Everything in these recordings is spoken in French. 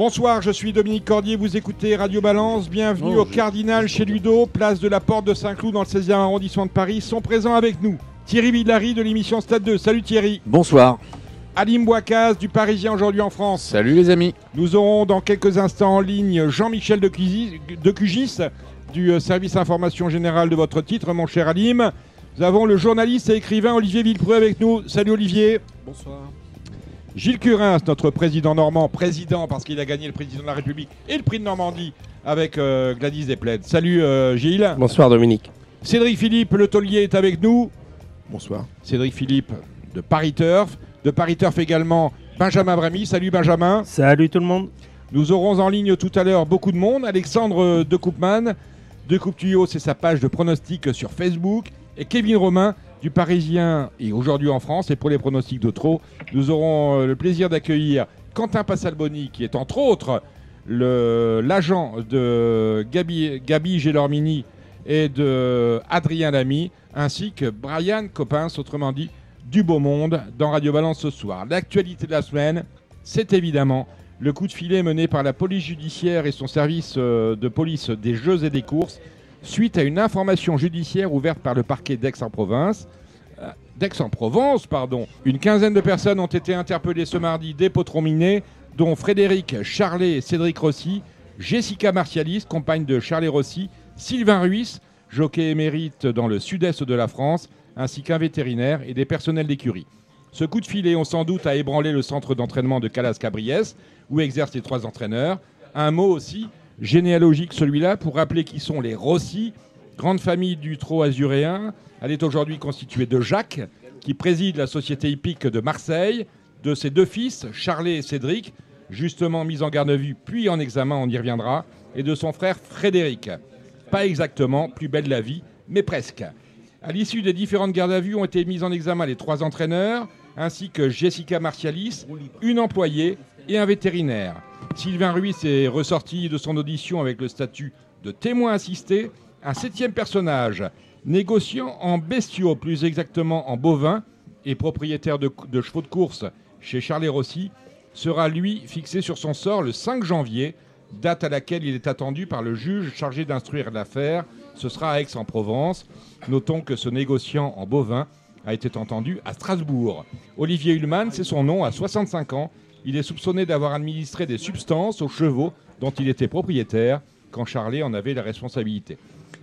Bonsoir, je suis Dominique Cordier, vous écoutez Radio Balance. Bienvenue au Cardinal chez Ludo, place de la Porte de Saint-Cloud dans le 16e arrondissement de Paris. Sont présents avec nous Thierry Villary de l'émission Stade 2. Salut Thierry. Bonsoir. Alim Bouakaz du Parisien aujourd'hui en France. Salut les amis. Nous aurons dans quelques instants en ligne Jean-Michel de, Cugis, de Cugis du euh, service information générale de votre titre, mon cher Alim. Nous avons le journaliste et écrivain Olivier Villepreux avec nous. Salut Olivier. Bonsoir. Gilles Curins, notre président normand, président parce qu'il a gagné le président de la République et le prix de Normandie avec euh, Gladys Desplaides. Salut euh, Gilles. Bonsoir Dominique. Cédric Philippe, le taulier, est avec nous. Bonsoir. Cédric Philippe de Paris Turf. De Paris Turf également, Benjamin Bramy. Salut Benjamin. Salut tout le monde. Nous aurons en ligne tout à l'heure beaucoup de monde. Alexandre de Coupman. De Coupe Tuyau, c'est sa page de pronostic sur Facebook. Et Kevin Romain du Parisien et aujourd'hui en France. Et pour les pronostics de trop, nous aurons euh, le plaisir d'accueillir Quentin Passalboni, qui est entre autres l'agent de Gabi, Gabi Gélormini et de Adrien Lamy, ainsi que Brian Coppens, autrement dit du beau monde, dans Radio Balance ce soir. L'actualité de la semaine, c'est évidemment le coup de filet mené par la police judiciaire et son service euh, de police des jeux et des courses suite à une information judiciaire ouverte par le parquet d'Aix-en-Provence. Euh, D'Aix-en-Provence, pardon. Une quinzaine de personnes ont été interpellées ce mardi dès Potrominé, dont Frédéric Charlet et Cédric Rossi, Jessica Martialis, compagne de Charlet Rossi, Sylvain Ruiz, jockey émérite dans le sud-est de la France, ainsi qu'un vétérinaire et des personnels d'écurie. Ce coup de filet, on sans doute a ébranlé le centre d'entraînement de Calas-Cabriès, où exercent les trois entraîneurs. Un mot aussi, généalogique celui-là, pour rappeler qui sont les Rossi, grande famille du trot azuréen. Elle est aujourd'hui constituée de Jacques, qui préside la société hippique de Marseille, de ses deux fils, Charlet et Cédric, justement mis en garde à vue puis en examen, on y reviendra, et de son frère Frédéric. Pas exactement plus belle la vie, mais presque. À l'issue des différentes gardes à vue ont été mis en examen les trois entraîneurs, ainsi que Jessica Martialis, une employée et un vétérinaire. Sylvain Ruiz est ressorti de son audition avec le statut de témoin assisté. Un septième personnage, négociant en bestiaux, plus exactement en bovins, et propriétaire de, chevaux de course chez Charles Rossi, sera lui fixé sur son sort le 5 janvier, date à laquelle il est attendu par le juge chargé d'instruire l'affaire. Ce sera à Aix-en-Provence. Notons que ce négociant en bovin a été entendu à Strasbourg. Olivier Hullman, c'est son nom, à 65 ans. Il est soupçonné d'avoir administré des substances aux chevaux dont il était propriétaire quand Charlet en avait la responsabilité.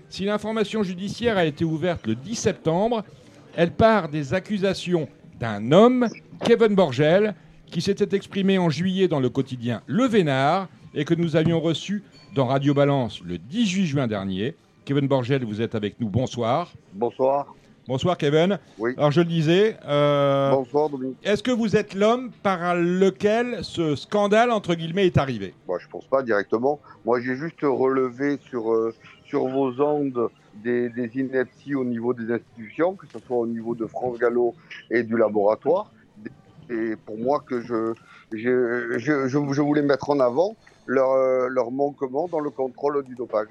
Si l'information judiciaire a été ouverte le 10 septembre, elle part des accusations d'un homme, Kevin Borgel, qui s'était exprimé en juillet dans le quotidien Le Vénard et que nous avions reçu dans Radio Balance le 18 juin dernier. Kevin Borgel, vous êtes avec nous. Bonsoir. Bonsoir. Bonsoir Kevin. Oui. Alors je le disais, euh, Bonsoir Dominique. est-ce que vous êtes l'homme par lequel ce scandale entre guillemets est arrivé? Moi, je pense pas directement. Moi, j'ai juste relevé sur, euh, sur vos ondes des, des inepties au niveau des institutions, que ce soit au niveau de France Gallo et du laboratoire. Et pour moi, que je, je, je, je, je voulais mettre en avant leur, euh, leur manquement dans le contrôle du dopage.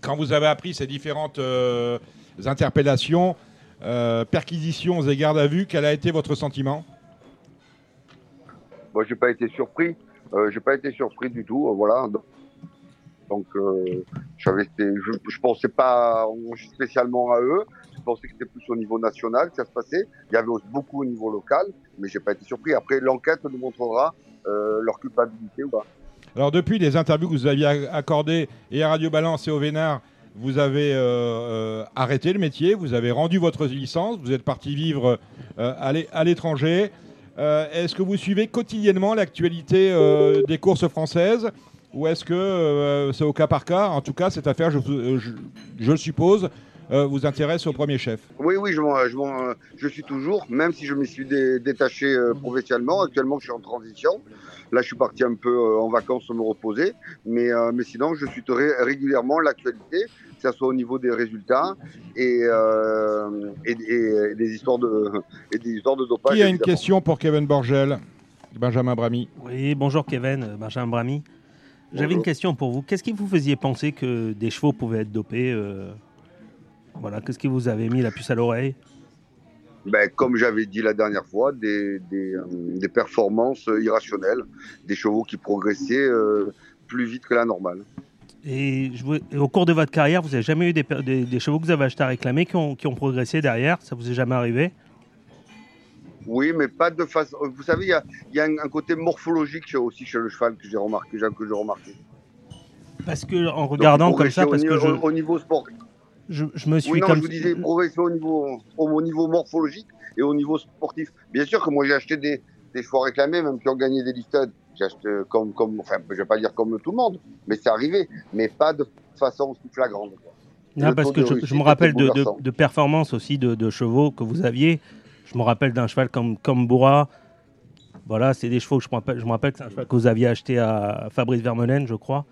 Quand vous avez appris ces différentes euh, interpellations, euh, perquisitions et gardes à vue, quel a été votre sentiment? Moi, j'ai pas été surpris. Euh, j'ai pas été surpris du tout. euh, voilà. Donc, euh, été, je, je pensais pas spécialement à eux. Je pensais que c'était plus au niveau national que ça se passait. Il y avait aussi beaucoup au niveau local, mais j'ai pas été surpris. Après, l'enquête nous montrera euh, leur culpabilité ou pas. Alors depuis les interviews que vous aviez ac- accordées et à Radio Balance et au Vénard, vous avez euh, euh, arrêté le métier, vous avez rendu votre licence, vous êtes parti vivre euh, à l'é- à l'étranger. Est-ce que vous suivez quotidiennement l'actualité des courses françaises ou est-ce que c'est au cas par cas? En tout cas, cette affaire, je, je- suppose, euh, vous intéresse au premier chef. Oui, oui, je, je, je, suis toujours, même si je me suis détaché euh, professionnellement. Actuellement, je suis en transition. Là, je suis parti un peu euh, en vacances me reposer. Mais, mais sinon, je suis régulièrement l'actualité, que ce soit au niveau des résultats et, et, et, des, histoires de, et des histoires de dopage. Qui a une question pour Kevin Borgel Benjamin Bramy? Oui, bonjour Kevin, Benjamin Bramy. J'avais une question pour vous. Qu'est-ce qui vous faisiez penser que des chevaux pouvaient être dopés euh, Voilà, qu'est-ce qui vous avait mis la puce à l'oreille? Ben, comme j'avais dit la dernière fois, des, des, euh, performances irrationnelles, des chevaux qui progressaient euh, plus vite que la normale. Et, au cours de votre carrière, vous n'avez jamais eu des, des, chevaux que vous avez achetés à réclamer qui ont, qui ont progressé derrière? Ça vous est jamais arrivé? Oui, mais pas de façon. Vous savez, il y a, un, côté morphologique aussi chez le cheval que j'ai remarqué, que j'ai remarqué. Parce que en regardant comme ça, parce au, que je, au niveau sport. Je, me suis oui, non, je vous disais progresser au niveau, au, niveau morphologique et au niveau sportif. Bien sûr que moi j'ai acheté des, des chevaux réclamés, même qui ont gagné des listed. J'ai acheté comme, comme, enfin, je vais pas dire comme tout le monde, mais c'est arrivé, mais pas de façon aussi flagrante. Non, parce que je, me rappelle de, de, de performances aussi de, de, chevaux que vous aviez je me rappelle d'un cheval comme, comme Bourra. Voilà, c'est des chevaux que je me rappelle, je me rappelle que c'est un cheval que vous aviez acheté à Fabrice Vermeulen, je crois,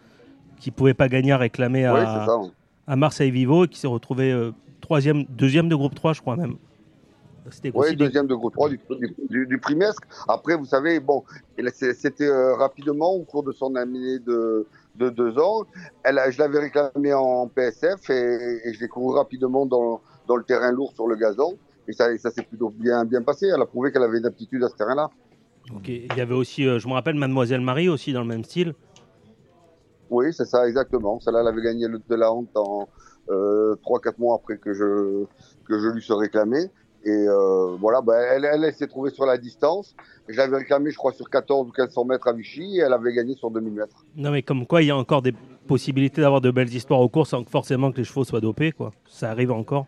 qui ne pouvait pas gagner à réclamer à, à Marseille Vivo et qui s'est retrouvé euh, troisième, deuxième de groupe 3, je crois même. Oui, deuxième de groupe 3 du, du. Après, vous savez, bon, c'était euh, rapidement au cours de son année de, de deux ans. Elle, je l'avais réclamé en PSF et, et je l'ai couru rapidement dans, dans le terrain lourd sur le gazon. Et ça, ça s'est plutôt bien, bien passé. Elle a prouvé qu'elle avait une aptitude à ce terrain-là. Ok. Il y avait aussi, euh, je me rappelle, Mademoiselle Marie aussi dans le même style. Oui, c'est ça, exactement. Celle-là, elle avait gagné le de la honte en euh, 3-4 mois après que je, que je lui sois réclamé. Et euh, voilà, bah, elle, elle, s'est trouvée sur la distance. Je l'avais réclamé, je crois, sur 14 ou 1500 mètres à Vichy et elle avait gagné sur 2000 mètres. Non, mais comme quoi, il y a encore des possibilités d'avoir de belles histoires aux courses sans forcément que les chevaux soient dopés, quoi. Ça arrive encore.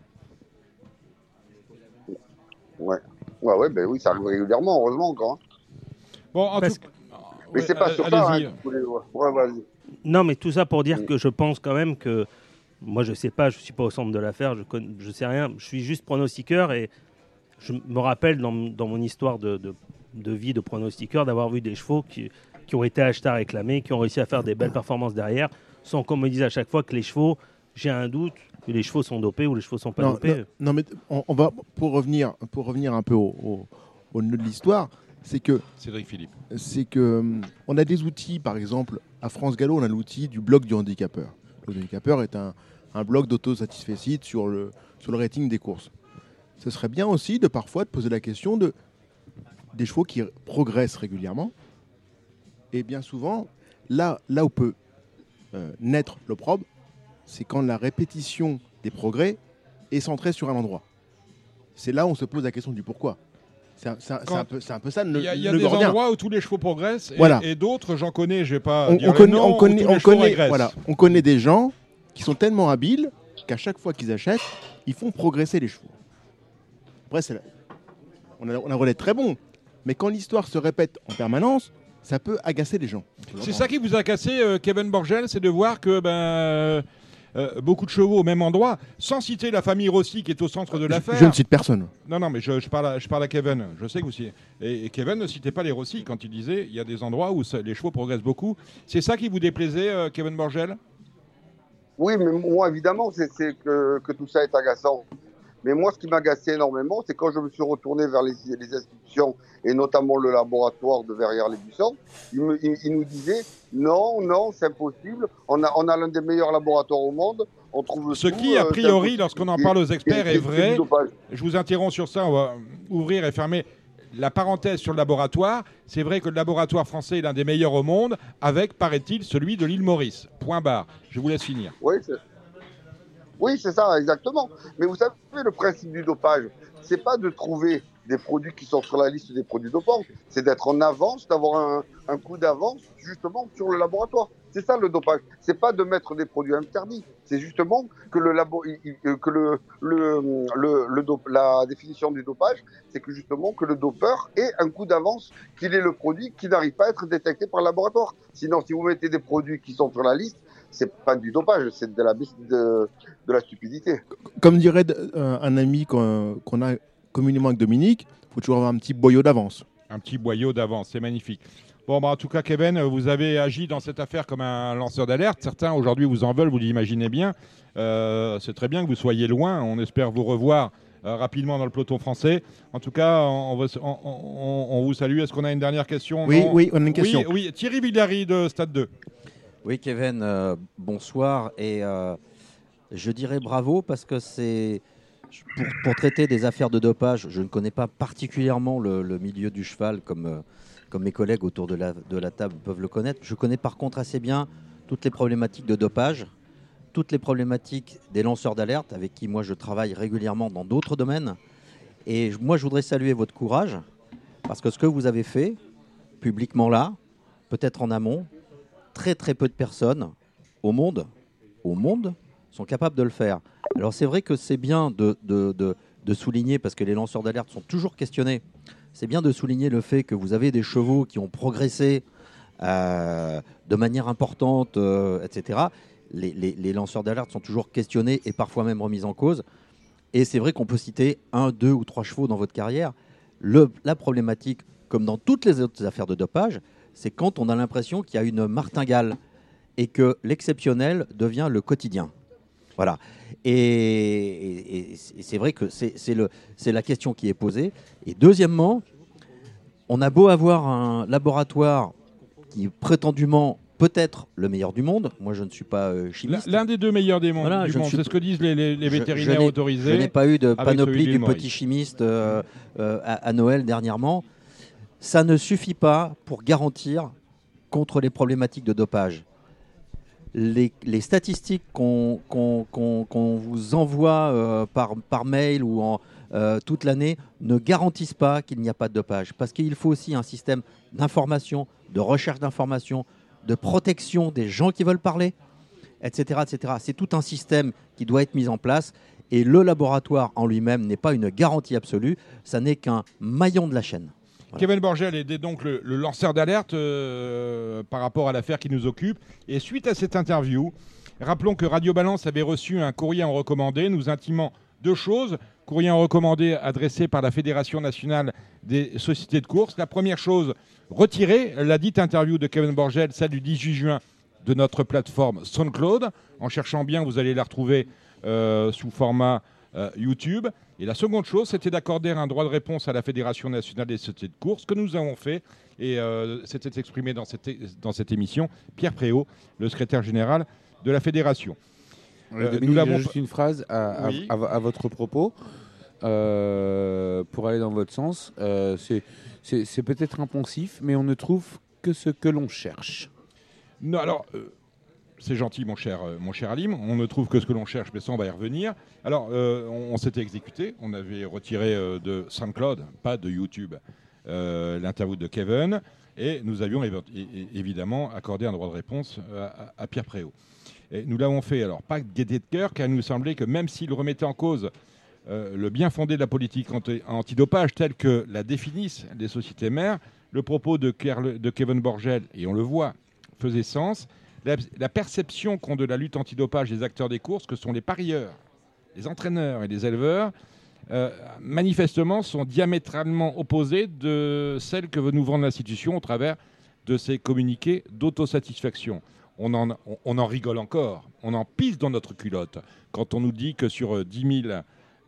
Ouais. Ouais, ouais, ben oui, ça arrive régulièrement, heureusement encore. Hein. Bon, en tout... Mais c'est pas sur ça. Hein, ouais, non, mais tout ça pour dire mm. que je pense quand même que. Moi, je sais pas, je suis pas au centre de l'affaire, je, connais, je sais rien. Je suis juste pronostiqueur et je me rappelle dans, dans mon histoire de, de, de, vie de pronostiqueur d'avoir vu des chevaux qui, qui ont été achetés à réclamer, qui ont réussi à faire des belles performances derrière, sans qu'on me dise à chaque fois que les chevaux, j'ai un doute, que les chevaux sont dopés ou les chevaux sont pas dopés. Non, mais on, va pour revenir pour revenir un peu au, au, nœud de l'histoire, c'est que Cédric Philippe. C'est que hum, on a des outils, par exemple à France Gallo, on a l'outil du bloc du handicapeur. Le handicapeur est un, un bloc d'autosatisfacite sur le rating des courses. Ce serait bien aussi de parfois de poser la question de des chevaux qui progressent régulièrement. Et bien souvent, là, là où peut euh, naître l'opprobre, c'est quand la répétition des progrès est centrée sur un endroit. C'est là où on se pose la question du pourquoi. C'est un, peu ça. Il y a, y a des endroits où tous les chevaux progressent et, d'autres, j'en connais, je vais pas. On, connaît, on, connaît, on, connaît, voilà, on connaît des gens qui sont tellement habiles qu'à chaque fois qu'ils achètent, ils font progresser les chevaux. Après, on, a, on a un relais très bon, mais quand l'histoire se répète en permanence, ça peut agacer les gens. C'est ça qui vous a cassé, euh, Kevin Borgel, c'est de voir que ben, euh, beaucoup de chevaux au même endroit, sans citer la famille Rossi qui est au centre de l'affaire. Je, ne cite personne. Non, non, mais je, parle, à, je parle à Kevin. Je sais que vous et, et, Kevin ne citait pas les Rossi quand il disait il y a des endroits où les chevaux progressent beaucoup. C'est ça qui vous déplaisait, euh, Kevin Borgel? Oui, mais moi, évidemment, c'est que, que tout ça est agaçant. Mais moi, ce qui m'agaçait énormément, c'est quand je me suis retourné vers les, les, institutions, et notamment le laboratoire de Verrières-les-Buissons, ils, nous disaient non, non, c'est impossible. On a, on a l'un des meilleurs laboratoires au monde. On trouve Ce qui, a euh, priori, lorsqu'on en parle aux experts, est vrai. Je vous interromps sur ça, on va ouvrir et fermer la parenthèse sur le laboratoire, c'est vrai que le laboratoire français est l'un des meilleurs au monde, avec, paraît-il, celui de l'île Maurice. Point barre. Je vous laisse finir. Oui, oui, c'est ça, exactement. Mais vous savez, le principe du dopage, c'est pas de trouver des produits qui sont sur la liste des produits dopants, c'est d'être en avance, d'avoir un, coup d'avance justement sur le laboratoire. C'est ça le dopage. C'est pas de mettre des produits interdits. C'est justement que le labo, que le, le, le, la définition du dopage, c'est que justement que le dopeur ait un coup d'avance, qu'il ait le produit qui n'arrive pas à être détecté par le laboratoire. Sinon, si vous mettez des produits qui sont sur la liste, c'est pas du dopage, c'est de la, de, de la stupidité. Comme dirait euh, un ami qu'on a communément avec Dominique, il faut toujours avoir un petit boyau d'avance. Un petit boyau d'avance, c'est magnifique. Bon, bah, en tout cas, Kevin, vous avez agi dans cette affaire comme un lanceur d'alerte. Certains aujourd'hui vous en veulent, vous l'imaginez bien. Euh, c'est très bien que vous soyez loin. On espère vous revoir euh, rapidement dans le peloton français. En tout cas, on, va- on- on- on vous salue. Est-ce qu'on a une dernière question? Oui, Non oui, on a une question. Oui, oui. Thierry Villary de Stade 2. Oui, Kevin, euh, bonsoir. Et euh, je dirais bravo parce que c'est. Pour, traiter des affaires de dopage, je ne connais pas particulièrement le, milieu du cheval comme, euh, comme mes collègues autour de la, de la table peuvent le connaître. Je connais par contre assez bien toutes les problématiques de dopage, toutes les problématiques des lanceurs d'alerte avec qui moi je travaille régulièrement dans d'autres domaines. Et moi je voudrais saluer votre courage parce que ce que vous avez fait publiquement là, peut-être en amont, très très peu de personnes au monde, au monde, sont capables de le faire. Alors c'est vrai que c'est bien de, de- de- souligner, parce que les lanceurs d'alerte sont toujours questionnés, c'est bien de souligner le fait que vous avez des chevaux qui ont progressé euh, de manière importante, euh, etc. Les, lanceurs d'alerte sont toujours questionnés et parfois même remis en cause. Et c'est vrai qu'on peut citer un, deux ou trois chevaux dans votre carrière. La problématique, comme dans toutes les autres affaires de dopage, c'est quand on a l'impression qu'il y a une martingale et que l'exceptionnel devient le quotidien. Voilà. Et, et- et c'est vrai que c'est la question qui est posée. Et deuxièmement, on a beau avoir un laboratoire qui est prétendument peut-être le meilleur du monde. Moi, je ne suis pas euh, chimiste. L'un des deux meilleurs des mondes. Voilà, du monde. suis C'est ce que disent les, les- les Je- je vétérinaires n'ai- autorisés. Je n'ai pas eu de panoplie du petit chimiste euh, euh, à, à Noël dernièrement. Ça ne suffit pas pour garantir contre les problématiques de dopage. Les, statistiques qu'on vous envoie euh, par, mail ou euh, toute l'année ne garantissent pas qu'il n'y a pas de dopage. Parce qu'il faut aussi un système d'information, de recherche d'information, de protection des gens qui veulent parler, etc. etc. C'est tout un système qui doit être mis en place. Et le laboratoire en lui-même n'est pas une garantie absolue, ça n'est qu'un maillon de la chaîne. Kevin Borgel est donc le, le lanceur d'alerte euh, par rapport à l'affaire qui nous occupe. Et suite à cette interview, rappelons que Radio Balance avait reçu un courrier en recommandé, nous intimant deux choses. Courrier en recommandé adressé par la Fédération nationale des sociétés de course. La première chose, retirer la dite interview de Kevin Borgel, celle du 18 juin, de notre plateforme SoundCloud. En cherchant bien, vous allez la retrouver euh, sous format euh, YouTube. Et la seconde chose, c'était d'accorder un droit de réponse à la Fédération nationale des sociétés de course, que nous avons fait. Et euh, c'était exprimé dans cette, dans cette émission Pierre Préau, le secrétaire général de la Fédération. Euh, Dominique, nous l'avons j'ai juste une phrase à, à- Oui. à- à votre propos. Euh, pour aller dans votre sens, euh, c'est- peut-être impensif, mais on ne trouve que ce que l'on cherche. Non, alors, euh, c'est gentil, mon cher, euh, mon cher Alim. On ne trouve que ce que l'on cherche, mais ça, on va y revenir. Alors, euh, on, s'était exécuté. On avait retiré euh, de SoundCloud, pas de YouTube, euh, l'interview de Kevin. Et nous avions évidemment accordé un droit de réponse à, Pierre Préau. Et nous l'avons fait, alors, pas gaieté de cœur, car il nous semblait que même s'il remettait en cause le bien fondé de la politique anti- antidopage telle que la définissent les sociétés mères, le propos de, de Kevin Borgel, et on le voit, faisait sens. La, perception qu'ont de la lutte antidopage les acteurs des courses, que sont les parieurs, les entraîneurs et les éleveurs, euh, manifestement sont diamétralement opposées de celles que veut nous vendre l'institution au travers de ces communiqués d'autosatisfaction. On en, rigole encore, on en pisse dans notre culotte quand on nous dit que sur euh, 10 000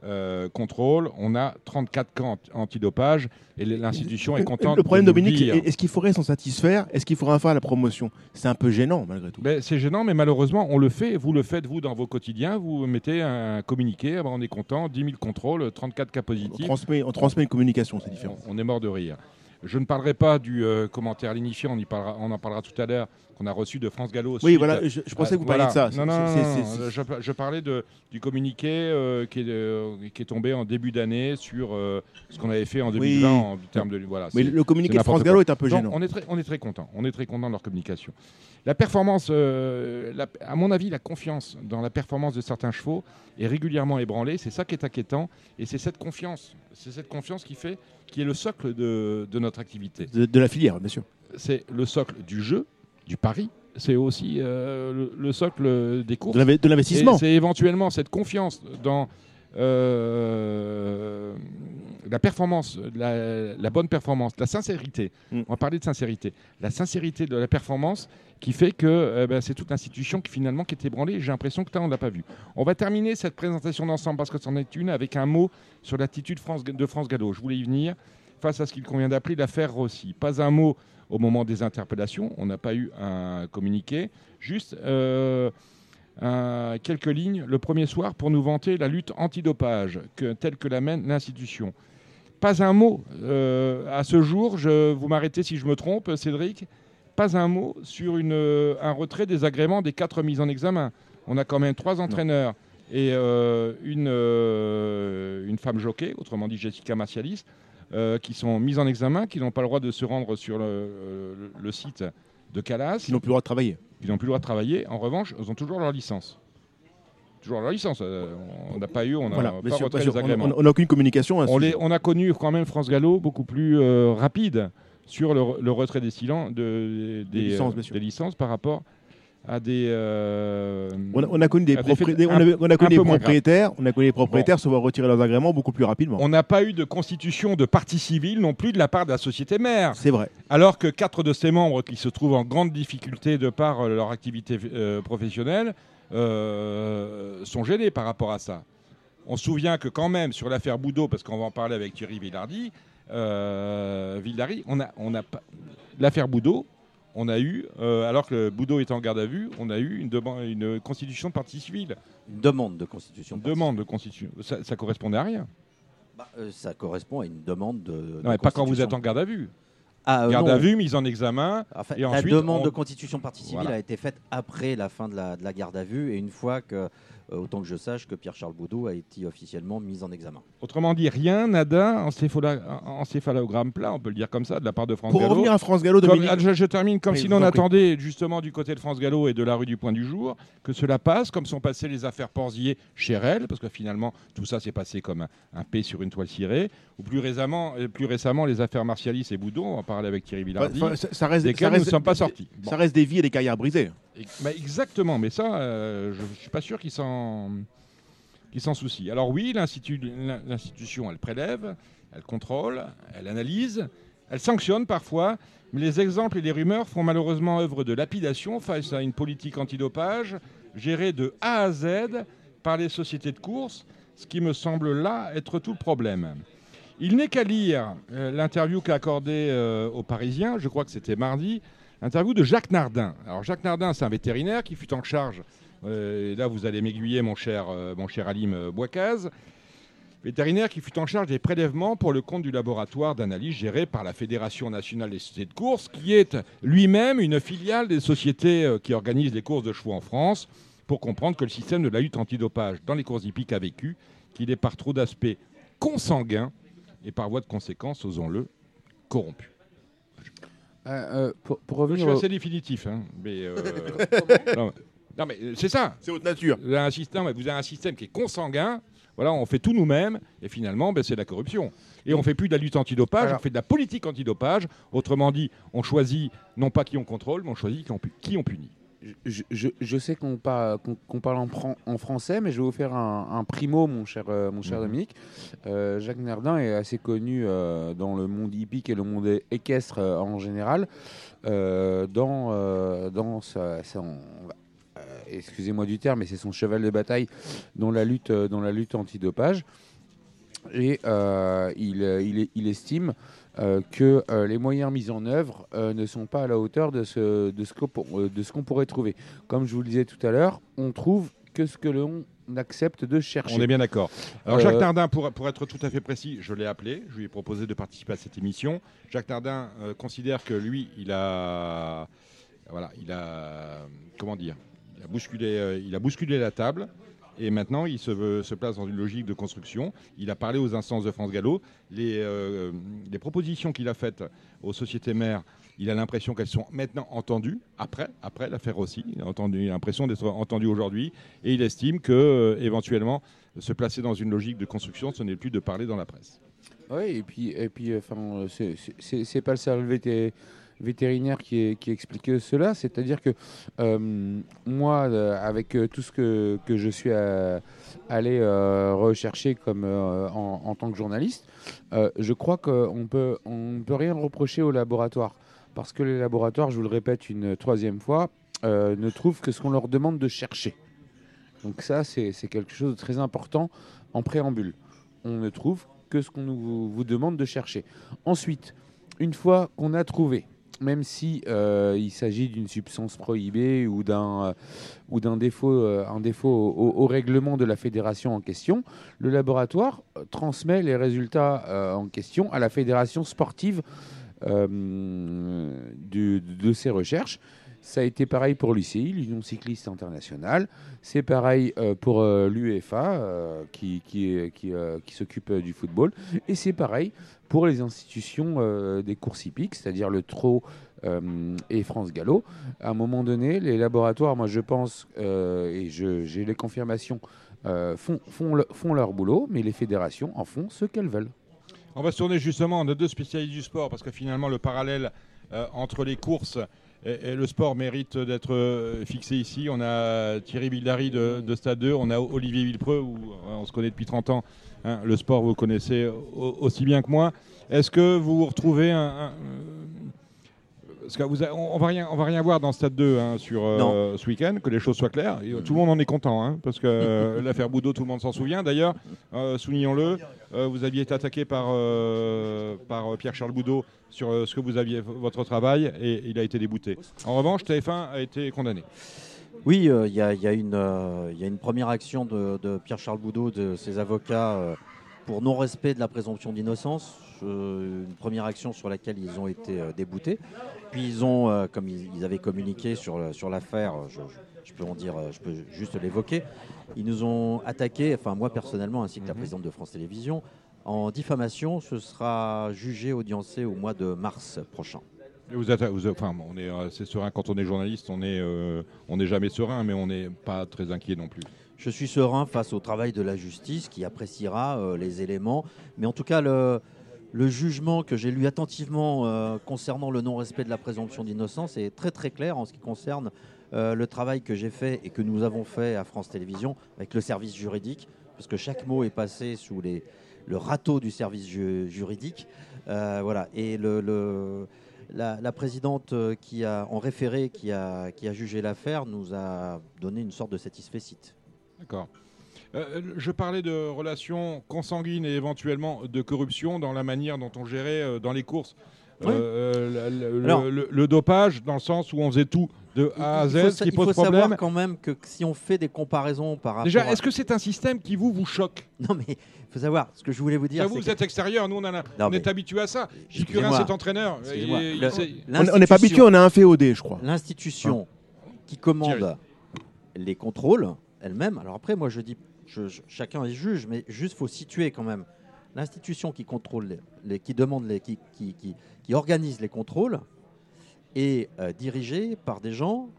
euh, contrôles, on a 34 cas anti- antidopage et l'institution est contente Le problème, de Dominique, est-ce qu'il faudrait s'en satisfaire? Est-ce qu'il faudrait faire la promotion? C'est un peu gênant, malgré tout. Ben, c'est gênant, mais malheureusement, on le fait. Vous le faites, vous, dans vos quotidiens. Vous mettez un communiqué. ah ben, on est content. 10 000 contrôles, 34 cas On positifs. transmet, on transmet une communication, c'est différent. On, on est mort de rire. Je ne parlerai pas du euh, commentaire lignifiant. On, y parlera, on en parlera tout à l'heure. Qu'on a reçu de France Gallo. Oui, suite- voilà, je, je pensais que vous Voilà. parliez de ça. Non, non, non, Je, je parlais de, du communiqué euh, qui, est, euh, qui est tombé en début d'année sur euh, ce qu'on avait fait en 2020 Oui. en termes de. Voilà, Mais le communiqué de France Gallo est un peu gênant. on est très, on est très content. On est très content de leur communication. La performance, euh, la- à mon avis, la confiance dans la performance de certains chevaux est régulièrement ébranlée. C'est ça qui est inquiétant, et c'est cette confiance, c'est cette confiance qui fait, qui est le socle de, de notre activité. De, de la filière, bien sûr. C'est le socle du jeu, du pari, c'est aussi euh, le, le socle des courses. De l'inve- de l'investissement. C'est éventuellement cette confiance dans euh, la performance, la, la bonne performance, la sincérité. Mm. On va parler de sincérité. La sincérité de la performance qui fait que euh, ben, c'est toute l'institution qui finalement qui est ébranlée. J'ai l'impression que là, on ne l'a pas vu. On va terminer cette présentation d'ensemble parce que c'en est une avec un mot sur l'attitude France- de France Gallo. Je voulais y venir face à ce qu'il convient d'appeler l'affaire Rossi. Pas un mot au moment des interpellations. On n'a pas eu un communiqué. Juste euh, un- quelques lignes le premier soir pour nous vanter la lutte antidopage que, telle que la mène l'institution. Pas un mot euh, à ce jour, je, vous m'arrêtez si je me trompe, Cédric, pas un mot sur une, euh, un retrait des agréments des quatre mises en examen. On a quand même trois entraîneurs et euh, une, euh, une femme jockey, autrement dit Jessica Martialis, euh, qui sont mises en examen, qui n'ont pas le droit de se rendre sur le, le- le site de Calas. Ils n'ont plus le droit de travailler. Ils n'ont plus le droit de travailler. En revanche, ils ont toujours leur licence. Toujours leur licence. Euh, on n'a pas eu, on n'a Voilà, pas sûr, sûr. les agréments. On- n'a aucune communication. à ce On, les- on a connu quand même France Gallo beaucoup plus euh, rapide sur le, le retrait des, silen- de, des, licences, euh, des licences par rapport à des. euh, On a, on a connu des, on a- on a connu propriétaires, on a connu des propriétaires se voir retirer leurs agréments beaucoup plus rapidement. On n'a pas eu de constitution de partie civile non plus de la part de la société mère. C'est vrai. Alors que quatre de ses membres qui se trouvent en grande difficulté de par euh, leur activité euh, professionnelle euh, sont gênés par rapport à ça. On se souvient que quand même sur l'affaire Boudot, parce qu'on va en parler avec Thierry Villardi, Villari, on a, on a pas l'affaire Boudot. On a eu, euh, alors que Boudot est en garde à vue, on a eu une, demande- une constitution de partie civile. Une demande de constitution. Une demande de constitution. Ça, ça correspondait à rien. Bah, euh, ça correspond à une demande de. de Non, mais pas quand vous êtes en garde à vue. Ah, euh, garde non. à vue, mise en examen. Enfin, et la ensuite, demande on- de constitution partie civile Voilà. a été faite après la fin de la, de la garde à vue et une fois que, autant que je sache, que Pierre-Charles Boudot a été officiellement mis en examen. Autrement dit, rien, nada, encéphalogramme plat, on peut le dire comme ça, de la part de France Pour Gallo. revenir à France Gallo, Comme- Dominique. ah, je, je termine comme Oui, si l'on en attendait justement du côté de France Gallo et de la rue du Point du Jour que cela passe, comme sont passées les affaires Porzier chez elle, parce que finalement tout ça s'est passé comme un, un P sur une toile cirée, ou plus récemment, euh, plus récemment les affaires Martialis et Boudon, on va parler avec Thierry Villardi, Enfin, ça, ça reste, desquelles ça nous ne sommes pas sortis. Bon. Ça reste des vies et des carrières brisées. Exactement, mais ça, euh, je ne suis pas sûr qu'ils s'en s'en soucient. Alors oui, l'institu- l'in- l'institution, elle prélève, elle contrôle, elle analyse, elle sanctionne parfois, mais les exemples et les rumeurs font malheureusement œuvre de lapidation face à une politique antidopage gérée de A à Z par les sociétés de course, ce qui me semble là être tout le problème. Il n'est qu'à lire euh, l'interview qu'a accordée euh, aux Parisiens, je crois que c'était mardi, Interview de Jacques Nardin. Alors Jacques Nardin, c'est un vétérinaire qui fut en charge, euh, et là vous allez m'aiguiller mon cher, euh, mon cher Alim euh, Bouacaz, vétérinaire qui fut en charge des prélèvements pour le compte du laboratoire d'analyse géré par la Fédération nationale des sociétés de course, qui est lui-même une filiale des sociétés qui organisent les courses de chevaux en France, pour comprendre que le système de la lutte antidopage dans les courses hippiques a vécu, qu'il est par trop d'aspects consanguins et par voie de conséquence, osons-le, corrompu. Euh, euh, pour, Je suis au- assez définitif, hein, mais euh, non, non, mais c'est ça. C'est votre nature. Vous avez un système, vous avez un système qui est consanguin. Voilà, on fait tout nous-mêmes et finalement, ben, c'est de la corruption. Et on fait plus de la lutte antidopage, Alors- on fait de la politique antidopage. Autrement dit, on choisit non pas qui on contrôle, mais on choisit qui on, pu- qui on punit. Je, je- je sais qu'on par- qu'on- qu'on parle en, fran- en français, mais je vais vous faire un, un primo, mon cher, euh, mon cher Mhm. Dominique. Euh, Jacques Nardin est assez connu euh, dans le monde hippique et le monde équestre euh, en général. dans dans sa- son- excusez-moi du terme, mais c'est son cheval de bataille dans la lutte, dans la lutte antidopage. Et il, il, est- il estime euh, que euh, les moyens mis en œuvre euh, ne sont pas à la hauteur de ce, de ce qu'on pourrait trouver. Comme je vous le disais tout à l'heure, on trouve que ce que l'on accepte de chercher. On est bien d'accord. Alors Jacques Nardin, pour, pour être tout à fait précis, je l'ai appelé, je lui ai proposé de participer à cette émission. Jacques Nardin euh, considère que lui, il a, voilà, il a, comment dire, il a bousculé, il a bousculé la table. Et maintenant, il se, place dans une logique de construction. Il a parlé aux instances de France Gallo. Les, euh, les propositions qu'il a faites aux sociétés mères, il a l'impression qu'elles sont maintenant entendues, après, après l'affaire aussi. Il a entendu- l'impression d'être entendu aujourd'hui. Et il estime que, euh, éventuellement, se placer dans une logique de construction, ce n'est plus de parler dans la presse. Oui, et puis, et puis enfin, euh, c'est- pas le seul vétérinaire qui, explique cela. C'est-à-dire que euh, moi, euh, avec euh, tout ce que, je suis allé rechercher comme, en, tant que journaliste, je crois qu'on peut, ne peut rien reprocher au laboratoire. Parce que les laboratoires, je vous le répète une troisième fois, ne trouvent que ce qu'on leur demande de chercher. Donc ça, c'est quelque chose de très important en préambule. On ne trouve que ce qu'on vous demande de chercher. Ensuite, une fois qu'on a trouvé, même si euh, il s'agit d'une substance prohibée ou d'un euh, défaut, euh, au, règlement de la fédération en question, le laboratoire transmet les résultats en question à la fédération sportive de ces recherches. Ça a été pareil pour l'UCI, l'Union cycliste internationale. C'est pareil euh, pour euh, l'UEFA euh, qui, qui, qui, s'occupe du football. Et c'est pareil pour les institutions des courses hippiques, c'est-à-dire le TRO et France Gallo. À un moment donné, les laboratoires, moi je pense, et j'ai les confirmations, font, font, font leur boulot, mais les fédérations en font ce qu'elles veulent. On va se tourner justement, on a deux spécialistes du sport, parce que finalement le parallèle entre les courses et, le sport mérite d'être euh, fixé ici. On a Thierry Bildari de, de Stade 2, on a Olivier Villepreux, où euh, on se connaît depuis 30 ans. hein. le sport, vous connaissez au- aussi bien que moi. Est-ce que vous retrouvez un... parce que vous a- on, on va rien, on va rien voir dans Stade 2 hein, sur euh, ce week-end, que les choses soient claires. Et, euh, tout le monde en est content, hein, parce que l'affaire Boudot, tout le monde s'en souvient. D'ailleurs, euh, soulignons-le, vous aviez été attaqué par, par Pierre-Charles Boudot sur ce que vous aviez, votre travail, et il a été débouté. En revanche, TF1 a été condamné. Oui, euh, il y, a- y une, euh, il y a une première action de, de Pierre-Charles Boudot, de ses avocats, euh, pour non-respect de la présomption d'innocence. Euh, une première action sur laquelle ils ont été euh, déboutés. Puis ils ont, euh, comme ils, avaient communiqué sur, sur l'affaire, je, peux en dire, je peux juste l'évoquer. Ils nous ont attaqué, enfin moi personnellement, ainsi que la présidente de France Télévisions, en diffamation. Ce sera jugé, audiencé au mois de mars prochain. Vous êtes, vous- enfin, on est assez serein quand on est journaliste, on est, euh, on n'est jamais serein, mais on n'est pas très inquiet non plus. Je suis serein face au travail de la justice qui appréciera euh, les éléments. Mais en tout cas, le, le jugement que j'ai lu attentivement euh, concernant le non-respect de la présomption d'innocence est très très clair en ce qui concerne euh, le travail que j'ai fait et que nous avons fait à France Télévisions avec le service juridique, parce que chaque mot est passé sous le râteau du service ju- juridique. Euh, voilà. Et le, la, présidente qui a en référé, qui a, qui a jugé l'affaire, nous a donné une sorte de satisfait D'accord. Euh, je parlais de relations consanguines et éventuellement de corruption dans la manière dont on gérait euh, dans les courses Oui. euh, le, le- Alors- le- le dopage, dans le sens où on faisait tout de A à Il Z, faut, ce sa- qui il faut pose savoir quand même que si on fait des comparaisons par rapport Déjà, à- est-ce que c'est un système qui vous, vous choque? Non mais il faut savoir, ce que je voulais vous dire, Ça, Vous, c'est vous que êtes extérieur, nous on, en a- Non, on mais- est habitué à ça. Gilles Excusez-moi. Curin, c'est entraîneur. Il On n'est pas habitué, on a un féodé, je crois. l'institution qui commande les contrôles elle-même. Alors après, moi je dis, je- je- chacun est juge, mais juste faut situer quand même. L'institution qui contrôle, les, les- qui demande, les, qui, qui, qui- qui organise les contrôles, est euh, dirigée par des gens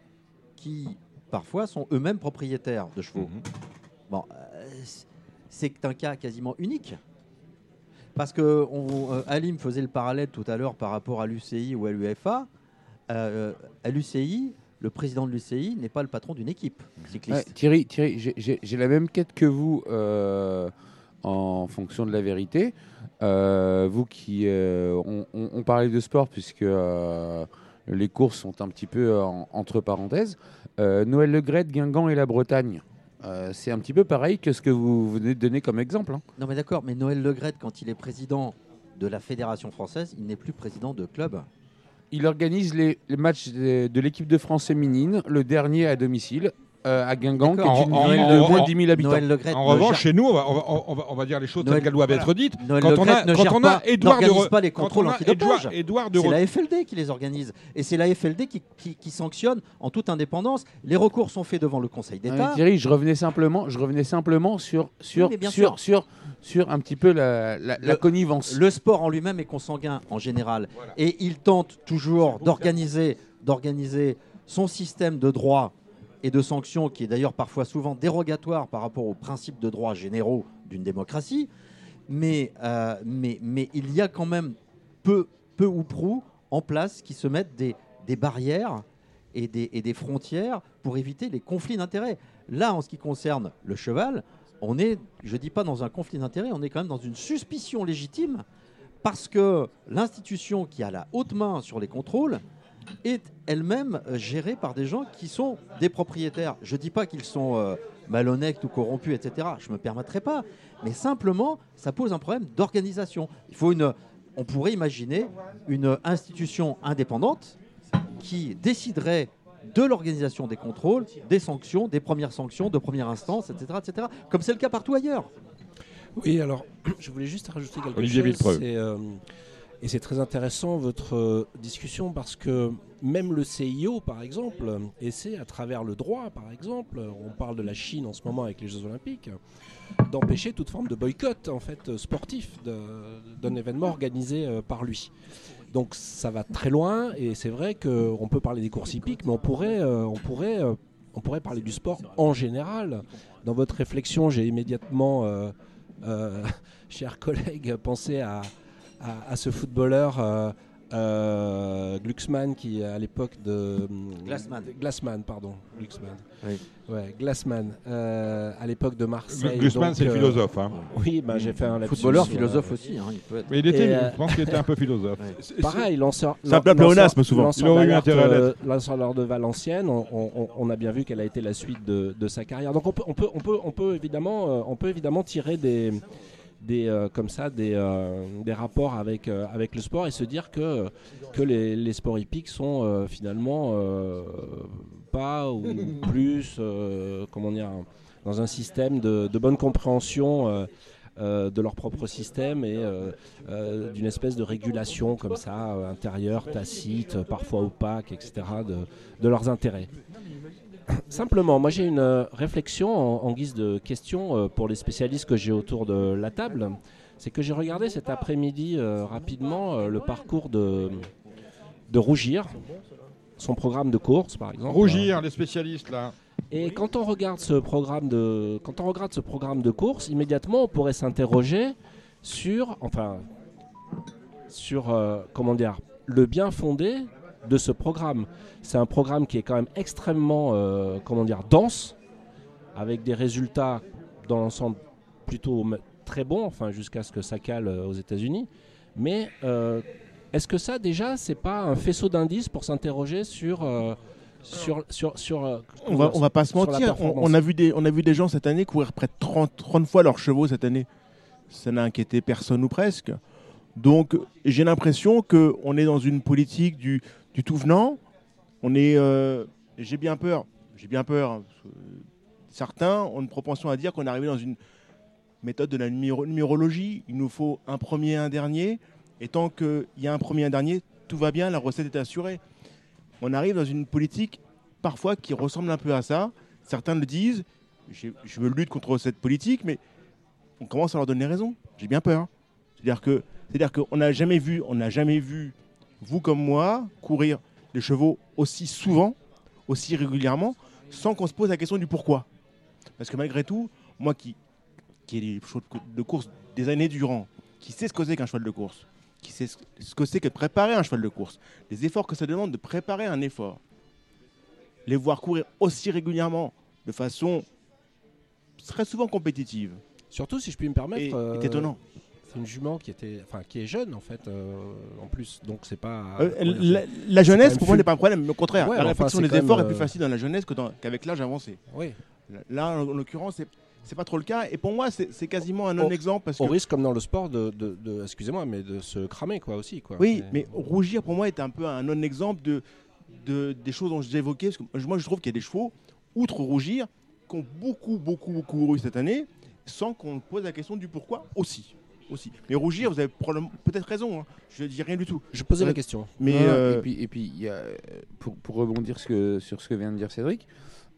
qui parfois sont eux-mêmes propriétaires de chevaux. Mhm. Bon, euh, c'est un cas quasiment unique. Parce que on, euh, Alim faisait le parallèle tout à l'heure par rapport à l'UCI ou à l'UFA. Euh, à l'UCI, le président de l'UCI n'est pas le patron d'une équipe cycliste. Thierry, Thierry j'ai- la même quête que vous euh, en fonction de la vérité. Euh, vous qui. euh, on, on- on parlait de sport puisque euh, les courses sont un petit peu en- entre parenthèses. Noël Le Gret, Guingamp et la Bretagne. C'est un petit peu pareil que ce que vous venez de donner comme exemple. hein. Non mais d'accord, mais Noël Legrette, quand il est président de la Fédération française, il n'est plus président de club. Il organise les, matchs de l'équipe de France féminine, le dernier à domicile, euh, à Guingamp, qui est une En- ville en- de moins de 10 000 habitants. Noël En revanche, chez nous, on va, on va- on va- on va dire les choses Noël- telles qu'elles doivent être dites. Noël Quand on a, Legrette ne quand gère on a pas- Édouard de pas les contrôles C'est la FLD qui les organise. Et c'est la FLD qui, qui- qui sanctionne en toute indépendance. Les recours sont faits devant le Conseil Ouais, d'État. Thierry, je revenais simplement, je revenais simplement sur sur sur, sur sur un petit peu la, la, la Le- connivence. Le sport en lui-même est consanguin en général. Et il tente toujours d'organiser, d'organiser son système de droit et de sanctions, qui est d'ailleurs parfois souvent dérogatoire par rapport aux principes de droits généraux d'une démocratie. Mais, euh, mais, mais il y a quand même peu, peu ou prou en place qui se mettent des, des barrières et des, et des frontières pour éviter les conflits d'intérêts. Là, en ce qui concerne le cheval, on est, je ne dis pas dans un conflit d'intérêts, on est quand même dans une suspicion légitime parce que l'institution qui a la haute main sur les contrôles est elle-même euh, gérée par des gens qui sont des propriétaires. Je ne dis pas qu'ils sont euh, malhonnêtes ou corrompus, etc. Je ne me permettrai pas. Mais simplement, ça pose un problème d'organisation. Il faut une, on pourrait imaginer une institution indépendante qui déciderait de l'organisation des contrôles, des sanctions, des premières sanctions de première instance, etc., etc. Comme c'est le cas partout ailleurs. Oui, alors je voulais juste rajouter quelque Olivier chose. Villepreux. Euh, et c'est très intéressant votre euh, discussion parce que même le CIO, par exemple, essaie à travers le droit, par exemple, on parle de la Chine en ce moment avec les Jeux Olympiques, d'empêcher toute forme de boycott en fait sportif de- d'un événement organisé euh, par lui. Donc ça va très loin et c'est vrai qu'on peut parler des courses hippiques, mais on pourrait, euh, on pourrait, euh, on pourrait parler du sport en général. Dans votre réflexion, j'ai immédiatement, euh, euh, chers collègues, pensé à, à, à ce footballeur euh, euh, Glucksmann qui à l'époque de Glassman. Glassman, pardon, Glucksmann. Oui. Ouais, Glassman. euh, à l'époque de Marseille. Glucksmann, c'est euh, philosophe. hein. Oui, bah, j'ai fait un Footballeur, euh, philosophe aussi, hein, il peut être. Mais il était, euh, je pense qu'il était un peu philosophe. Pareil, lanceur. Un lanceur- pléonasme, souvent. lanceur Il aurait eu intérêt euh, lanceur de Valenciennes, on, on- on a bien vu quelle a été la suite de, de sa carrière. Donc on peut, on peut, on peut, on peut évidemment, euh, on peut évidemment tirer des, des euh, comme ça, des, euh, des rapports avec euh, avec le sport et se dire que que les, les sports hippiques sont finalement pas ou plus, comment dire, dans un système de, de bonne compréhension. euh, de leur propre système et euh, euh, d'une espèce de régulation comme ça, intérieure, tacite, parfois opaque, etc., de, de leurs intérêts. Simplement, moi j'ai une euh, réflexion en, en guise de question euh, pour les spécialistes que j'ai autour de la table. C'est que j'ai regardé cet après-midi euh, rapidement le parcours de, de Rougir, son programme de course par exemple. Rougir, les spécialistes là. Et quand on regarde ce programme de, quand on regarde ce programme de course, immédiatement on pourrait s'interroger sur, enfin, sur euh, comment dire, le bien fondé de ce programme. C'est un programme qui est quand même extrêmement, euh, comment dire, dense, avec des résultats dans l'ensemble plutôt très bons, enfin jusqu'à ce que ça cale euh, aux États-Unis. Mais euh, est-ce que ça déjà, c'est pas un faisceau d'indices pour s'interroger sur euh, sur, sur, sur, On va, on va pas se mentir, on a vu des, on a vu des gens cette année courir près de 30, 30 fois leurs chevaux cette année. Ça n'a inquiété personne ou presque. Donc j'ai l'impression qu'on est dans une politique du, du tout venant. On est, euh, j'ai bien peur, j'ai bien peur. hein, certains ont une propension à dire qu'on est arrivé dans une méthode de la numéro- numérologie. Il nous faut un premier, un dernier. Et tant qu'il y a un premier, un dernier, tout va bien, la recette est assurée. On arrive dans une politique parfois qui ressemble un peu à ça. Certains le disent. Je me lutte contre cette politique, mais on commence à leur donner raison. J'ai bien peur. C'est-à-dire c'est-à-dire qu'on n'a jamais vu, on n'a jamais vu, vous comme moi, courir les chevaux aussi souvent, aussi régulièrement, sans qu'on se pose la question du pourquoi. Parce que malgré tout, moi qui, qui ai des chevaux de cou- de course des années durant, qui sait ce que c'est qu'un cheval de course, qui sait ce que c'est que de préparer un cheval de course, les efforts que ça demande de préparer un effort, les voir courir aussi régulièrement, de façon très souvent compétitive, Surtout si je puis me permettre. euh, est étonnant. C'est une jument qui était, enfin, qui est jeune en fait, euh, en plus. Donc c'est pas. Euh, la, la jeunesse, pour moi, n'est pas un problème. Au contraire, Ouais, la enfin, réflexion des efforts est euh, plus facile dans la jeunesse qu'avec l'âge avancé. Oui. Là, en, en l'occurrence, c'est c'est pas trop le cas. Et pour moi, c'est quasiment un non-exemple parce que Au risque, comme dans le sport, de, de, de- excusez-moi, mais de se cramer quoi aussi quoi. Oui, mais rougir pour moi est un peu un non-exemple de, de- des choses dont j'ai évoqué. Parce que moi, je trouve qu'il y a des chevaux, outre rougir, qui ont beaucoup, beaucoup, beaucoup couru cette année, sans qu'on pose la question du pourquoi aussi. Aussi. Mais rougir, vous avez peut-être raison. hein. Je ne dis rien du tout. Je posais la Ouais. question. Mais euh, Et puis, et puis il y a, euh, pour, pour rebondir ce que- sur ce que vient de dire Cédric,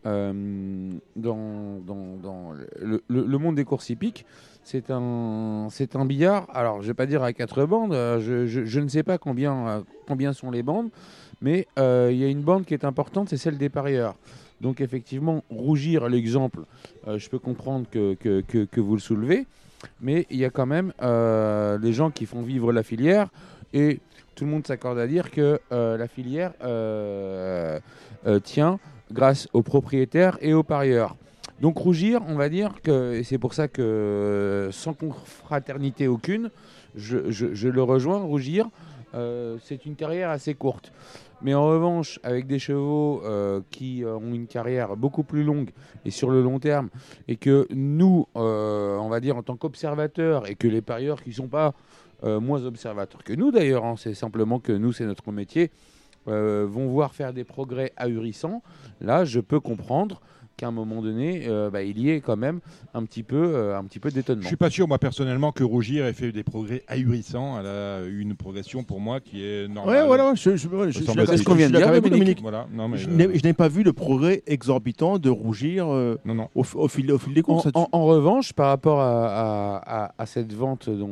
euh, dans, dans, dans le, le- le monde des courses hippiques, c'est un, c'est un billard. Alors, je vais pas dire à quatre bandes, euh, je, je- je ne sais pas combien, euh, combien sont les bandes, mais euh, il y a une bande qui est importante, c'est celle des parieurs. Donc, effectivement, rougir, l'exemple, euh, je peux comprendre que, que, que- que vous le soulevez, mais il y a quand même euh, les gens qui font vivre la filière Et tout le monde s'accorde à dire que euh, la filière euh, euh, tient grâce aux propriétaires et aux parieurs. Donc rougir, on va dire que, et c'est pour ça que sans confraternité aucune, je, je- le rejoins, rougir, c'est une carrière assez courte. Mais en revanche, avec des chevaux euh, qui euh, ont une carrière beaucoup plus longue et sur le long terme, et que nous, euh, on va dire en tant qu'observateurs, et que les parieurs qui ne sont pas moins observateurs que nous d'ailleurs, hein, c'est simplement que nous, c'est notre métier, vont voir faire des progrès ahurissants, là, je peux comprendre qu'à un moment donné, euh, bah, il y ait quand même un petit peu, euh, un petit peu Je d'étonnement. suis pas sûr, moi, personnellement, que Rougir ait fait des progrès ahurissants. Elle a eu une progression pour moi qui est normale. Ouais, voilà, je, je, je- je- je d'accord- être- je suis d'accord avec vous, Dominique. Voilà, non, mais, Je euh, n'ai je pas vu le progrès exorbitant de rougir euh, non, non. Au, fil, au fil des courses. en- en revanche, par rapport à, à- à- à cette vente dont,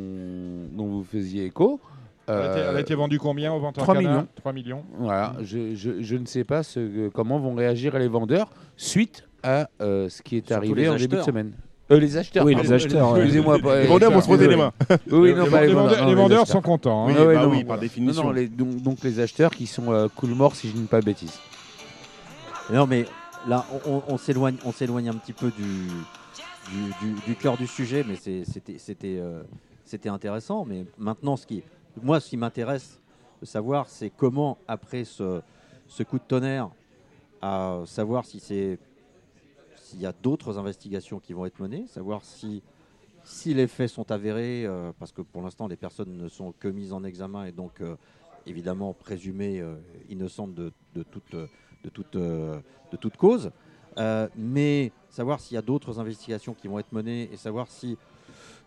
dont vous faisiez écho, Elle a, été, elle a été vendue combien au ventes en 3 canard millions. 3 millions. Voilà, je, je- je ne sais pas ce, comment vont réagir les vendeurs suite à euh, ce qui est Surtout arrivé en début de acheteurs. semaine. Euh, les acheteurs. Oui, pardon. les acheteurs, ouais. Excusez-moi. Les vendeurs vont se frotter les mains. Oui, Les- non, les, pas les vendeurs, non, les vendeurs acheteurs. sont contents. hein. Oui, Ah ouais, bah non, oui, bon, par définition. non, les- donc, donc les acheteurs qui sont euh, cool morts, si je ne dis pas de bêtises. Non, mais là, on, on- on s'éloigne, on s'éloigne un petit peu du, du, du- du cœur du sujet, mais c'est- c'était, c'était, euh, c'était intéressant. Mais maintenant, ce qui, moi, ce qui m'intéresse de savoir, c'est comment, après ce, ce coup de tonnerre, à savoir si c'est, s'il y a d'autres investigations qui vont être menées, savoir si, les faits sont avérés, euh, parce que pour l'instant, les personnes ne sont que mises en examen et donc, euh, évidemment, présumées euh, innocentes de, toute, cause. Mais savoir s'il y a d'autres investigations qui vont être menées et savoir si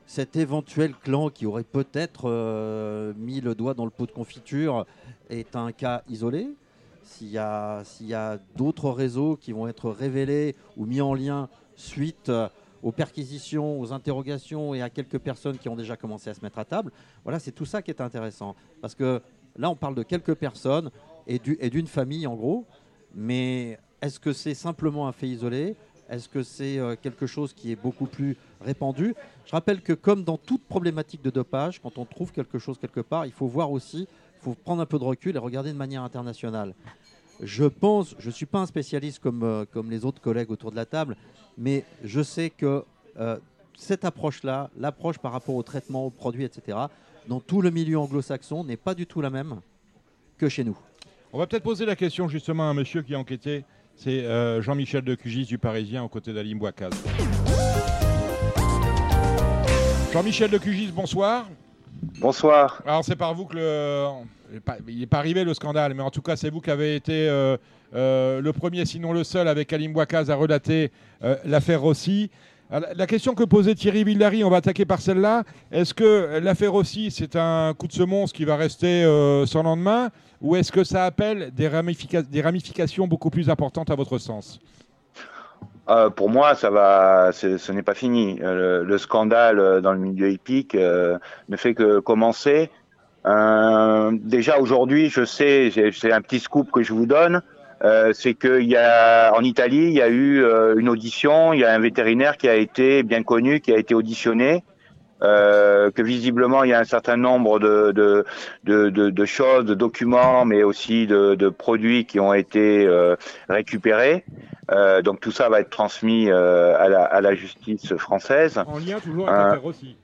cet éventuel clan qui aurait peut-être mis le doigt dans le pot de confiture est un cas isolé, s'il y a, d'autres réseaux qui vont être révélés ou mis en lien suite euh, aux perquisitions, aux interrogations et à quelques personnes qui ont déjà commencé à se mettre à table. Voilà, c'est tout ça qui est intéressant. Parce que là, on parle de quelques personnes et du- et d'une famille, en gros. Mais est-ce que c'est simplement un fait isolé? Est-ce que c'est euh, quelque chose qui est beaucoup plus répandu? Je rappelle que comme dans toute problématique de dopage, quand on trouve quelque chose quelque part, il faut voir aussi, faut prendre un peu de recul et regarder de manière internationale. Je pense, je ne suis pas un spécialiste comme, euh, comme les autres collègues autour de la table, mais je sais que euh, cette approche-là, l'approche par rapport au traitement, aux produits, etc., dans tout le milieu anglo-saxon n'est pas du tout la même que chez nous. On va peut-être poser la question justement à un monsieur qui a enquêté. C'est euh, Jean-Michel de Cugis du Parisien aux côtés d'Alim Bouakaz. Jean-Michel de Cugis, bonsoir. Bonsoir. Alors c'est par vous que le... il n'est pas arrivé le scandale, mais en tout cas c'est vous qui avez été euh, euh, le premier, sinon le seul, avec Alim Bouakaz à relater euh, l'affaire Rossi. La question que posait Thierry Villary, on va attaquer par celle-là. Est-ce que l'affaire Rossi, c'est un coup de semonce qui va rester sans lendemain ou est-ce que ça appelle des ramifications beaucoup plus importantes à votre sens? Euh, pour moi, ça va, ce n'est pas fini. Euh, le, le scandale euh, dans le milieu hippique ne fait que commencer. Déjà aujourd'hui, je sais, c'est un petit scoop que je vous donne, c'est qu'il y a en Italie, il y a eu une audition, il y a un vétérinaire qui a été bien connu, qui a été auditionné. que visiblement il y a un certain nombre de, choses, de documents, mais aussi de, produits qui ont été récupérés. Euh, donc tout ça va être transmis euh, à, la, à la justice française. En lien toujours avec Euh, l'affaire Rossi.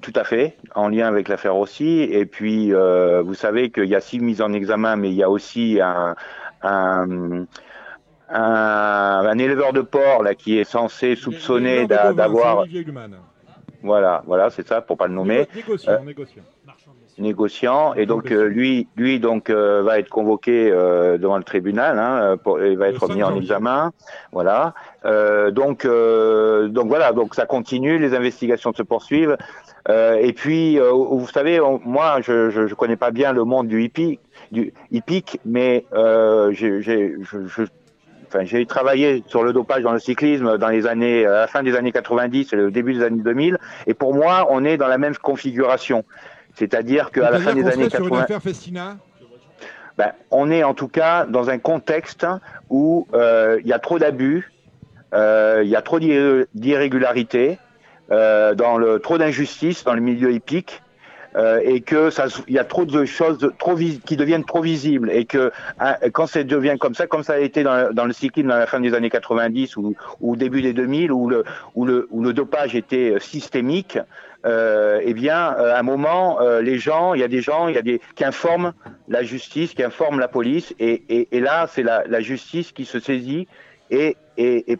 Tout à fait, en lien avec l'affaire aussi. Et puis, euh, vous savez qu'il y a six mises en examen, mais il y a aussi un, un, un, un éleveur de porc là qui est censé soupçonner d'avoir, voilà, voilà, c'est ça, pour pas le nommer. Négo- Négociant, Euh, négociant. Négociant. Et donc euh, lui lui donc euh, va être convoqué euh, devant le tribunal hein, pour, il va être 5 mis en examen. Voilà. Donc donc voilà. Donc ça continue. Les investigations se poursuivent. Et puis vous savez on- moi je, je je connais pas bien le monde du hippique du hippique mais j'ai j'ai je, je Enfin, j'ai travaillé sur le dopage dans le cyclisme dans les années, à la fin des années 90 et le début des années 2000. Et pour moi, on est dans la même configuration. C'est-à-dire qu'à la fin des années serait sur une 80, affaire Festina? Ben, on est en tout cas dans un contexte où euh, il y a trop d'abus, euh, il y a trop d'irré- d'irrégularités, euh, dans le trop d'injustice dans le milieu hippique. et que ça, il y a trop de choses trop qui deviennent trop visibles et que hein, quand ça devient comme ça, comme ça a été dans, dans le cyclisme dans la fin des années 90 ou, ou au début des 2000 où le, où le, où le dopage était systémique, euh, eh bien, euh, à un moment, euh, les gens, il y a des gens, il y a des qui informent la justice, qui informent la police, et, et, et là, c'est la, la justice qui se saisit. Et,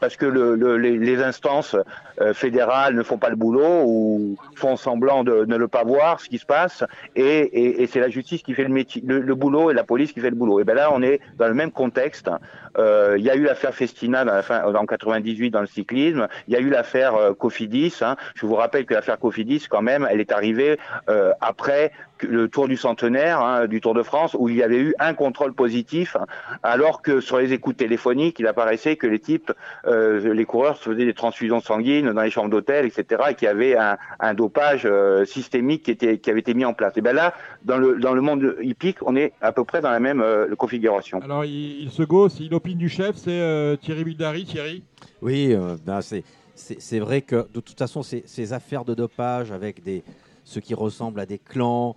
parce que le, le, les, instances euh, fédérales ne font pas le boulot ou font semblant de ne le pas voir ce qui se passe, et, c'est la justice qui fait le, boulot et la police qui fait le boulot. Et ben là, on est dans le même contexte. Euh, Il y a eu l'affaire Festina fin, en 98 dans le cyclisme. Il y a eu l'affaire euh, Cofidis. Hein. Je vous rappelle que l'affaire Cofidis, quand même, elle est arrivée euh, après le Tour du centenaire hein, du Tour de France, où il y avait eu un contrôle positif, alors que sur les écoutes téléphoniques, il apparaissait que les types, euh, les coureurs se faisaient des transfusions sanguines dans les chambres d'hôtel, etc., et qu'il y avait un, un dopage euh, systémique qui, était, qui avait été mis en place. Et ben là, dans le, dans le monde hippique, on est à peu près dans la même euh, configuration. Alors, il, il se gausse, il opine du chef, c'est euh, Thierry Bildari. Thierry? Oui, euh, ben, c'est- vrai que de toute façon, ces, ces affaires de dopage avec des, ce qui ressemble à des clans,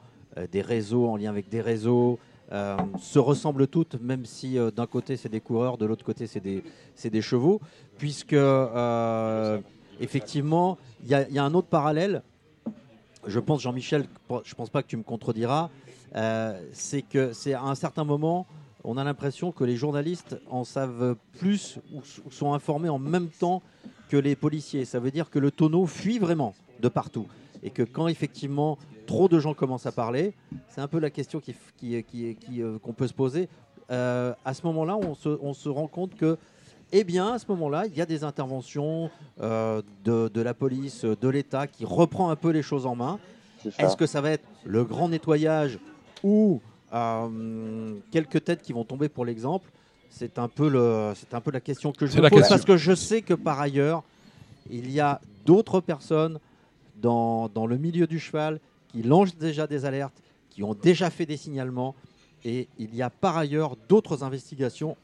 des réseaux en lien avec des réseaux, euh, se ressemblent toutes, même si euh, d'un côté c'est des coureurs, de l'autre côté c'est des, chevaux, puisque euh, effectivement, il y, a- un autre parallèle. Je pense, Jean-Michel, je pense pas que tu me contrediras, euh, c'est que c'est à un certain moment, on a l'impression que les journalistes en savent plus ou ou sont informés en même temps que les policiers. Ça veut dire que le tonneau fuit vraiment de partout. Et que quand effectivement trop de gens commencent à parler, c'est un peu la question qui, f- qui, qui- qui, euh, qu'on peut se poser. Euh, à ce moment-là, on se, on se rend compte que, eh bien, à ce moment-là, il y a des interventions euh, de, de la police, de l'État qui reprend un peu les choses en main. Est-ce que ça va être le grand nettoyage ou euh, quelques têtes qui vont tomber pour l'exemple? C'est un peu le, c'est un peu la question que je me pose question. parce que je sais que par ailleurs, il y a d'autres personnes dans, dans le milieu du cheval qui lancent déjà des alertes, qui ont déjà fait des signalements, et il y a par ailleurs d'autres investigations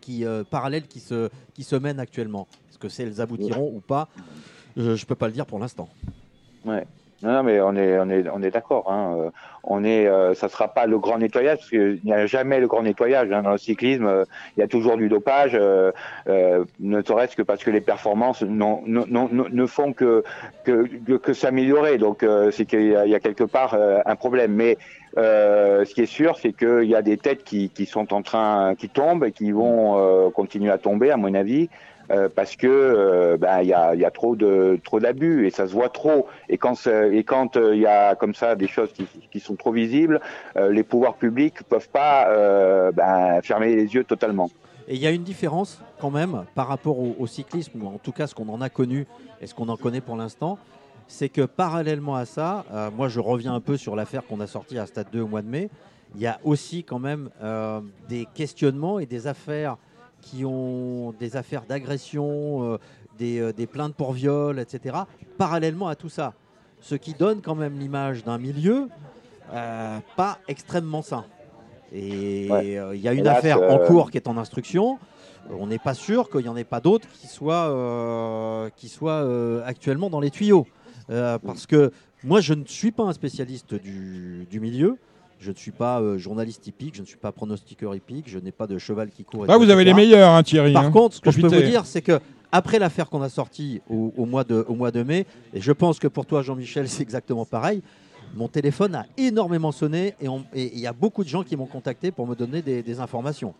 qui, euh, parallèles qui se, qui se mènent actuellement. Est-ce que c'est elles aboutiront ou pas? Je ne peux pas le dire pour l'instant. Ouais. Non, non, mais on est, on est, on est d'accord. Hein. Euh, On est, euh, ça sera pas le grand nettoyage parce qu'il n'y a jamais le grand nettoyage hein. dans le cyclisme. euh, Il y a toujours du dopage, euh, euh, ne serait-ce que parce que les performances n'ont- ne, font que que, que, s'améliorer. Donc c'est qu'il y, y a quelque part un problème. Mais ce qui est sûr, c'est qu'il y a des têtes qui, qui sont en train, qui tombent et qui vont continuer à tomber, à mon avis. Euh, parce que euh, ben, il y, a, trop de trop d'abus et ça se voit trop. Et quand et quand euh, il y a comme ça des choses qui, qui sont trop visibles les pouvoirs publics peuvent pas ben, fermer les yeux totalement. Et il y a une différence quand même par rapport au, cyclisme, ou en tout cas ce qu'on en a connu et ce qu'on en connaît pour l'instant, c'est que parallèlement à ça, moi je reviens un peu sur l'affaire qu'on a sortie à Stade 2 au mois de mai, il y a aussi quand même des questionnements et des affaires qui ont des affaires d'agression, euh, des, euh, des plaintes pour viol, etc., parallèlement à tout ça. Ce qui donne quand même l'image d'un milieu euh, pas extrêmement sain. Et Ouais. il y a une affaire en cours qui est en instruction. On n'est pas sûr qu'il n'y en ait pas d'autres qui soient, euh, qui soient euh, actuellement dans les tuyaux. Euh, parce que moi, je ne suis pas un spécialiste du, du milieu. Je ne suis pas euh, journaliste hippique, je ne suis pas pronostiqueur hippique, je n'ai pas de cheval qui court. Bah, vous avez les meilleurs, hein, Thierry. Par hein. contre, ce que je peux vous dire, c'est que après l'affaire qu'on a sortie au, au mois de, au mois de mai, et je pense que pour toi, Jean-Michel, c'est exactement pareil. Mon téléphone a énormément sonné et il y a beaucoup de gens qui m'ont contacté pour me donner des, des informations.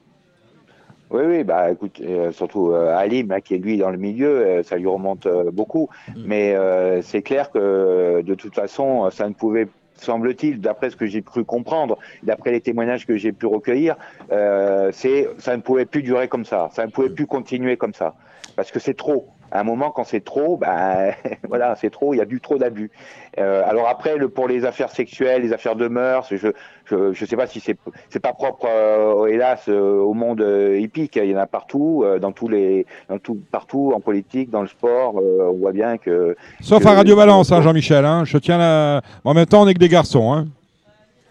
Oui, oui, bah écoute, euh, surtout euh, Alim, hein, qui est lui dans le milieu, euh, ça lui remonte euh, beaucoup. Mais euh, c'est clair que de toute façon, ça ne pouvait, semble-t-il, d'après ce que j'ai cru comprendre, d'après les témoignages que j'ai pu recueillir, euh, c'est, ça ne pouvait plus durer comme ça, ça ne pouvait plus continuer comme ça, parce que c'est trop. À un moment, quand c'est trop, ben voilà, c'est trop. Il y a du trop d'abus. Euh, alors après, le, pour les affaires sexuelles, les affaires de mœurs, je je je sais pas si c'est c'est pas propre, euh, hélas, euh, au monde euh, hippique. Il y en a partout, euh, dans tous les, dans tout partout, en politique, dans le sport. euh, on voit bien que. Sauf que- à Radio Valence, hein, Jean-Michel. hein. Je tiens la... En même temps, on est que des garçons. Hein.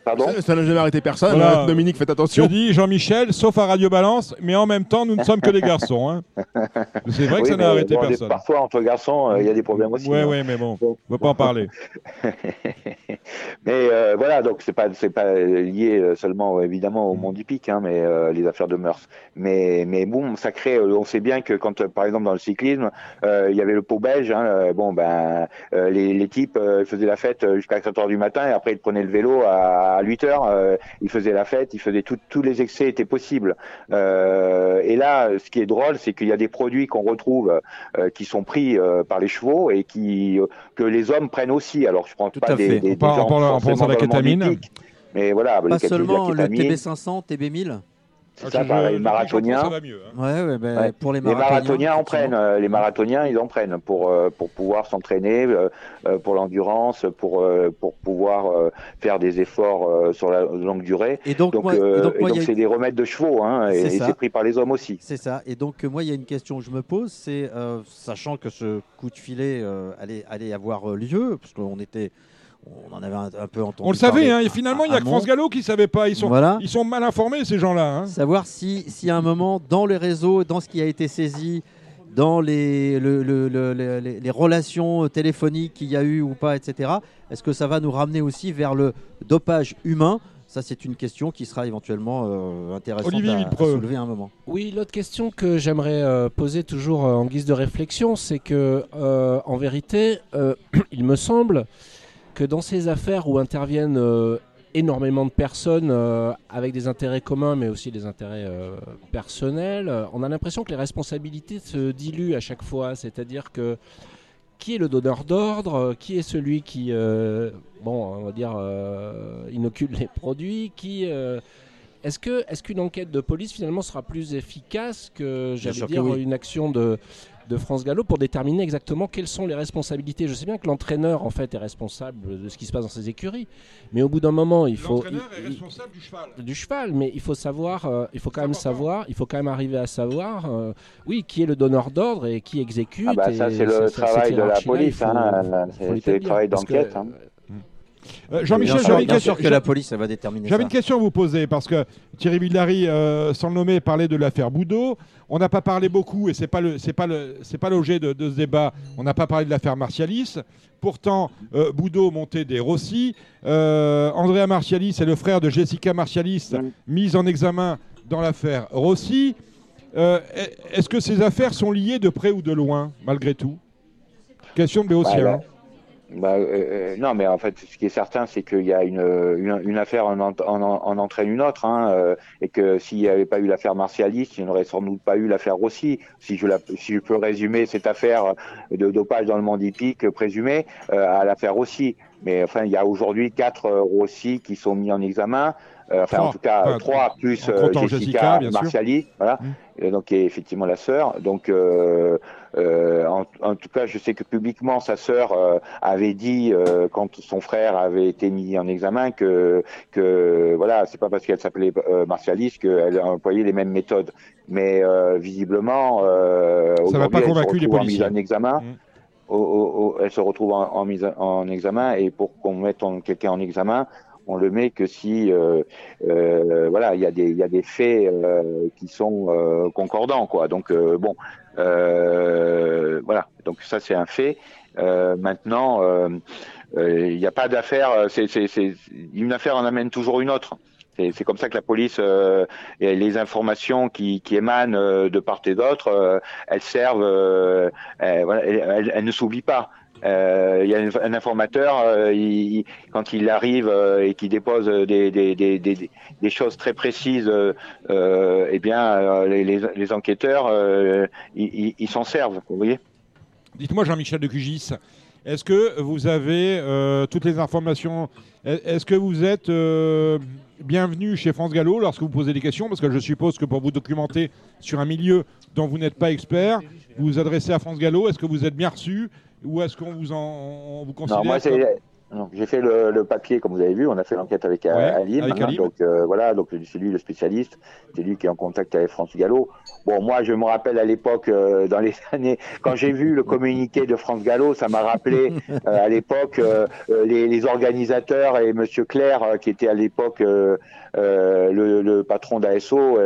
Pardon Ça ça n'a jamais arrêté personne. Voilà. hein. Dominique, faites Je attention. dis Jean-Michel, sauf à Radio Balance, mais en même temps, nous ne sommes que des garçons. hein. C'est vrai que Oui, ça n'a arrêté bon, personne. Parfois, entre garçons, euh, il y a des problèmes aussi. Ouais, hein. ouais, mais bon, on va pas en parler. Mais euh, voilà, donc c'est pas c'est pas lié euh, seulement évidemment au monde hippique, hein, mais euh, les affaires de mœurs. Mais mais bon, ça crée. on sait bien que quand par exemple dans le cyclisme, euh, il y avait le pot belge. Hein, bon ben euh, les, les types euh, faisaient la fête jusqu'à 4 heures du matin et après ils prenaient le vélo à, à 8 heures. euh, ils faisaient la fête, ils faisaient tout- tous les excès étaient possibles. Euh, et là, ce qui est drôle, c'est qu'il y a des produits qu'on retrouve euh, qui sont pris euh, par les chevaux et qui euh, que les hommes prennent aussi. Alors je prends Tout pas à des, fait. des, On des parle- gens on parle- on pense forcément à la kétamine. Mais voilà, Pas seulement le kétamine, TB500, TB1000 c'est ça, pareil, Je- marathoniens. ça va mieux, hein. Ouais, ouais, ben, Ouais. pour les Les marathoniens. en prennent, euh, les marathoniens ils en prennent pour euh, pour pouvoir s'entraîner, euh, pour l'endurance, pour euh, pour pouvoir euh, faire des efforts euh, sur la longue durée. Et donc, Donc euh, c'est une- des remèdes de chevaux, hein, et C'est et c'est pris par les hommes aussi. C'est ça. Et donc, moi, il y a une question que je me pose, c'est, euh, sachant que ce coup de filet euh, allait, allait avoir lieu, parce qu'on était, on en avait un, un peu entendu On le savait, hein, et finalement, il y a que. France Gallo qui savait pas. Ils sont, Voilà. ils sont mal informés, ces gens-là. hein. Savoir si, si à un moment, dans les réseaux, dans ce qui a été saisi, dans les, le- le- le- le- les, les relations téléphoniques qu'il y a eu ou pas, etc., est-ce que ça va nous ramener aussi vers le dopage humain? Ça, c'est une question qui sera éventuellement euh, intéressante Olivier à- soulever à un moment. Oui, l'autre question que j'aimerais euh, poser toujours euh, en guise de réflexion, c'est que, euh, en vérité, euh, il me semble que dans ces affaires où interviennent euh, énormément de personnes euh, avec des intérêts communs, mais aussi des intérêts euh, personnels, on a l'impression que les responsabilités se diluent à chaque fois. C'est-à-dire que qui est le donneur d'ordre, qui est celui qui, euh, bon, on va dire, inocule les produits, qui est-ce que est-ce qu'une enquête de police finalement sera plus efficace que j'allais dire oui. une action de de France Gallo pour déterminer exactement quelles sont les responsabilités. Je sais bien que l'entraîneur en fait est responsable de ce qui se passe dans ses écuries, mais au bout d'un moment il faut L'entraîneur est il- responsable du cheval. du cheval, mais il faut savoir, euh, il faut quand même important. savoir, il faut quand même arriver à savoir, euh, oui, qui est le donneur d'ordre et qui exécute. Ah bah, et ça, c'est le travail de la police, hein, c'est- le travail d'enquête, hein. Euh, Jean-Michel, j'avais une question. sûr que la police, va déterminer J'avais une question à vous poser parce que Thierry Villary, euh, sans le nommer, parlait de l'affaire Boudot. On n'a pas parlé beaucoup et c'est pas le c'est pas le c'est pas l'objet de, de ce débat. On n'a pas parlé de l'affaire Martialis. Pourtant, euh, Boudot montait des Rossi. Euh, Andrea Martialis est le frère de Jessica Martialis, mise en examen dans l'affaire Rossi. Euh, est- Est-ce que ces affaires sont liées de près ou de loin, malgré tout? Question de Béotien. Bah. Bah, euh, euh, non, mais en fait, ce qui est certain, c'est qu'il y a une, une, une affaire en, en, en, en entraîne une autre, hein, euh, et que s'il n'y avait pas eu l'affaire Martialis, il n'y aurait sans doute pas eu l'affaire Rossi. Si je, la, si je peux résumer cette affaire de dopage dans le monde hippique présumée euh, à l'affaire Rossi. Mais enfin, il y a aujourd'hui quatre Rossi qui sont mis en examen. Euh, enfin, Trois. en tout cas, trois plus Jessica, Jessica. Martialis, voilà, donc qui est effectivement la sœur. Donc, euh, en, en tout cas, je sais que publiquement, sa sœur euh, avait dit euh, quand son frère avait été mis en examen que que voilà, c'est pas parce qu'elle s'appelait euh, Martialis qu'elle a employé les mêmes méthodes. Mais euh, visiblement, euh, Ça n'a pas convaincu les en policiers. mise en examen. Mm. Au- au- au- elle se retrouve en, en mise en examen et pour qu'on mette quelqu'un en examen, on le met que si euh, euh, voilà il y a des il y a des faits euh, qui sont euh, concordants quoi donc euh, bon euh, voilà. Donc ça c'est un fait. Euh, maintenant euh, euh, il n'y a pas d'affaire euh, une affaire en amène toujours une autre. C'est comme ça que la police euh, et les informations qui, émanent euh, de part et d'autre, euh, elles servent, euh, euh, voilà, elles ne s'oublient pas. Euh, Il y a un, informateur, euh, quand il arrive euh, et qu'il dépose des, choses très précises, eh bien, les, enquêteurs, ils, s'en servent. Vous voyez Dites-moi, Jean-Michel de Cugis, est-ce que vous avez toutes les informations Est- Est-ce que vous êtes bienvenu chez France Gallo lorsque vous posez des questions? Parce que je suppose que pour vous documenter sur un milieu dont vous n'êtes pas expert, vous vous adressez à France Gallo. Est-ce que vous êtes bien reçu? Ou est-ce qu'on vous, en, on vous considère Non, moi, comme- J'ai fait le, le papier, comme vous avez vu, on a fait l'enquête avec euh, Ouais, Alim. avec Alim. Donc euh, voilà, donc c'est lui le spécialiste, c'est lui qui est en contact avec France Gallo. Bon, moi je me rappelle à l'époque, euh, dans les années, quand j'ai vu le communiqué de France Gallo, ça m'a rappelé euh, à l'époque les, les organisateurs et Monsieur Claire, qui était à l'époque le, le patron d'ASO,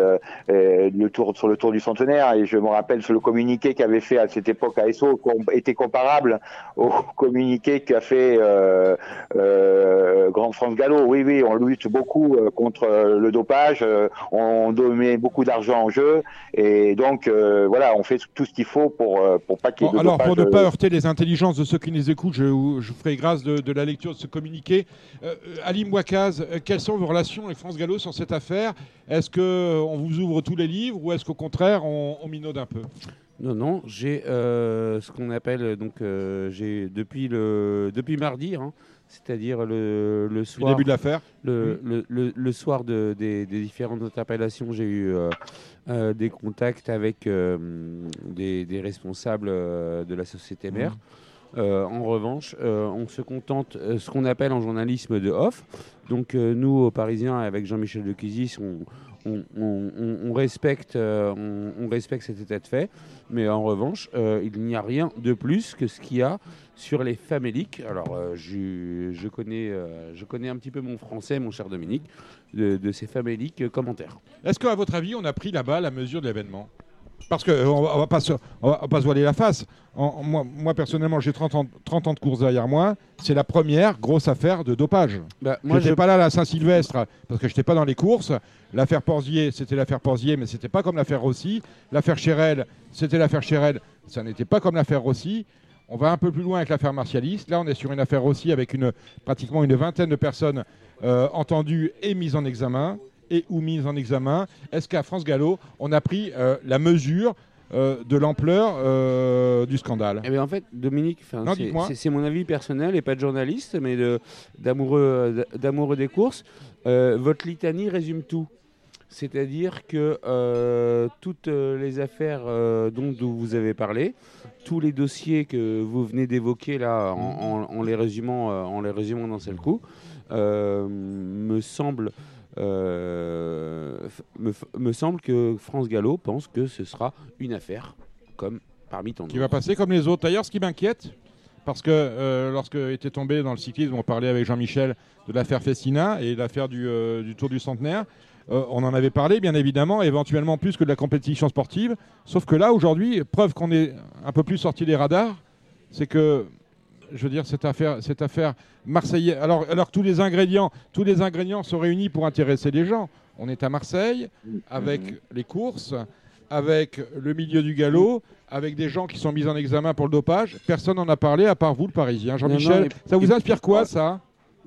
le tour sur le tour du centenaire. Et je me rappelle sur le communiqué qu'avait fait à cette époque ASO, com- était comparable au communiqué qu'a fait euh, euh, Grand France Gallo. Oui, oui, on lutte beaucoup euh, contre euh, le dopage, euh, on met beaucoup d'argent en jeu, et donc euh, voilà, on fait tout ce qu'il faut pour euh, pour pas qu'il y ait Bon, de alors, dopage. pour ne euh, pas heurter les intelligences de ceux qui nous écoutent, je, je ferai grâce de, de la lecture de ce communiqué. Euh, Ali Mouakaz, euh, quelles sont vos relations avec France Gallo sur cette affaire? Est-ce qu'on vous ouvre tous les livres ou est-ce qu'au contraire, on, on minaude un peu? Non, non, j'ai euh, ce qu'on appelle euh, donc euh, j'ai depuis le depuis mardi, hein, c'est-à-dire le, le soir. début de l'affaire Le, le, le- le soir de- des, des différentes interpellations, j'ai eu euh, des contacts avec des, des responsables de la société mère. Euh, en revanche, euh, on se contente, euh, ce qu'on appelle en journalisme de off. Donc nous, aux Parisiens, avec Jean-Michel de Cuisis, on, euh, on, respecte cet état de fait. Mais en revanche, euh, il n'y a rien de plus que ce qu'il y a sur les faméliques. Alors, euh, je, connais, je connais un petit peu mon français, mon cher Dominique, de, de ces faméliques commentaires. Est-ce qu'à votre avis, on a pris là-bas la mesure de l'événement? Parce qu'on on va, on va pas se, on va, on va pas se voiler la face. En- moi, moi, personnellement, j'ai 30 ans, 30 ans de course derrière moi. C'est la première grosse affaire de dopage. Bah, moi, je n'étais pas là à la Saint-Sylvestre parce que je n'étais pas dans les courses. L'affaire Porzier, c'était l'affaire Porzier, mais c'était pas comme l'affaire Rossi. L'affaire Chérel, c'était l'affaire Chérel. Ça n'était pas comme l'affaire Rossi. On va un peu plus loin avec l'affaire Martialiste. Là, on est sur une affaire Rossi avec une, pratiquement une vingtaine de personnes euh, entendues et mises en examen et ou mises en examen. Est-ce qu'à France Gallo, on a pris euh, la mesure euh, de l'ampleur euh, du scandale? Eh bien, en fait, Dominique, c'est- mon avis personnel et pas de journaliste, mais d'amoureux des courses. Euh, votre litanie résume tout. C'est-à-dire que toutes les affaires dont, dont vous avez parlé, tous les dossiers que vous venez d'évoquer là, en, en- en les résumant, en les résumant d'un seul coup, me semble f- me, f- me semble que France Gallo pense que ce sera une affaire comme parmi tant qui d'autres. va passer comme les autres. D'ailleurs, ce qui m'inquiète, parce que euh, lorsque était tombé dans le cyclisme, on parlait avec Jean-Michel de l'affaire Festina et l'affaire du, euh, du Tour du Centenaire. Euh, on en avait parlé, bien évidemment, éventuellement plus que de la compétition sportive. Sauf que là, aujourd'hui, preuve qu'on est un peu plus sorti des radars, c'est que, je veux dire, cette affaire, cette affaire marseillaise. Alors, alors tous les ingrédients, tous les ingrédients sont réunis pour intéresser les gens. On est à Marseille avec les courses, avec le milieu du galop, avec des gens qui sont mis en examen pour le dopage. Personne n'en a parlé à part vous, le Parisien. Jean-Michel, non, ça vous inspire quoi, ça?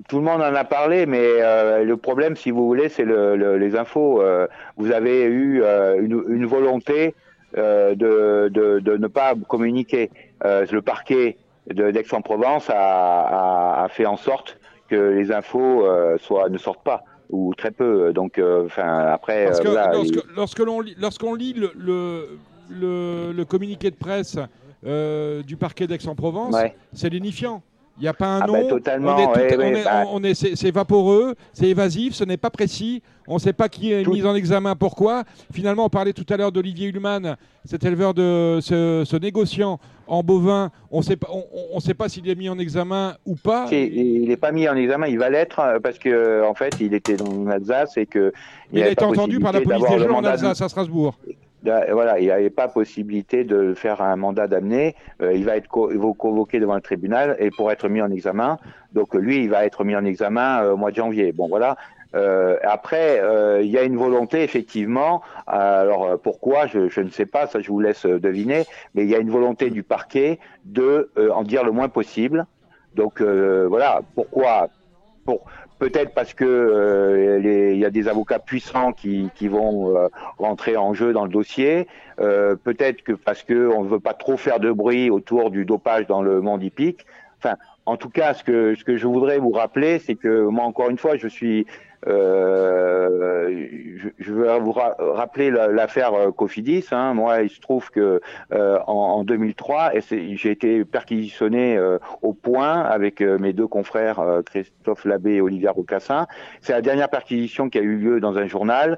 Tout le monde en a parlé, mais euh, le problème, si vous voulez, c'est le, le- les infos. Euh, vous avez eu euh, une, une volonté euh, de, de, de ne pas communiquer. Euh, le parquet d'Aix-en-Provence a, a, a fait en sorte que les infos euh, soient, ne sortent pas ou très peu. Donc, euh, enfin, après, Parce euh, que voilà, lorsque, lorsque l'on lit, lorsqu'on lit le, le, le- le communiqué de presse du parquet d'Aix-en-Provence, Ouais. c'est lénifiant. Il n'y a pas un Ah nom. bah, totalement, on est tout- ouais, on ouais, est- bah. on est- c'est, c'est vaporeux, c'est évasif, ce n'est pas précis. On ne sait pas qui est mis en examen, pourquoi. Finalement, on parlait tout à l'heure d'Olivier Hullman, cet éleveur de ce, ce négociant en bovin. On sait pas- on- sait pas s'il est mis en examen ou pas. Il n'est pas mis en examen, il va l'être euh, parce que en fait, il était dans l'Alsace et que Il a été entendu par la police des jeux en de- Alsace, à Strasbourg. Voilà, il n'avait pas possibilité de faire un mandat d'amener. Euh, il va être convoqué devant le tribunal et pour être mis en examen. Donc lui, il va être mis en examen euh, au mois de janvier. Bon, voilà. Euh, après, il y a une volonté effectivement. Alors pourquoi? Je, ne sais pas, ça je vous laisse deviner. Mais il y a une volonté du parquet de en dire le moins possible. Donc voilà, pourquoi? Pour peut-être parce que euh, il y a des avocats puissants qui, qui vont euh, rentrer en jeu dans le dossier. Euh, peut-être que parce que on ne veut pas trop faire de bruit autour du dopage dans le monde hippique. Enfin, en tout cas, ce que, ce que je voudrais vous rappeler, c'est que moi, encore une fois, je suis, euh, je, je veux vous ra- rappeler la- l'affaire euh, Cofidis. Hein. Moi, il se trouve que euh, en, en 2003, et c'est- j'ai été perquisitionné euh, au point avec euh, mes deux confrères Christophe Labbé et Olivier Rocassin. C'est la dernière perquisition qui a eu lieu dans un journal,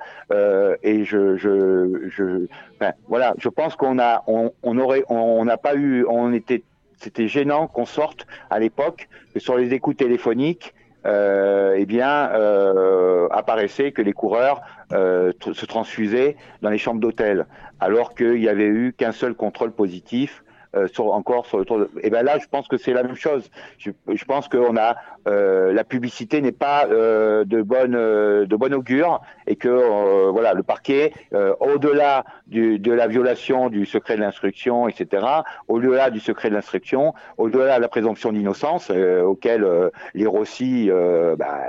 et je, je, je, enfin, voilà, je pense qu'on a, on, on aurait, on n'a pas eu, on était c'était gênant qu'on sorte à l'époque que sur les écoutes téléphoniques, eh bien, euh, apparaissait que les coureurs euh, se transfusaient dans les chambres d'hôtel, alors qu'il y avait eu qu'un seul contrôle positif. Euh, encore sur le tour de... Et ben là, je pense que c'est la même chose. Je, je pense qu'on a euh, la publicité n'est pas euh, de bonne de bonne augure et que voilà le parquet, au-delà de la violation du secret de l'instruction, etc., au-delà du secret de l'instruction, au-delà de la présomption d'innocence auquel les Rossi, bah,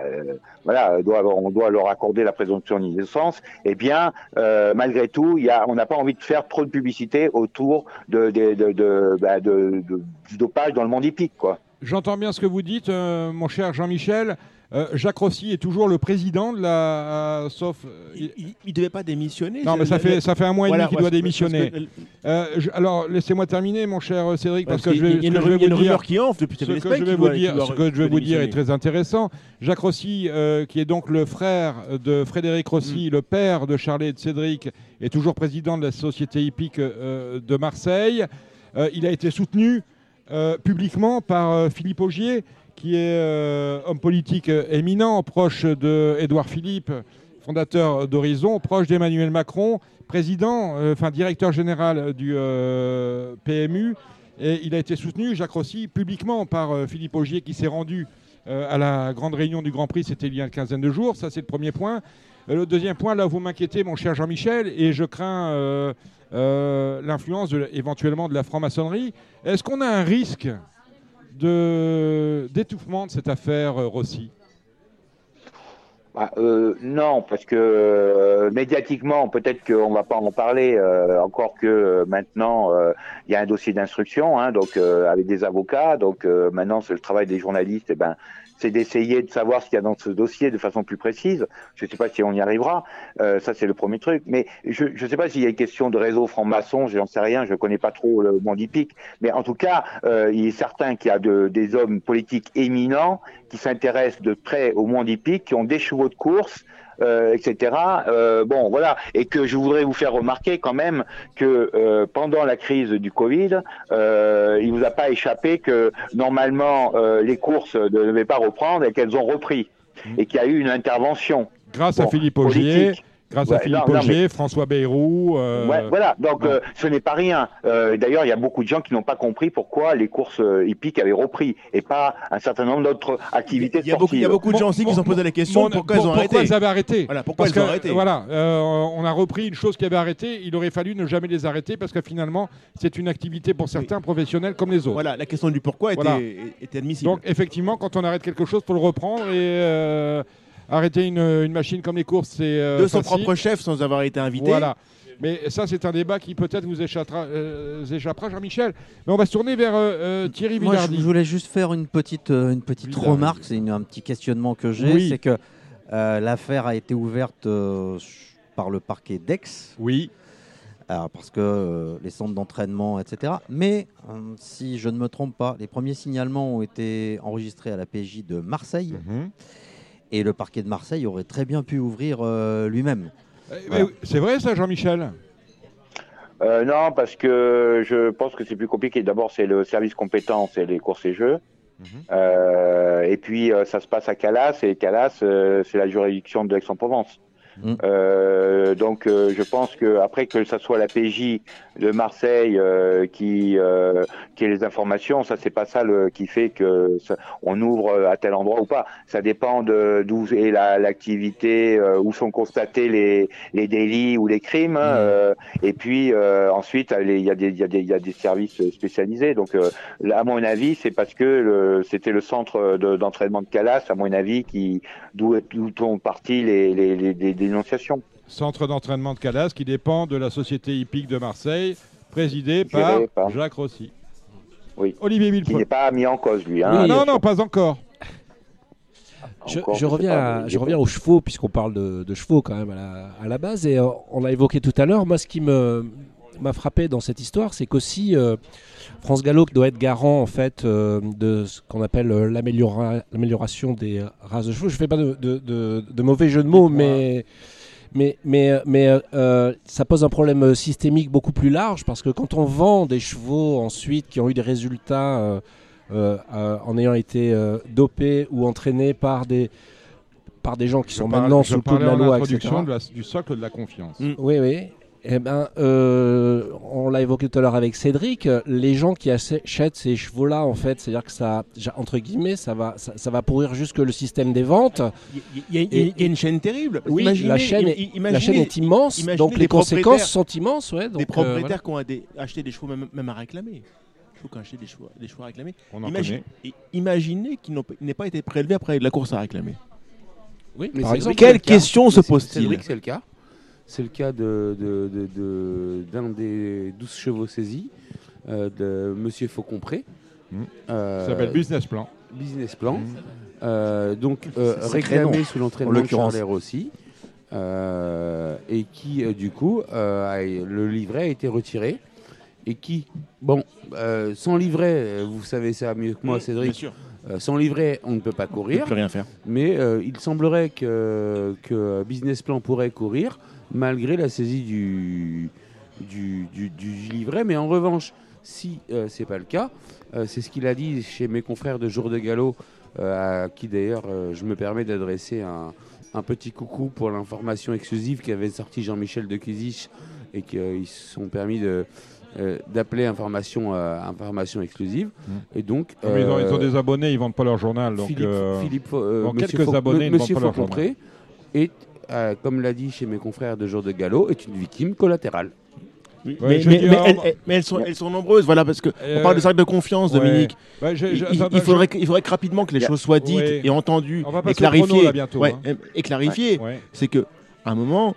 voilà, doivent, on doit leur accorder la présomption d'innocence. Eh bien, malgré tout, y a, on n'a pas envie de faire trop de publicité autour de, bah, de- de- du dopage dans le monde hippique, quoi. J'entends bien ce que vous dites, euh, mon cher Jean-Michel. Euh, Jacques Rossi est toujours le président de la. euh, sauf. Il ne devait pas démissionner. Non, mais ça le- fait, ça fait un mois et Voilà, demi qu'il doit démissionner. que- Euh, je- alors, laissez-moi terminer, mon cher Cédric, parce, Parce que je vais, ce que je il y a une rumeur qui enfle depuis ce Télé que Spain je vais vous dire, ce que je vais vous dire est très intéressant. Jacques Rossi, euh, qui est donc le frère de Frédéric Rossi, le père de Charlet et de Cédric, est toujours président de la société hippique euh, de Marseille. Euh, il a été soutenu euh, publiquement par euh, Philippe Augier, qui est homme politique éminent, proche de Édouard Philippe, fondateur d'Horizon, proche d'Emmanuel Macron, président, enfin directeur général du PMU. Et il a été soutenu, Jacques Rossi, publiquement par Philippe Augier, qui s'est rendu à la grande réunion du Grand Prix, c'était il y a une quinzaine de jours. Ça, c'est le premier point. Le deuxième point, là, vous m'inquiétez, mon cher Jean-Michel, et je crains euh, euh, l'influence éventuellement de la franc-maçonnerie. Est-ce qu'on a un risque d'étouffement de cette affaire euh, Rossi? Bah, non, parce que médiatiquement, peut-être qu'on va pas en parler, encore que maintenant, il y a un dossier d'instruction, hein, donc avec des avocats. Donc maintenant, c'est le travail des journalistes. Et ben, c'est d'essayer de savoir ce qu'il y a dans ce dossier de façon plus précise. Je ne sais pas si on y arrivera. Euh, ça, c'est le premier truc. Mais je ne sais pas s'il y a une question de réseau franc-maçon. J'en sais rien. Je connais pas trop le monde hippique. Mais en tout cas, euh, il est certain qu'il y a de- des hommes politiques éminents qui s'intéressent de près au monde hippique, qui ont des chevaux de course, euh, etc. Euh, bon, voilà. Et que je voudrais vous faire remarquer quand même que euh, pendant la crise du Covid, euh, il vous a pas échappé que normalement euh, les courses ne devaient pas reprendre et qu'elles ont repris et qu'il y a eu une intervention. Grâce à Philippe Augier, politique. Grâce à Ouais, Philippe non, non, Augier, mais- François Bayrou. euh, Ouais, voilà, donc bon. euh, ce n'est pas rien. Euh, D'ailleurs, il y a beaucoup de gens qui n'ont pas compris pourquoi les courses euh, hippiques avaient repris et pas un certain nombre d'autres activités Il y a beaucoup, il y a sportives. beaucoup de gens aussi qui se sont posé la question pourquoi ils ont pourquoi arrêté. ils avaient arrêté Voilà, pourquoi Parce ils ont que, arrêté. Voilà, euh, on a repris une chose qui avait arrêté. Il aurait fallu ne jamais les arrêter parce que finalement, c'est une activité pour certains professionnels comme les autres. Voilà, la question du pourquoi était, Voilà. était admissible. Donc effectivement, quand on arrête quelque chose, pour le reprendre et euh, arrêter une, une machine comme les courses, c'est euh, de son facile. propre chef sans avoir été invité. Voilà. Mais ça, c'est un débat qui peut-être vous échappera, euh, échappera, Jean-Michel. Mais on va se tourner vers euh, Thierry Moi, je, Villardi. voulais juste faire une petite, euh, une petite Villardi. remarque, c'est un petit questionnement que j'ai, Oui. c'est que euh, l'affaire a été ouverte euh, par le parquet d'Aix. Oui. Alors, parce que euh, les centres d'entraînement, etc. Mais euh, si je ne me trompe pas, les premiers signalements ont été enregistrés à la PJ de Marseille. Mhm. Et le parquet de Marseille aurait très bien pu ouvrir euh, lui-même. Eh, Voilà. C'est vrai ça, Jean-Michel? Euh, non, parce que je pense que c'est plus compliqué. D'abord, c'est le service compétent, c'est les courses et jeux. Euh, et puis, euh, ça se passe à Calas, et Calas, euh, c'est la juridiction de Aix-en-Provence. Mm. Euh, donc, euh, je pense que après que ça soit la PJ de Marseille euh, qui euh, qui ait les informations, ça c'est pas ça le, qui fait que ça- on ouvre à tel endroit ou pas. Ça dépend de d'où est la- l'activité, euh, où sont constatés les les délits ou les crimes. hein, euh, et puis euh, ensuite, il y a des il y a des il y a des services spécialisés. Donc, euh, à mon avis, c'est parce que le- c'était le centre de- d'entraînement de Calas, à mon avis, qui d'où d'où sont partis les les, les, les dénonciations. Centre d'entraînement de Calas qui dépend de la société hippique de Marseille, présidée par, par- Jacques Rossi. Oui. Olivier Qui Villepreux. n'est pas mis en cause, lui. Hein, Ah non, non, pas encore. Je, reviens, à- je reviens aux chevaux, puisqu'on parle de, de chevaux quand même à la, à la base. Et euh, on l'a évoqué tout à l'heure. Moi, ce qui me m'a frappé dans cette histoire, c'est qu'aussi euh, France Gallo doit être garant en fait euh, de ce qu'on appelle euh, l'améliora- l'amélioration des races de chevaux. Je fais pas de, de- de- de mauvais jeu de mots, mais mais, mais, mais euh, euh, ça pose un problème euh, systémique beaucoup plus large parce que quand on vend des chevaux ensuite qui ont eu des résultats euh, euh, euh, en ayant été euh, dopés ou entraînés par des, par des gens qui Je sont maintenant sous le coup de la loi, etc. de la- du socle de la confiance. Mm. Oui, oui. Eh ben, euh, on l'a évoqué tout à l'heure avec Cédric. Les gens qui achètent ces chevaux-là, en fait, c'est-à-dire que ça, entre guillemets, ça va, ça, ça va pourrir jusque le système des ventes. Il y, a- il y une chaîne terrible. Oui, Imaginez- la chaîne, est, imaginez- la chaîne est immense, donc les conséquences sont immenses. Ouais, donc, des euh, propriétaires qui ont des- acheté des chevaux même, même à réclamer. Il faut qu'on achète des chevaux, des chevaux à réclamer. On en Imagine- et imaginez qu'ils n'aient pas été prélevés après de la course à réclamer. Oui, Mais par exemple. Quelle question se pose-t-il Cédric, c'est le cas. C'est le cas de, de- de- de- d'un des 12 chevaux saisis, euh, de Monsieur Faucompré. Mm. Euh, Ça s'appelle Business Plan. Business Plan. Euh, donc euh, c'est réclamé sous en l'entraînement de aussi. et qui du coup a- le livret a été retiré et qui bon sans livret vous savez ça mieux que moi Bien Cédric sûr. euh, sans livret on ne peut pas On ne courir peut plus rien faire. mais euh, il semblerait que, que Business Plan pourrait courir malgré la saisie du, du, du- du livret. Mais en revanche, si euh, c'est pas le cas, euh, c'est ce qu'il a dit chez mes confrères de Jour de Galop, euh, à qui d'ailleurs euh, je me permets d'adresser un, un petit coucou pour l'information exclusive qu'avait sorti Jean-Michel de Kizich et qu'ils se sont permis de euh, d'appeler information euh, information exclusive et donc Mais ils, ont, ils ont des abonnés, ils vendent pas leur journal. Donc, Philippe, Philippe Monsieur quelques abonnés ne vendent pas leur journal. Faucompré est, euh, comme l'a dit chez mes confrères de Jour de Galop, est une victime collatérale. Oui, Ouais, mais, mais- elles, elles- mais elles sont, elles sont nombreuses, voilà, parce que Euh, on parle de cercle de confiance, ouais. Dominique. Ouais, je- Il, je- il- il faudrait, il faudrait que rapidement que les Il y a- choses soient dites Ouais. et entendues On va et clarifiées. hein. et clarifiées. Ouais. C'est que à un moment,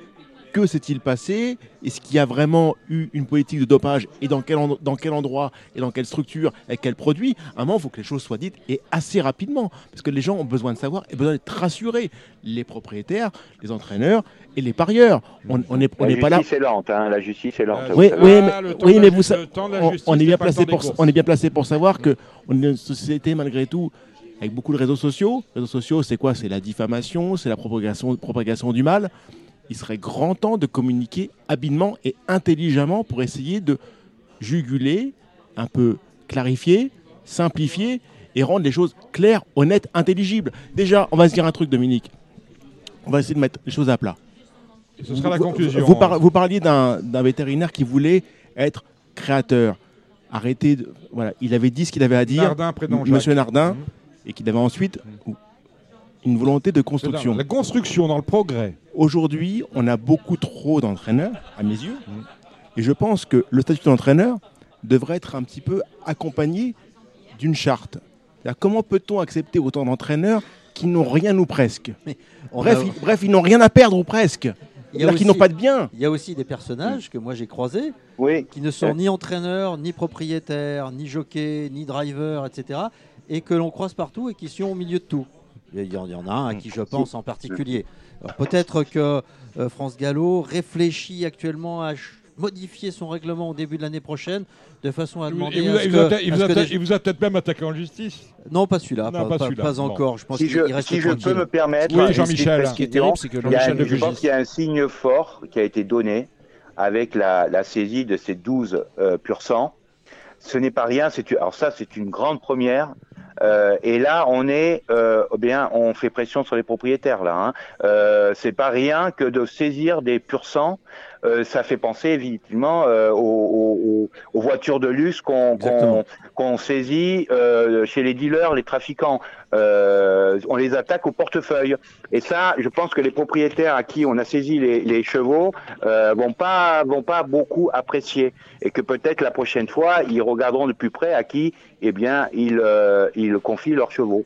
que s'est-il passé? Est-ce qu'il y a vraiment eu une politique de dopage? Et dans quel, dans quel endroit? Et dans quelle structure? Et quel produit? À un moment, il faut que les choses soient dites et assez rapidement parce que les gens ont besoin de savoir et besoin d'être rassurés. Les propriétaires, les entraîneurs et les parieurs. On on n'est on pas là. justice est lente, hein, la justice est lente. Euh, Oui, savez. oui, mais, oui, mais vous sa- le temps de la on, est bien placé pour on est bien placé pour savoir que on est une société malgré tout avec beaucoup de réseaux sociaux. Les réseaux sociaux, c'est quoi? C'est la diffamation, c'est la propagation, propagation du mal. Il serait grand temps de communiquer habilement et intelligemment pour essayer de juguler, un peu clarifier, simplifier et rendre les choses claires, honnêtes, intelligibles. Déjà, on va se dire un truc, Dominique. On va essayer de mettre les choses à plat. Ce sera la Vous- conclusion. Vous, par- vous parliez d'un vétérinaire qui voulait être créateur. Arrêtez de. Voilà, il avait dit ce qu'il avait à dire, Nardin. Monsieur Nardin, Mhm. et qu'il avait ensuite une volonté de construction. La construction dans le progrès. Aujourd'hui, on a beaucoup trop d'entraîneurs, à mes yeux, et je pense que le statut d'entraîneur devrait être un petit peu accompagné d'une charte. Comment peut-on accepter autant d'entraîneurs qui n'ont rien ou presque bref, a- ils, bref, ils n'ont rien à perdre ou presque. Il y a C'est-à-dire qu'ils aussi- n'ont pas de bien. Il y a aussi des personnages que moi j'ai croisés Oui. qui ne sont Ouais. ni entraîneurs, ni propriétaires, ni jockeys, ni drivers, etc. et que l'on croise partout et qui sont au milieu de tout. Il y en, a un à qui je pense en particulier. Alors, Peut-être que euh, France Gallo réfléchit actuellement à modifier son règlement au début de l'année prochaine de façon à Il vous, demander il vous a- ce il vous a- que- il à vous ce a- que des- il vous a peut-être même attaqué en justice. Non, pas celui-là, Non, pas, pas pas- celui-là. pas Bon. encore. Je pense Si qu'il je, il reste si je tranquille. peux me permettre, Oui, Jean-Michel. Ce qui est terrible, c'est que il y a Jean-Michel un- de je pense qu'il y a un signe fort qui a été donné avec la, la saisie de ces 12 euh, pur sang. Ce n'est pas rien, c'est alors ça c'est une grande première. Euh, et là, on est, euh, eh bien, on fait pression sur les propriétaires là. Hein. Euh, c'est pas rien que de saisir des pur sang. Euh, ça fait penser évidemment euh, aux, aux- aux- aux voitures de luxe qu'on saisit euh, chez les dealers, les trafiquants. On les attaque au portefeuille. Et ça, je pense que les propriétaires à qui on a saisi les, les chevaux vont pas vont pas beaucoup apprécier et que peut-être la prochaine fois ils regarderont de plus près à qui eh bien ils ils confient leurs chevaux.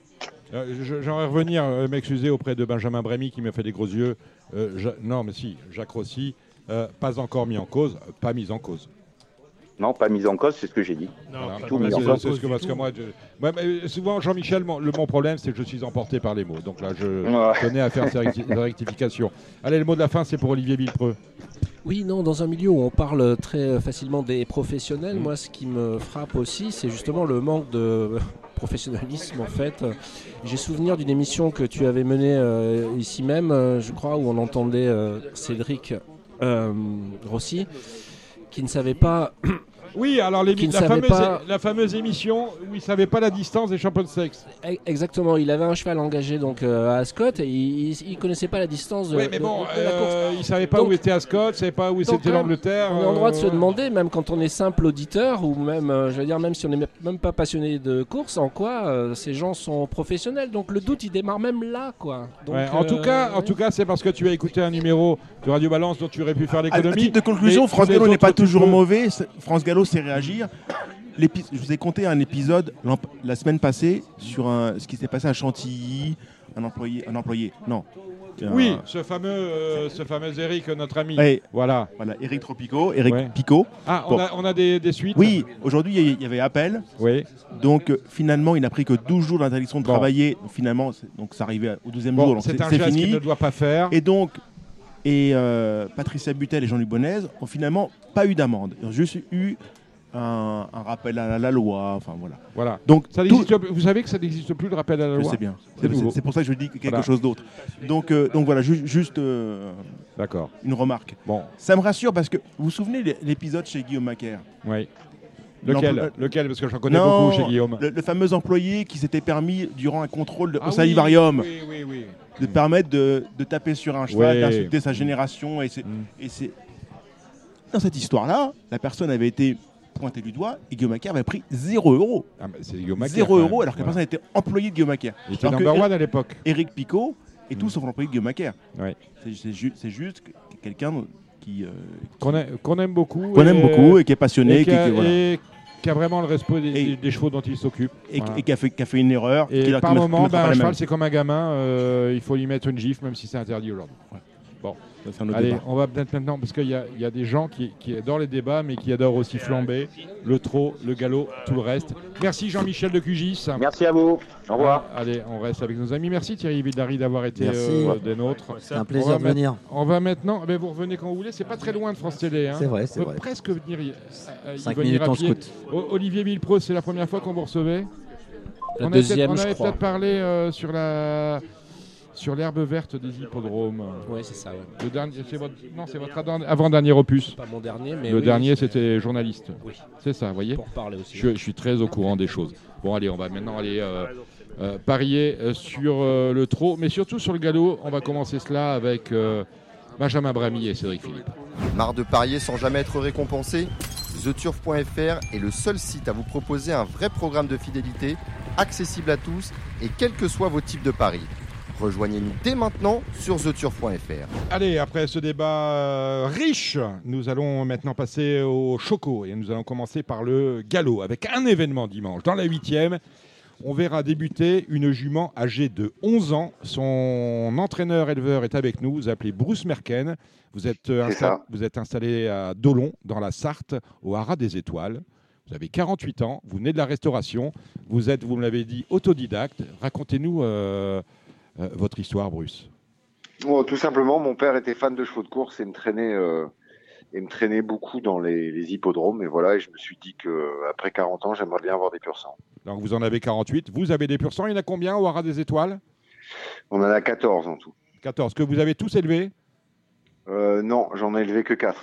J'aimerais revenir m'excuser auprès de Benjamin Brémy qui m'a fait des gros yeux. Euh, non, mais si, Jacques Rossi, euh, pas encore mis en cause, euh, pas mis en cause. Non, pas mise en cause, c'est ce que j'ai dit. Voilà. Tout mis en cause. c'est ce que- parce que moi, je- mais souvent, Jean-Michel, mon, le, mon problème, c'est que je suis emporté par les mots. Donc là, je Ouais. tenais à faire ces recti- rectifications. Allez, le mot de la fin, c'est pour Olivier Villepreux. Oui, non, dans un milieu où on parle très facilement des professionnels, moi ce qui me frappe aussi, c'est justement le manque de professionnalisme en fait. J'ai souvenir d'une émission que tu avais menée euh, ici même, euh, je crois, où on entendait euh, Cédric euh, Rossi, qui ne savait pas Oui, alors les- Qui ne la, fameuse, pas- la fameuse émission où il savait pas la distance des champions de sexe. E- Exactement, il avait un cheval engagé donc euh, à Ascot et il, il connaissait pas la distance de, Oui, mais de- bon, de la course. euh, il savait pas Donc- où était Ascot, il savait pas où c'était même, l'Angleterre. On est en droit de se euh, demander, même quand on est simple auditeur, ou même, euh, je veux dire, même si on n'est même pas passionné de course, en quoi euh, ces gens sont professionnels. Donc le doute, il démarre même là, quoi. Donc, Ouais, en tout cas, en tout cas, c'est parce que tu as écouté un numéro de Radio Balance dont tu aurais pu faire À, à l'économie. titre de conclusion, France Gallo n'est pas toujours mauvais. France Gallo sait réagir. Je vous ai compté un épisode la semaine passée sur un, ce qui s'est passé à Chantilly. Un employé, un employé, non. Un- Oui, ce fameux, euh, ce fameux Eric, notre ami. Ouais. Voilà. Voilà, Eric Tropico, Eric Ouais. Ah, on a, on a des, des suites Oui, aujourd'hui il y avait appel. Oui. Donc euh, finalement, il n'a pris que 12 jours d'interdiction de Bon. travailler. Finalement, donc ça arrivait au 12e Bon, jour. c'est un geste qu'il ne doit pas faire. Et donc, et euh, Patricia Butel et Jean-Luc Bonez ont finalement pas eu d'amende. Ils ont juste eu un, un rappel à la, la loi. Enfin voilà. Voilà. Donc Ça tout- Vous savez que ça n'existe plus le rappel à la je loi sais bien. C'est C'est c'est pour ça que je dis quelque Voilà. chose d'autre. Donc, euh, donc voilà, ju- juste euh, D'accord. une remarque. Bon, Ça me rassure parce que vous vous souvenez l'é- l'épisode chez Guillaume Macaire? Oui. Lequel? Lequel? Parce que j'en connais Non, beaucoup chez Guillaume. Le, le fameux employé qui s'était permis, durant un contrôle de- Ah au oui, salivarium, Oui, oui, oui. De permettre de, de taper sur un cheval, Ouais. d'insulter sa génération. Et c'est, Mm. et c'est- Dans cette histoire-là, la personne avait été pointée du doigt et Guillaume Macaire avait pris 0 euros. Ah, bah, c'est Guillaume Macaire, 0 quand euros alors que la personne était employée de Guillaume Macaire. Il était number Eric- one à l'époque. Eric Picot est tout Mm. sauf l'employé de Guillaume Macaire. Ouais. C'est, c'est ju- c'est juste que- quelqu'un qui, euh, Qu'on aime beaucoup. qu'on aime et- beaucoup et qui est passionné. et qui a, qui- qui- voilà. et qui a vraiment le respect des, Et- des chevaux dont il s'occupe. et, Voilà. et qui, a fait, qui a fait une erreur. Et a- par mettra- moment, ben, un cheval, c'est comme un gamin, euh, il faut lui mettre une gifle, même si c'est interdit aujourd'hui. Allez, débat. on va peut-être maintenant, parce qu'il y, a- il y a des gens qui, qui adorent les débats, mais qui adorent aussi flamber, le trot, le galop, tout le reste. Merci Jean-Michel de QGIS. Merci à vous. Au revoir. Ah, allez, on reste avec nos amis. Merci Thierry Villary d'avoir été euh, des nôtres. C'est un plaisir de mettre- venir. On va maintenant, eh ben, vous revenez quand vous voulez, c'est pas très loin de France Télé. hein. C'est vrai, c'est On peut vrai. presque venir euh, y Cinq venir minutes à en Olivier Villepreux, c'est la première fois qu'on vous recevait La on avait deuxième, on avait crois. peut-être parlé euh, sur la sur l'herbe verte des hippodromes. Oui, c'est ça. ouais. Le dernier, c'est votre, non, c'est votre avant-dernier opus. Pas mon dernier, mais Le oui, dernier, c'était journaliste. Oui. C'est ça, vous voyez Pour parler aussi. je, je suis très au courant des choses. Bon, allez, on va maintenant aller euh, euh, parier euh, sur euh, le trot, mais surtout sur le galop. On va commencer cela avec euh, Benjamin Bramy et Cédric Philippe. Marre de parier sans jamais être récompensé? TheTurf.fr est le seul site à vous proposer un vrai programme de fidélité, accessible à tous et quels que soient vos types de paris. Rejoignez-nous dès maintenant sur TheTurf.fr. Allez, après ce débat euh, riche, nous allons maintenant passer au choco et nous allons commencer par le galop avec un événement dimanche. Dans la huitième, on verra débuter une jument âgée de 11 ans. Son entraîneur éleveur est avec nous, vous appelez Bruce Merken. Vous êtes, euh, insta- vous êtes installé à Dolon, dans la Sarthe, au Haras des Étoiles. Vous avez 48 ans, vous venez de la restauration, vous êtes, vous me l'avez dit, autodidacte. Racontez-nous euh, votre histoire, Bruce. Bon, tout simplement, mon père était fan de chevaux de course et me traînait, euh, et me traînait beaucoup dans les, les hippodromes. Et voilà, et je me suis dit que après 40 ans, j'aimerais bien avoir des pur sang. Donc vous en avez 48, vous avez des pur sang, il y en a combien au Haras des Étoiles? On en a 14 en tout. 14, que vous avez tous élevés? Euh, non, j'en ai élevé que 4.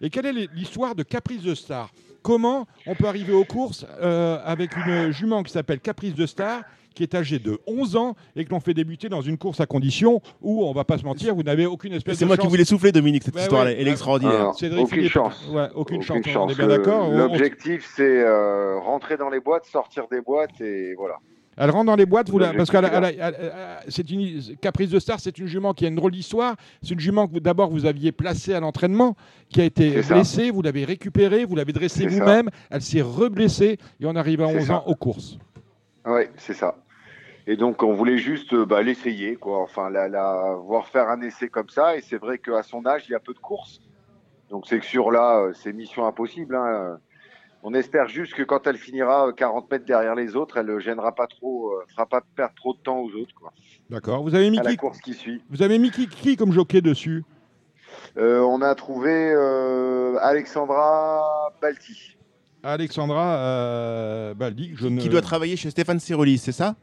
Et quelle est l'histoire de Caprice de Star? Comment on peut arriver aux courses euh, avec une jument qui s'appelle Caprice de Star, qui est âgée de 11 ans et que l'on fait débuter dans une course à condition où, on va pas se mentir, vous n'avez aucune espèce C'est de moi chance. qui voulais souffler, Dominique, cette Ouais, histoire ouais. elle est extraordinaire. Alors, Cédric aucune Philippe. chance. Ouais, aucune, chance, Aucune on chance. est bien Le- d'accord On- on- L'objectif, c'est euh, rentrer dans les boîtes, sortir des boîtes et voilà. Elle rentre dans les boîtes, vous la- parce a- c'est une Caprice de Star, c'est une jument qui a une drôle d'histoire. C'est une jument que d'abord vous aviez placée à l'entraînement, qui a été C'est ça. blessée, vous l'avez récupérée, vous l'avez dressée C'est vous-même, elle s'est reblessée et on arrive à C'est 11 ça. ans aux courses. Oui, c'est ça. Et donc, on voulait juste euh, bah, l'essayer, quoi. Enfin, la, la, voir faire un essai comme ça. Et c'est vrai qu'à son âge, il y a peu de courses. Donc, c'est que sur là, euh, c'est mission impossible. hein. On espère juste que quand elle finira euh, 40 mètres derrière les autres, elle ne gênera pas trop, euh, fera pas perdre trop de temps aux autres. Quoi. D'accord. Vous avez mis À la qui course qui suit. Vous avez mis qui, qui comme jockey dessus? Euh, on a trouvé euh, Alexandra Balti. Alexandra euh, Baldi, je ne... Qui doit travailler chez Stéphane Sirolis, c'est ça?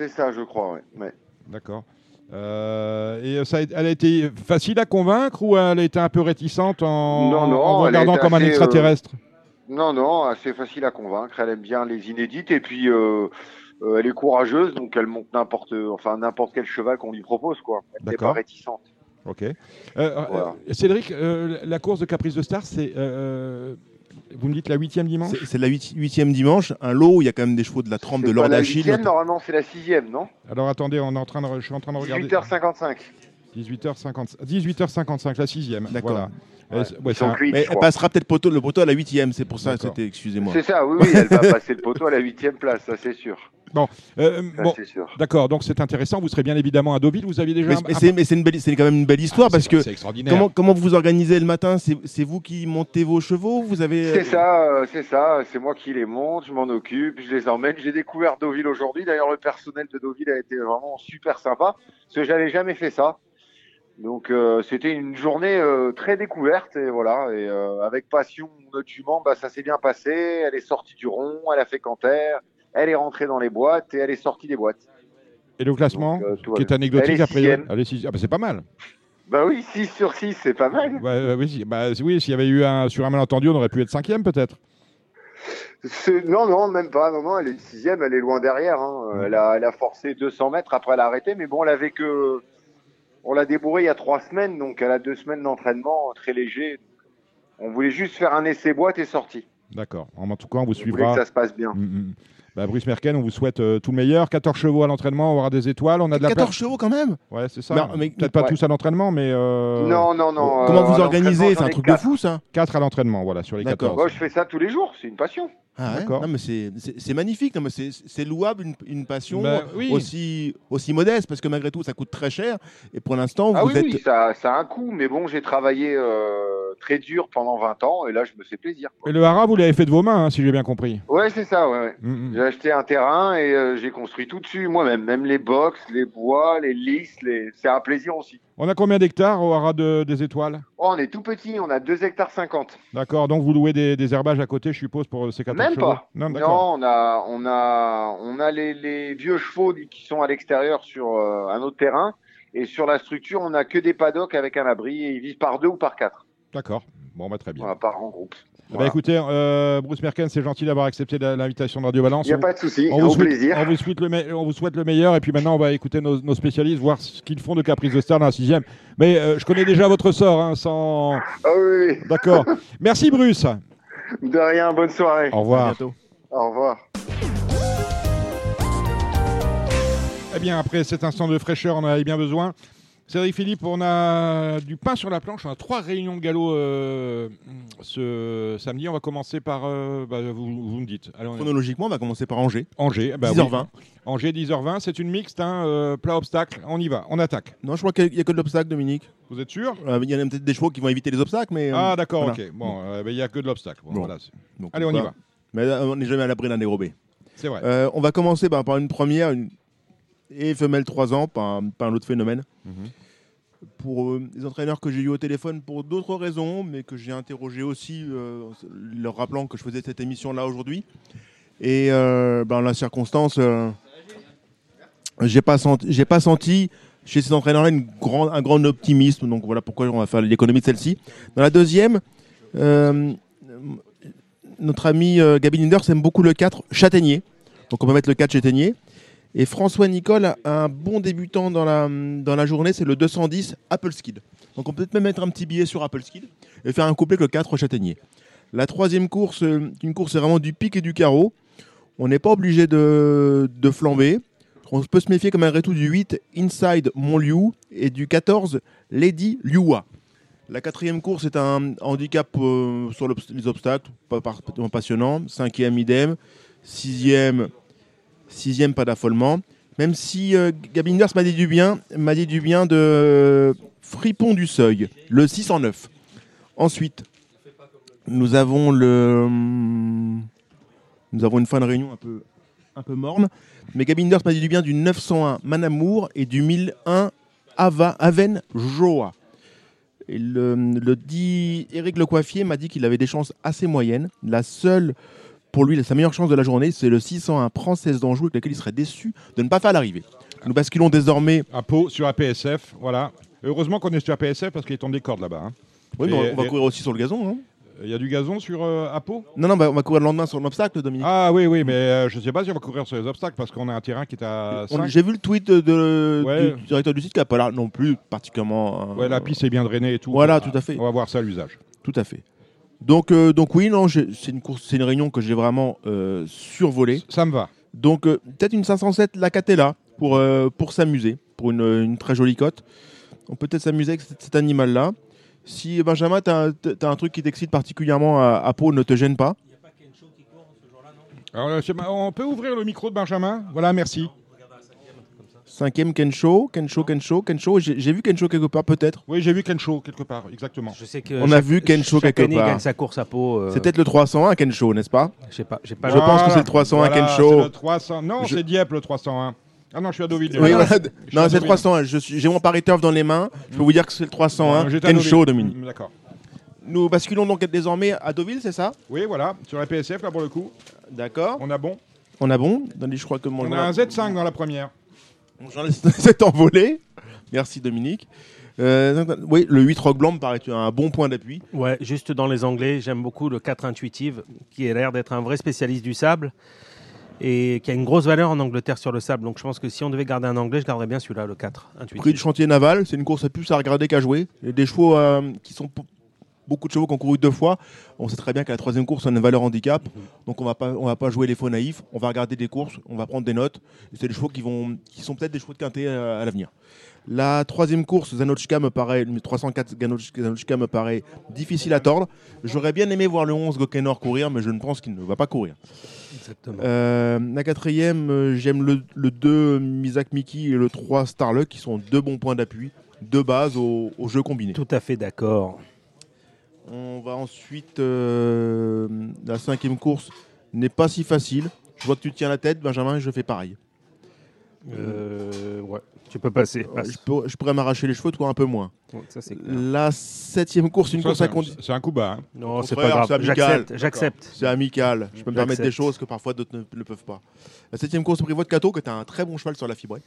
C'est ça, je crois, ouais. ouais. D'accord. Euh, et ça elle a été facile à convaincre ou elle a été un peu réticente en, Non, non, en elle a regardant comme un euh, extraterrestre? Non, non, assez facile à convaincre. Elle aime bien les inédites et puis euh, elle est courageuse, donc elle monte n'importe, enfin n'importe quel cheval qu'on lui propose, quoi. Elle n'est pas D'accord. réticente. Ok. Voilà. Cédric, la course de Caprice de Star, c'est. Vous me dites la huitième dimanche C'est la huit- huitième dimanche, un lot où il y a quand même des chevaux de la trempe de pas Lord la normalement c'est la sixième, non? Alors attendez, on est en train de, je suis en train de regarder. 18h55. 18h50, 18h55, la sixième. D'accord. Voilà. Ouais. Ouais, un- Mais elle passera peut-être poteau- le poteau à la huitième, c'est pour ça, c'était, excusez-moi. C'est ça, oui, oui, elle va passer le poteau à la huitième place, ça c'est sûr. Euh, bon, c'est sûr. d'accord, donc c'est intéressant. Vous serez bien évidemment à Deauville. Vous aviez déjà. Mais, un- c'est, mais c'est une belle, c'est quand même une belle histoire Ah, parce que c'est extraordinaire. comment, comment vous vous organisez le matin? C'est, vous qui montez vos chevaux? Vous avez C'est ça, euh, c'est ça, c'est moi qui les monte, je m'en occupe, je les emmène. J'ai découvert Deauville aujourd'hui. D'ailleurs, le personnel de Deauville a été vraiment super sympa, parce que j'avais jamais fait ça. Donc, euh, c'était une journée euh, très découverte, et voilà. Et euh, avec passion, notre jument, bah, ça s'est bien passé. Elle est sortie du rond, elle a fait canter, elle est rentrée dans les boîtes et elle est sortie des boîtes. Et le classement, Donc, euh, qui est anecdotique Elle est a priori. sixième. Elle est sixième. Ah, bah, c'est pas mal. Bah oui, 6 sur 6, c'est pas mal. Oui, bah, oui, s'il y avait eu un sur un malentendu, on aurait pu être cinquième peut-être. C'est- Non, non, même pas. Non, non, elle est sixième, elle est loin derrière. hein. Elle, a, elle a forcé 200 mètres, après elle a arrêté. Mais bon, elle avait que. On l'a débourrée il y a trois semaines, donc elle a deux semaines d'entraînement très léger. On voulait juste faire un essai boîte et sortie. D'accord. En tout cas, on vous On suivra. que ça se passe bien. Mm, mm. Bah, Bruce Merken, on vous souhaite euh, tout le meilleur. 14 chevaux à l'entraînement, on aura des étoiles, on a de la 14 place. chevaux quand même? Ouais, c'est ça. Non, mais- Peut-être pas Ouais. tous à l'entraînement, mais euh, Non, non, non. Comment euh, vous à organisez? l'entraînement, C'est un ai truc de quatre. fou ça 4 à l'entraînement, voilà, sur les D'accord. 14. Moi, je fais ça tous les jours, c'est une passion. Ah ouais. Non, mais c'est, c'est, c'est magnifique, non, mais c'est, c'est louable une, une passion Bah, oui. aussi, aussi modeste parce que malgré tout ça coûte très cher et pour l'instant Ah vous oui, êtes. oui, ça, ça a un coût, mais bon, j'ai travaillé euh, très dur pendant 20 ans et là, je me fais plaisir. quoi. Et le hara, vous l'avez fait de vos mains, hein, si j'ai bien compris. Ouais, c'est ça, ouais. ouais. Mm, mm. J'ai acheté un terrain et euh, j'ai construit tout dessus moi-même, même les box, les bois, les listes, les... c'est un plaisir aussi. On a combien d'hectares au haras de- des étoiles Oh, on est tout petit, on a 2 hectares 50. D'accord, donc vous louez des, des herbages à côté, je suppose, pour ces 14 Même chevaux pas. Non, on a, on a, on a les, les vieux chevaux qui sont à l'extérieur sur euh, un autre terrain et sur la structure, on a que des paddocks avec un abri et ils vivent par deux ou par quatre. D'accord. Bon, bah, très bien. Voilà, par grand groupe. Ben, écoutez, euh, Bruce Merken, c'est gentil d'avoir accepté l'invitation de Radio Balance. Il n'y a On- pas de souci, on vous, au souhaite, plaisir. on, vous souhaite le me- on vous souhaite le meilleur. Et puis maintenant, on va écouter nos, nos spécialistes, voir ce qu'ils font de Caprice de Star dans la sixième. Mais euh, je connais déjà votre sort, hein, sans. Ah oui, oui. D'accord. Merci, Bruce. De rien, bonne soirée. Au revoir. bientôt. Au revoir. Eh bien, après cet instant de fraîcheur, on en avait bien besoin. Cédric Philippe, on a du pain sur la planche. On a trois réunions de galop euh, ce samedi. On va commencer par. euh, bah, vous, vous me dites. Allez, on est- Chronologiquement, on va commencer par Angers. Angers. bah 10h20. oui. Angers, 10h20. C'est une mixte, hein, euh, plat obstacle. On y va. On attaque. Non, je crois qu'il n'y a que de l'obstacle, Dominique. Vous êtes sûr? Euh, Il y en a peut-être des chevaux qui vont éviter les obstacles, mais. Ah, d'accord, voilà. ok. Bon, ben, il n'y a que de l'obstacle. Bon, voilà, Allez, on y va. Mais là, on n'est jamais à l'abri d'un dérobé. C'est vrai. On va commencer bah, par une première, une... et femelle 3 ans, par un, autre phénomène. Mhm. Pour euh, les entraîneurs que j'ai eu au téléphone pour d'autres raisons, mais que j'ai interrogé aussi, euh, leur rappelant que je faisais cette émission-là aujourd'hui. Et euh, bah, en la circonstance, euh, j'ai pas senti, j'ai pas senti chez ces entraîneurs-là grand, un grand optimisme. Donc voilà pourquoi on va faire l'économie de celle-ci. Dans la deuxième, notre ami Gabi Linders aime beaucoup le 4 Châtaignier. Donc on peut mettre le 4 Châtaignier. Et François Nicole a un bon débutant dans la, dans la journée, c'est le 210 Apple Skid. Donc on peut peut-être même mettre un petit billet sur Apple Skid et faire un couplet avec le 4 Châtaignier. La troisième course, euh, une course vraiment du pic et du carreau. On n'est pas obligé de, de flamber. On peut se méfier comme un rétou du 8 Inside Montliu et du 14 Lady Liua. La quatrième course est un handicap euh, sur les obstacles, pas particulièrement passionnant. Cinquième idem. Sixième, sixième pas d'affolement. Même si euh, Gabi m'a dit du bien, m'a dit du bien de Fripon du Seuil, le 609. Ensuite, Nous avons le. Avons une fin de réunion un peu, morne. Mais Gabinders m'a dit du bien du 901 Manamour et du 1001 Ava, Aven Joa. Le, le dit Eric Le Coiffier m'a dit qu'il avait des chances assez moyennes. La seule, pour lui, sa meilleure chance de la journée, c'est le 601 Princesse d'Anjou avec lequel il serait déçu de ne pas faire l'arrivée. Nous basculons désormais. À Pau, sur APSF, voilà. Heureusement qu'on est sur APSF parce qu'il est en des cordes là-bas. hein. Oui, mais Et- on va et- courir aussi sur le gazon, non Il y a du gazon sur euh, à Pau? Non, non, bah, on va courir le lendemain sur l'obstacle, Dominique. Ah oui, oui, mais euh, je sais pas si on va courir sur les obstacles parce qu'on a un terrain qui est à On- 5. J'ai vu le tweet de, de- Ouais. du directeur du site qui n'a pas l'air non plus particulièrement. euh, Ouais, la piste est bien drainée et tout. Voilà, tout à fait. On va voir ça à l'usage. Tout à fait. Donc, euh, donc oui, non, c'est une course, c'est une réunion que j'ai vraiment euh, survolée. Ça me va. Donc euh, peut-être une 507 la Catella pour euh, pour s'amuser, pour une, une très jolie cote. On peut peut-être s'amuser avec cet, cet animal-là. Si Benjamin, tu as, un truc qui t'excite particulièrement à, à Pau, ne te gêne pas. Alors, on peut ouvrir le micro de Benjamin? Voilà, merci. Cinquième Kensho, Kensho, Kensho, Kensho. J'ai vu Kensho quelque part, peut-être? Oui, j'ai vu Kensho quelque part, exactement. Je sais que On a vu Kensho chaque quelque année, il part. gagne sa course à Pau. euh, C'est peut-être le 301 Kensho, n'est-ce pas? Je sais pas, j'ai pas Je pense que c'est le 301 Voilà, Kensho. c'est le 300. Non, Je- c'est Dieppe le 301. Ah non, je suis à Deauville. Oui, déjà. voilà. Je suis Non, c'est le Deauville. 301. Je suis- J'ai mon pari turf dans les mains. Je peux vous dire que c'est le 301 Ouais, j'étais à Kensho, Deauville. Dominique. Mm, D'accord. Nous basculons donc désormais à Deauville, c'est ça? Oui, voilà, sur la PSF, là pour le coup. D'accord. On a bon. On a bon Attendez, je crois que mon On a un Z5 dans la première. J'en ai cet envolé. Merci Dominique. Euh, oui, le 8 Rock Blanc me paraît un bon point d'appui. Ouais, juste dans les Anglais, j'aime beaucoup le 4 Intuitive, qui a l'air d'être un vrai spécialiste du sable et qui a une grosse valeur en Angleterre sur le sable. Donc je pense que si on devait garder un Anglais, je garderais bien celui-là, le 4 Intuitive. Prix du chantier naval, c'est une course à plus à regarder qu'à jouer. Des chevaux euh, qui sont beaucoup de chevaux qui ont couru deux fois. On sait très bien qu'à la troisième course, on a une valeur handicap. Donc on va pas, on va pas jouer les faux naïfs. On va regarder des courses, on va prendre des notes. C'est des chevaux qui vont, qui sont peut-être des chevaux de quintet euh, à l'avenir. La troisième course, Zanochka me paraît, le 304 Zanoch- Zanochka me paraît difficile à tordre. J'aurais bien aimé voir le 11 Gokenor courir, mais je ne pense qu'il ne va pas courir. Exactement. Euh, la quatrième, euh, j'aime le, le 2 Misak Mickey et le 3 Starluck qui sont deux bons points d'appui, deux bases au, au jeu combiné. Tout à fait d'accord. On va ensuite. euh, la cinquième course n'est pas si facile. Je vois que tu tiens la tête, Benjamin, et je fais pareil. Euh, ouais, tu peux passer. Euh, passe. je, pourrais m'arracher les cheveux, toi un peu moins. Ouais, ça, c'est clair. La septième course, une Ça, course c'est à un- conduire. C'est un coup bas. hein. Non, c'est pas contraire, grave. amical. J'accepte, j'accepte. C'est amical. Je peux me permettre des choses que parfois d'autres ne, ne peuvent pas. La septième course, Privoit de Cato, qui est un très bon cheval sur la fibrée.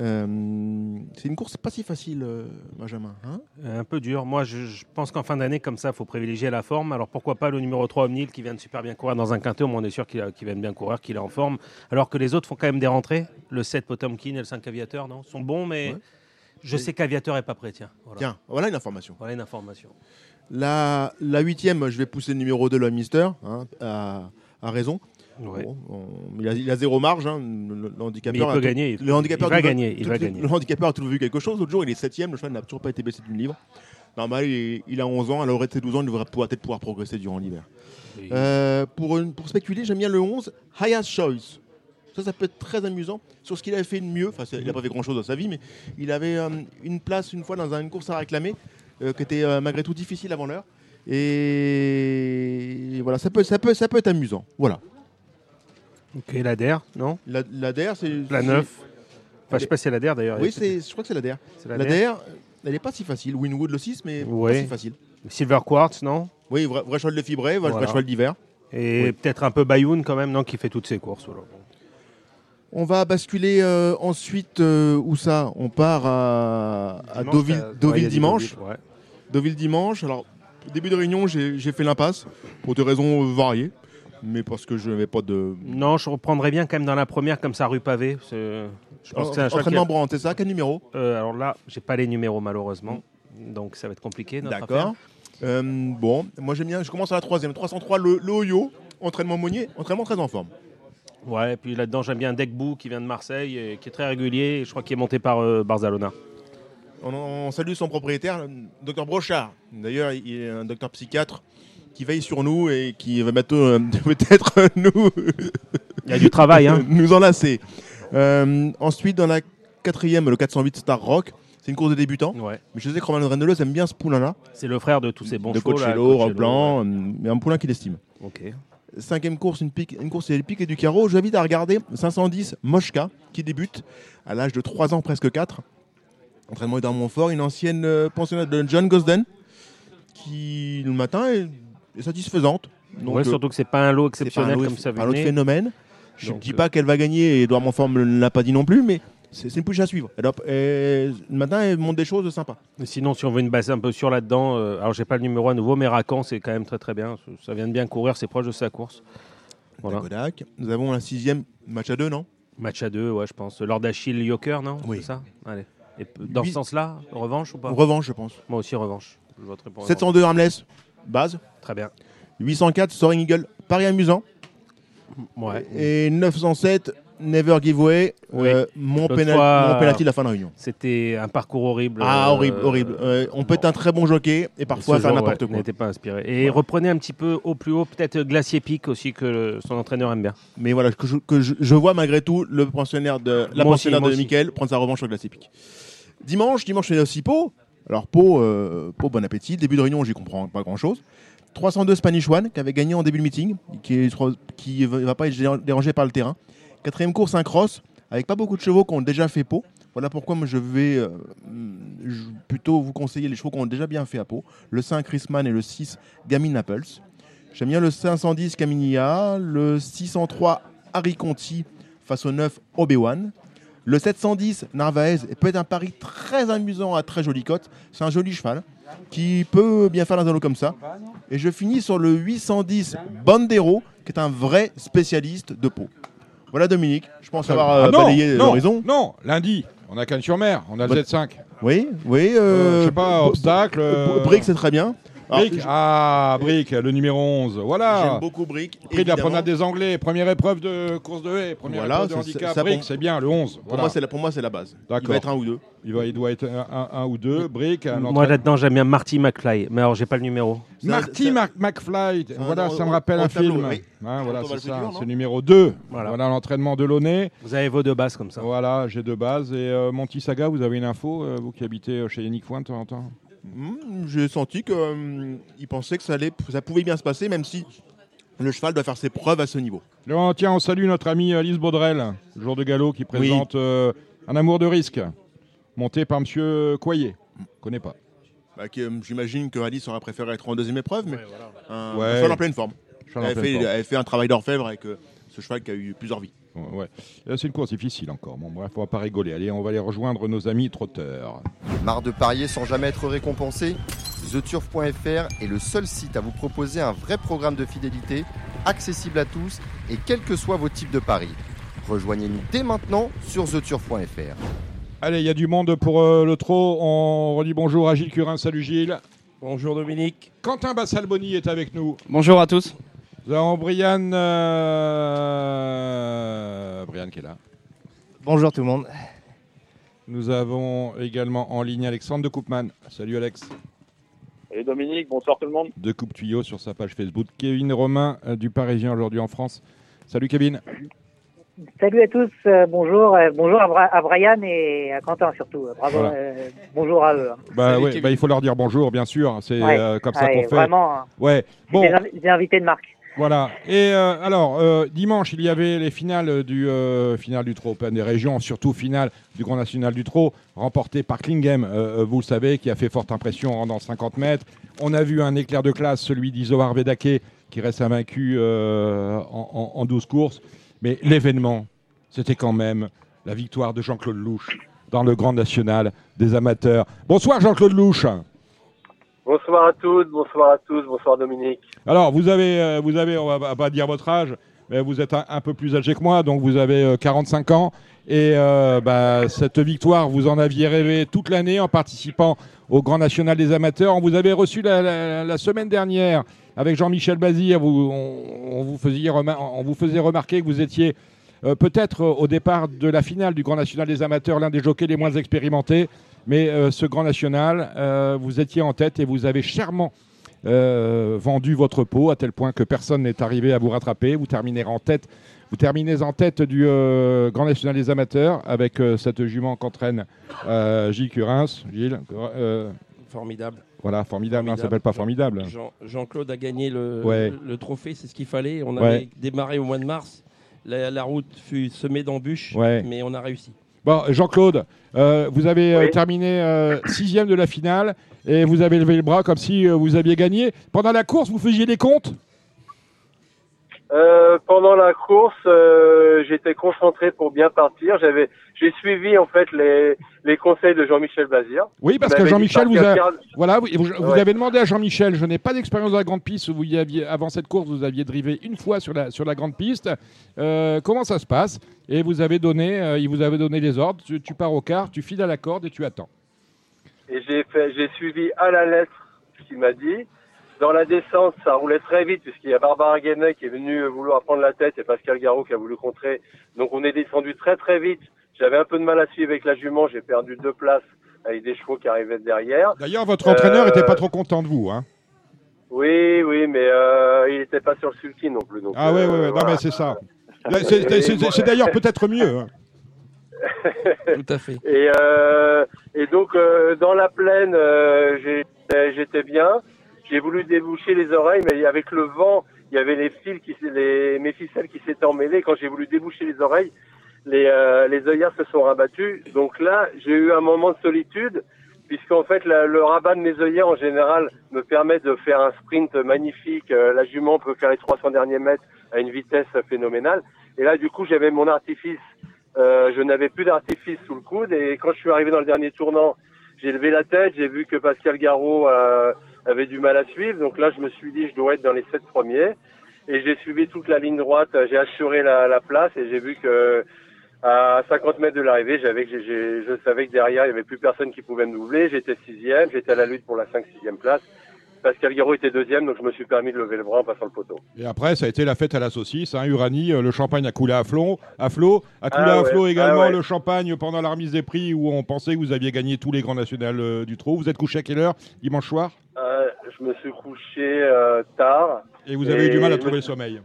Euh, c'est une course pas si facile, euh, Benjamin. hein? Un peu dur. Moi, je, je pense qu'en fin d'année, comme ça, il faut privilégier la forme. Alors pourquoi pas le numéro 3 Omnil qui vient de super bien courir dans un quintet, au moins on est sûr qu'il a- qu'il vient de bien courir, qu'il est en forme. Alors que les autres font quand même des rentrées. Le 7 Potemkin et le 5 Aviateur, non? Sont bons, mais Ouais. je sais qu'Aviateur est pas prêt. Tiens, voilà. Tiens, voilà une information. Voilà une information. La, la huitième, je vais pousser le numéro 2, le Mister, hein, à, à raison. Ouais. Bon, on- il, a, il a zéro marge. hein, le, le handicapeur Mais il a peut tout- gagner, il- Le handicapeur il va gagner, il tout- va tout- gagner. Le handicapeur a toujours vu quelque chose. L'autre jour, il est septième. Le cheval n'a toujours pas été baissé d'une livre. Normal, il, a 11 ans. À l'aurait de ses 12 ans, il devrait peut-être pouvoir progresser durant l'hiver. Euh, pour, une- pour spéculer, j'aime bien le 11, Highest Choice. Ça, ça peut être très amusant sur ce qu'il avait fait de mieux. Enfin, il n'a pas fait grand-chose dans sa vie, mais il avait euh, une place une fois dans une course à réclamer euh, qui était euh, malgré tout difficile avant l'heure. Et voilà, ça peut, ça peut, ça peut être amusant. Voilà. Ok, la DER, non? La, la DER, c'est. La c'est- 9. Enfin, je sais pas si c'est la DER d'ailleurs. Oui, c'est, je crois que c'est la DER. C'est la La DER. DER, elle n'est pas si facile. Winwood le 6, mais Ouais. pas si facile. Silver Quartz, non? Oui, vrai, vrai cheval de fibré, vrai, Voilà. vrai cheval d'hiver. Et Oui. peut-être un peu Bayoun quand même, non? Qui fait toutes ses courses. voilà. On va basculer euh, ensuite, euh, où ça? On part à, à Dimanche, Deauville, t'as- ouais, Deauville il y a des dimanche. Deauville, ouais. Deauville dimanche. Alors, au début de réunion, j'ai j'ai fait l'impasse pour des raisons euh, variées, mais parce que je n'avais pas de. Non, je reprendrais bien quand même dans la première, comme ça, rue pavée. Je pense que c'est un Entraînement c'est ça Quel numéro Euh, alors là, j'ai pas les numéros malheureusement, donc ça va être compliqué. D'accord. Euh, bon, moi j'aime bien, je commence à la troisième. 303, le, le Oyo, entraînement Monnier, entraînement très en forme. Ouais, et puis là-dedans, j'aime bien Degbou qui vient de Marseille, et qui est très régulier. et je crois qu'il est monté par euh, Barzalona. On, on salue son propriétaire, le docteur Brochard. D'ailleurs, il est un docteur psychiatre qui veille sur nous et qui va bientôt euh, peut-être nous. Il y a du travail, hein. nous enlacer. Euh, ensuite, dans la quatrième, le 408 Star Rock, c'est une course de débutants. Ouais. Mais je sais que Romain Rendeleux aime bien ce poulain-là. C'est le frère de tous ces bons de Coachello, Blanc, ouais. mais un poulain qu'il estime. Ok. Cinquième course, une, pique, une course c'est les piques et du carreau. Je vous invite à regarder 510 Moshka qui débute à l'âge de 3 ans, presque 4. Entraînement est dans Montfort, une ancienne euh, pensionnaire de John Gosden qui le matin est, est satisfaisante. Donc, Ouais, euh, surtout que c'est pas un lot exceptionnel un lot- comme ça pas un autre venait. phénomène. Je ne dis euh, pas qu'elle va gagner et Edouard Montfort ne l'a pas dit non plus, mais c'est une pouche à suivre. Elle, le matin, elle montre des choses sympas. Sinon, si on veut une base un peu sûre là-dedans, euh, alors j'ai pas le numéro à nouveau, mais Racan, c'est quand même très très bien. Ça vient de bien courir, c'est proche de sa course. Voilà. Nous avons un sixième match à deux, non? Match à deux, ouais, je pense. Lord Achille Yoker, non? Oui. C'est ça? Allez. Et dans Huit- ce sens-là, revanche ou pas? Revanche, je pense. Moi aussi, revanche. Je voterai pour revanche. 702 Harmless, base. Très bien. 804 Soaring Eagle, Paris amusant. Ouais. Et 907 Never Give Way, Oui. euh, mon, pénal- fois, mon penalty de la fin de réunion. C'était un parcours horrible. Ah, euh, horrible, horrible. Euh, on peut être un très bon jockey et parfois faire n'importe ouais, quoi. n'était pas inspiré. Et reprenez un petit peu au plus haut, peut-être Glacier Pic aussi, que le- son entraîneur aime bien. Mais voilà, que je, que je, je vois malgré tout le pensionnaire de, la pensionnaire de. Mickaël prendre sa revanche sur Glace Epic. Dimanche, dimanche, c'est aussi Pau. Alors Pau, euh, Pau, bon appétit. Début de réunion, j'y comprends pas grand-chose. 302 Spanish One, qui avait gagné en début de meeting, qui ne va pas être dérangé par le terrain. Quatrième course, un cross, avec pas beaucoup de chevaux qui ont déjà fait Pau. Voilà pourquoi je vais euh, plutôt vous conseiller les chevaux qui ont déjà bien fait à Pau. Le 5 Chrisman et le 6 Gamin Apples. J'aime bien le 510 Caminia, le 603 Harry Conti face au 9 Obi-Wan. Le 710 Narvaez peut être un pari très amusant à très jolie cote. C'est un joli cheval qui peut bien faire un lot comme ça. Et je finis sur le 810 Bandero, qui est un vrai spécialiste de peau. Voilà Dominique, je pense avoir euh, Ah non, balayé l'horizon. Non, lundi, on a Cannes-sur-Mer, on a le Bah, Z5. Oui, oui. Euh, Euh, je sais pas, obstacle. Euh, Brick, c'est très bien. Alors, Brick, ah, Brick, le numéro 11. Voilà. J'aime beaucoup Brick. Prix de la promenade des Anglais, première épreuve de course de haie, première Voilà, épreuve de handicap. ça, Brick, c'est bien, le 11. Pour Voilà. moi, c'est la, pour moi, c'est la base. Il D'accord. va être un ou deux. Il, va, il doit être un, un- un ou deux. Brick, un Moi là-dedans, j'aime bien Marty McFly, mais alors j'ai pas le numéro. Marty McFly, voilà, ça me rappelle un film. Hein, voilà, c'est le ça, c'est numéro 2. Voilà, Voilà. l'entraînement de Launay. Vous avez vos deux bases comme ça. Voilà, j'ai deux bases. Et euh, Monty Saga, vous avez une info, euh, vous qui habitez euh, chez Yannick Foin de temps en temps? J'ai senti qu'il pensait que ça, allait, ça pouvait bien se passer, même si le cheval doit faire ses preuves à ce niveau. Tiens, on salue notre ami Alice Baudrel, le jour de galop, qui présente euh, Un amour de risque, monté par Monsieur Coyer. connais pas. Bah, qui, euh, J'imagine que Alice aurait préféré être en deuxième épreuve, mais un, Ouais. un cheval en pleine forme. En elle, fait, elle fait un travail d'orfèvre avec euh, ce cheval qui a eu plusieurs vies. Ouais. Euh, C'est une course difficile encore. Bon, bref, on va pas rigoler. Allez, on va aller rejoindre nos amis trotteurs. Marre de parier sans jamais être récompensé? TheTurf.fr est le seul site à vous proposer un vrai programme de fidélité, accessible à tous et quels que soient vos types de paris. Rejoignez-nous dès maintenant sur TheTurf.fr. Allez, il y a du monde pour euh, le trot. On redit bonjour à Gilles Curin. Salut Gilles. Bonjour Dominique. Quentin Bassalboni est avec nous. Bonjour à tous. Nous avons Brian. euh, Brian qui est là. Bonjour tout le monde. Nous avons également en ligne Alexandre de Coupman. Salut Alex. Et Dominique, bonsoir tout le monde. De Coupe Tuyau sur sa page Facebook. Kevin Romain euh, du Parisien aujourd'hui en France. Salut Kevin. Salut à tous, euh, bonjour, euh, bonjour à, Bra- à Brian et à Quentin surtout. euh, Bravo, Voilà. euh, bonjour à eux. hein. Bah, ouais, bah, il faut leur dire bonjour, bien sûr. C'est Ouais. euh, comme ça qu'on fait. Vraiment, hein. Ouais. Bon. des, invités de marque. Voilà. Et euh, alors, euh, dimanche, il y avait les finales du, euh, finale du Trot Open des régions, surtout finale du Grand National du Trot, remportée par Klingem, euh, vous le savez, qui a fait forte impression en rendant 50 mètres. On a vu un éclair de classe, celui d'Isoar Vedake, qui reste invaincu en, en- en 12 courses. Mais l'événement, c'était quand même la victoire de Jean-Claude Louche dans le Grand National des amateurs. Bonsoir Jean-Claude Louche. Bonsoir à toutes, bonsoir à tous, bonsoir Dominique. Alors, vous avez, euh, vous avez, on va pas dire votre âge, mais vous êtes un, peu plus âgé que moi, donc vous avez euh, 45 ans. Et euh, bah, cette victoire, vous en aviez rêvé toute l'année en participant au Grand National des Amateurs. On vous avait reçu la, semaine dernière avec Jean-Michel Bazir. On, vous faisait remarquer que vous étiez euh, peut-être euh, au départ de la finale du Grand National des Amateurs, l'un des jockeys les moins expérimentés. Mais euh, ce Grand National, euh, vous étiez en tête et vous avez chèrement euh, vendu votre peau à tel point que personne n'est arrivé à vous rattraper. Vous terminez en tête. Vous terminez en tête du Grand National des Amateurs avec cette jument qu'entraîne Gilles Curins. Gilles, Formidable. voilà, formidable. Non, ça s'appelle pas formidable. Jean- Jean-Claude a gagné le, Ouais. le, le trophée, c'est ce qu'il fallait. On Ouais. avait démarré au mois de mars. La, la route fut semée d'embûches, Ouais. mais on a réussi. Bon, Jean-Claude, euh, vous avez euh, Oui. terminé euh, sixième de la finale et vous avez levé le bras comme si vous aviez gagné. Pendant la course, vous faisiez des comptes? Euh, pendant la course, euh, j'étais concentré pour bien partir. J'avais, j'ai suivi en fait les, les conseils de Jean-Michel Bazir. Oui, parce que Jean-Michel vous a, voilà, vous, vous- avez demandé à Jean-Michel. Je n'ai pas d'expérience dans la grande piste. Vous y aviez avant cette course, vous aviez drivé une fois sur la sur la grande piste. Euh, comment ça se passe? Et vous avez donné, il vous avait donné les ordres. Tu, tu pars au quart, tu files à la corde et tu attends. Et j'ai fait, j'ai suivi à la lettre ce qu'il m'a dit. Dans la descente, ça roulait très vite puisqu'il y a Barbara Guénet qui est venue vouloir prendre la tête et Pascal Garot qui a voulu contrer. Donc on est descendu très très vite. J'avais un peu de mal à suivre avec la jument. J'ai perdu deux places avec des chevaux qui arrivaient derrière. D'ailleurs, votre entraîneur Euh, n'était pas trop content de vous. Hein. Oui, oui, mais euh, il n'était pas sur le sulky non plus. Donc, Ah ouais, euh, ouais, ouais. Non, mais c'est ça. C'est- d'ailleurs peut-être mieux. hein. Tout à fait. Et, euh, et donc, euh, dans la plaine, euh, j'étais bien. J'ai voulu déboucher les oreilles, mais avec le vent, il y avait les fils, qui, les, mes ficelles qui s'étaient emmêlées. Quand j'ai voulu déboucher les oreilles, les, euh, les œillères se sont rabattus. Donc là, j'ai eu un moment de solitude, puisqu'en fait, la- le rabat de mes œillères, en général, me permet de faire un sprint magnifique. Euh, la jument peut faire les 300 derniers mètres à une vitesse phénoménale. Et là, du coup, j'avais mon artifice. Euh, je n'avais plus d'artifice sous le coude. Et quand je suis arrivé dans le dernier tournant, j'ai levé la tête, j'ai vu que Pascal Garot euh, avait du mal à suivre. Donc là, je me suis dit, je dois être dans les sept premiers. Et j'ai suivi toute la ligne droite, j'ai assuré la, la place et j'ai vu que à 50 mètres de l'arrivée, j'avais, je savais que derrière, il n'y avait plus personne qui pouvait me doubler. J'étais sixième, j'étais à la lutte pour la 5-6e place. Pascal Garot était deuxième, donc je me suis permis de lever le bras en passant le poteau. Et après, ça a été la fête à la saucisse. Hein, Uranie, euh, le champagne a coulé à flot. À flot, a coulé Ah à ouais, flot également ah ouais. le champagne pendant la remise des prix où on pensait que vous aviez gagné tous les grands nationaux euh, du trot. Vous êtes couché à quelle heure Dimanche soir? Euh, je me suis couché tard. Et vous avez eu du mal à me trouver le sommeil.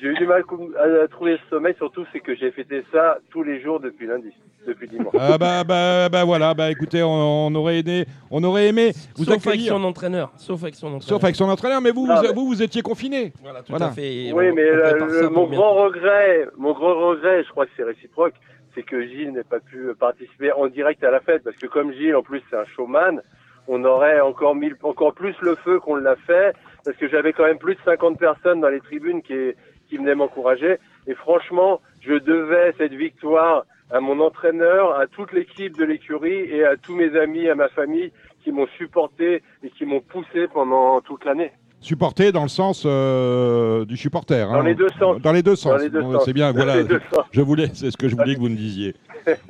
J'ai eu du mal à trouver le sommeil, surtout c'est que j'ai fêté ça tous les jours depuis lundi, depuis dimanche. Ah bah, bah, bah voilà, bah écoutez, on, on aurait aimé, on aurait aimé vous Sauf avec accueillir. son entraîneur. Sauf avec son entraîneur. Sauf avec son entraîneur, mais vous, Ah, vous, mais- vous, vous étiez confiné. Voilà, tout Voilà. à fait. Oui, on- mais le- mon grand regret, mon grand regret, je crois que c'est réciproque, c'est que Gilles n'ait pas pu participer en direct à la fête, parce que comme Gilles, en plus, c'est un showman, on aurait encore mis encore plus le feu qu'on l'a fait, parce que j'avais quand même plus de 50 personnes dans les tribunes qui, qui venaient m'encourager, et franchement, je devais cette victoire à mon entraîneur, à toute l'équipe de l'écurie et à tous mes amis, à ma famille qui m'ont supporté et qui m'ont poussé pendant toute l'année. Supporté dans le sens euh, du supporter. Dans hein. les deux sens. Dans les deux sens. Dans les deux Bon, sens. C'est bien, Dans voilà. Je voulais, c'est ce que je voulais que vous me disiez.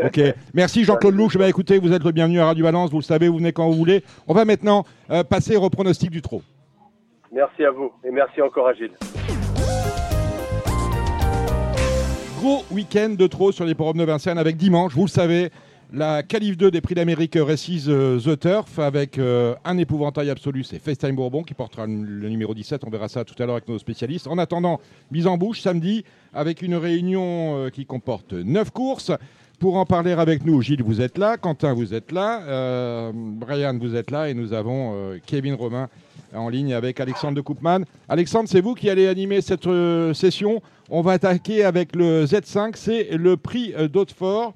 Ok. Merci Jean-Claude Louche. Bah, écoutez, vous êtes le bienvenu à Radio Valence. Vous le savez, vous venez quand vous voulez. On va maintenant euh, passer au pronostic du trot. Merci à vous et merci encore à Gilles. Gros week-end de trot sur les forums de Vincennes avec dimanche, vous le savez, la qualif 2 des prix d'Amérique Récise euh, The Turf avec euh, un épouvantail absolu, c'est FaceTime Bourbon qui portera le numéro 17. On verra ça tout à l'heure avec nos spécialistes. En attendant, mise en bouche samedi avec une réunion euh, qui comporte 9 courses. Pour en parler avec nous, Gilles, vous êtes là, Quentin, vous êtes là, Brian, vous êtes là, et nous avons Kevin Romain en ligne avec Alexandre de Koopman. Alexandre, c'est vous qui allez animer cette session. On va attaquer avec le Z5, c'est le prix euh, d'Hautefort.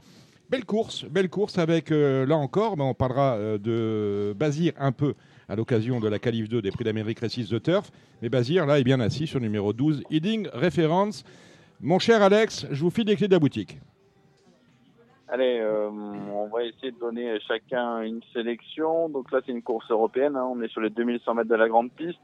Belle course, belle course avec, euh, là encore, on parlera euh, de Bazir un peu à l'occasion de la qualif 2 des prix d'Amérique Récise de Turf. Mais Bazir, là, est bien assis sur numéro 12, Heading Référence. Mon cher Alex, je vous file les clés de la boutique. Allez, on va essayer de donner chacun une sélection. Donc là, c'est une course européenne. hein. On est sur les 2100 mètres de la grande piste.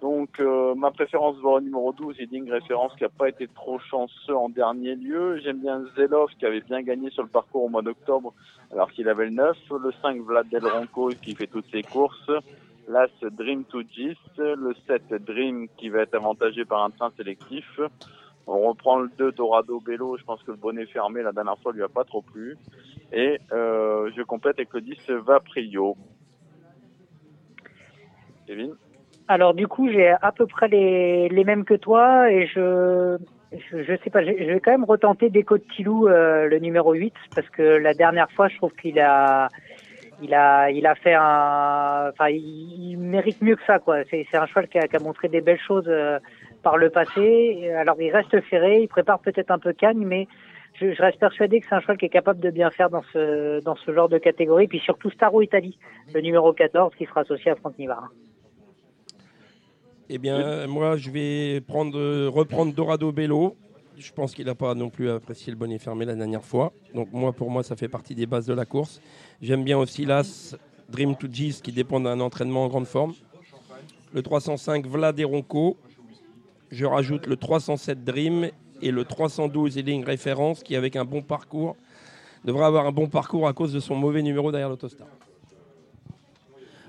Donc euh, ma préférence va au numéro 12, Heading Référence, qui n'a pas été trop chanceux en dernier lieu. J'aime bien Zelov, qui avait bien gagné sur le parcours au mois d'octobre, alors qu'il avait le 9. Le 5, Vlad Del Ronco, qui fait toutes ses courses. L'As, Dream to Gis. Le 7, Dream, qui va être avantagé par un train sélectif. On reprend le 2 Dorado Bello, je pense que le bonnet fermé la dernière fois lui a pas trop plu. Et euh, je complète avec le 10 Vaprio. Kevin? Alors du coup, j'ai à peu près les, les mêmes que toi et je je, je sais pas, je, je vais quand même retenter Déco de Tilou euh, le numéro 8 parce que la dernière fois, je trouve qu'il a il a il a fait un enfin il, il mérite mieux que ça quoi. C'est un cheval qui a, qui a montré des belles choses euh, par le passé. Alors il reste ferré, il prépare peut-être un peu cagne mais je, je reste persuadé que c'est un cheval qui est capable de bien faire dans ce dans ce genre de catégorie puis surtout Staro Italie, le numéro 14 qui sera associé à Franck Nivard. Eh bien, moi, je vais prendre, euh, reprendre Dorado Bello. Je pense qu'il n'a pas non plus apprécié le bonnet fermé la dernière fois. Donc, moi, pour moi, ça fait partie des bases de la course. J'aime bien aussi l'As Dream to Gis qui dépend d'un entraînement en grande forme. Le 305 Vlad et Ronco. Je rajoute le 307 Dream et le 312 Ealing Référence qui, avec un bon parcours, devrait avoir un bon parcours à cause de son mauvais numéro derrière l'autostar.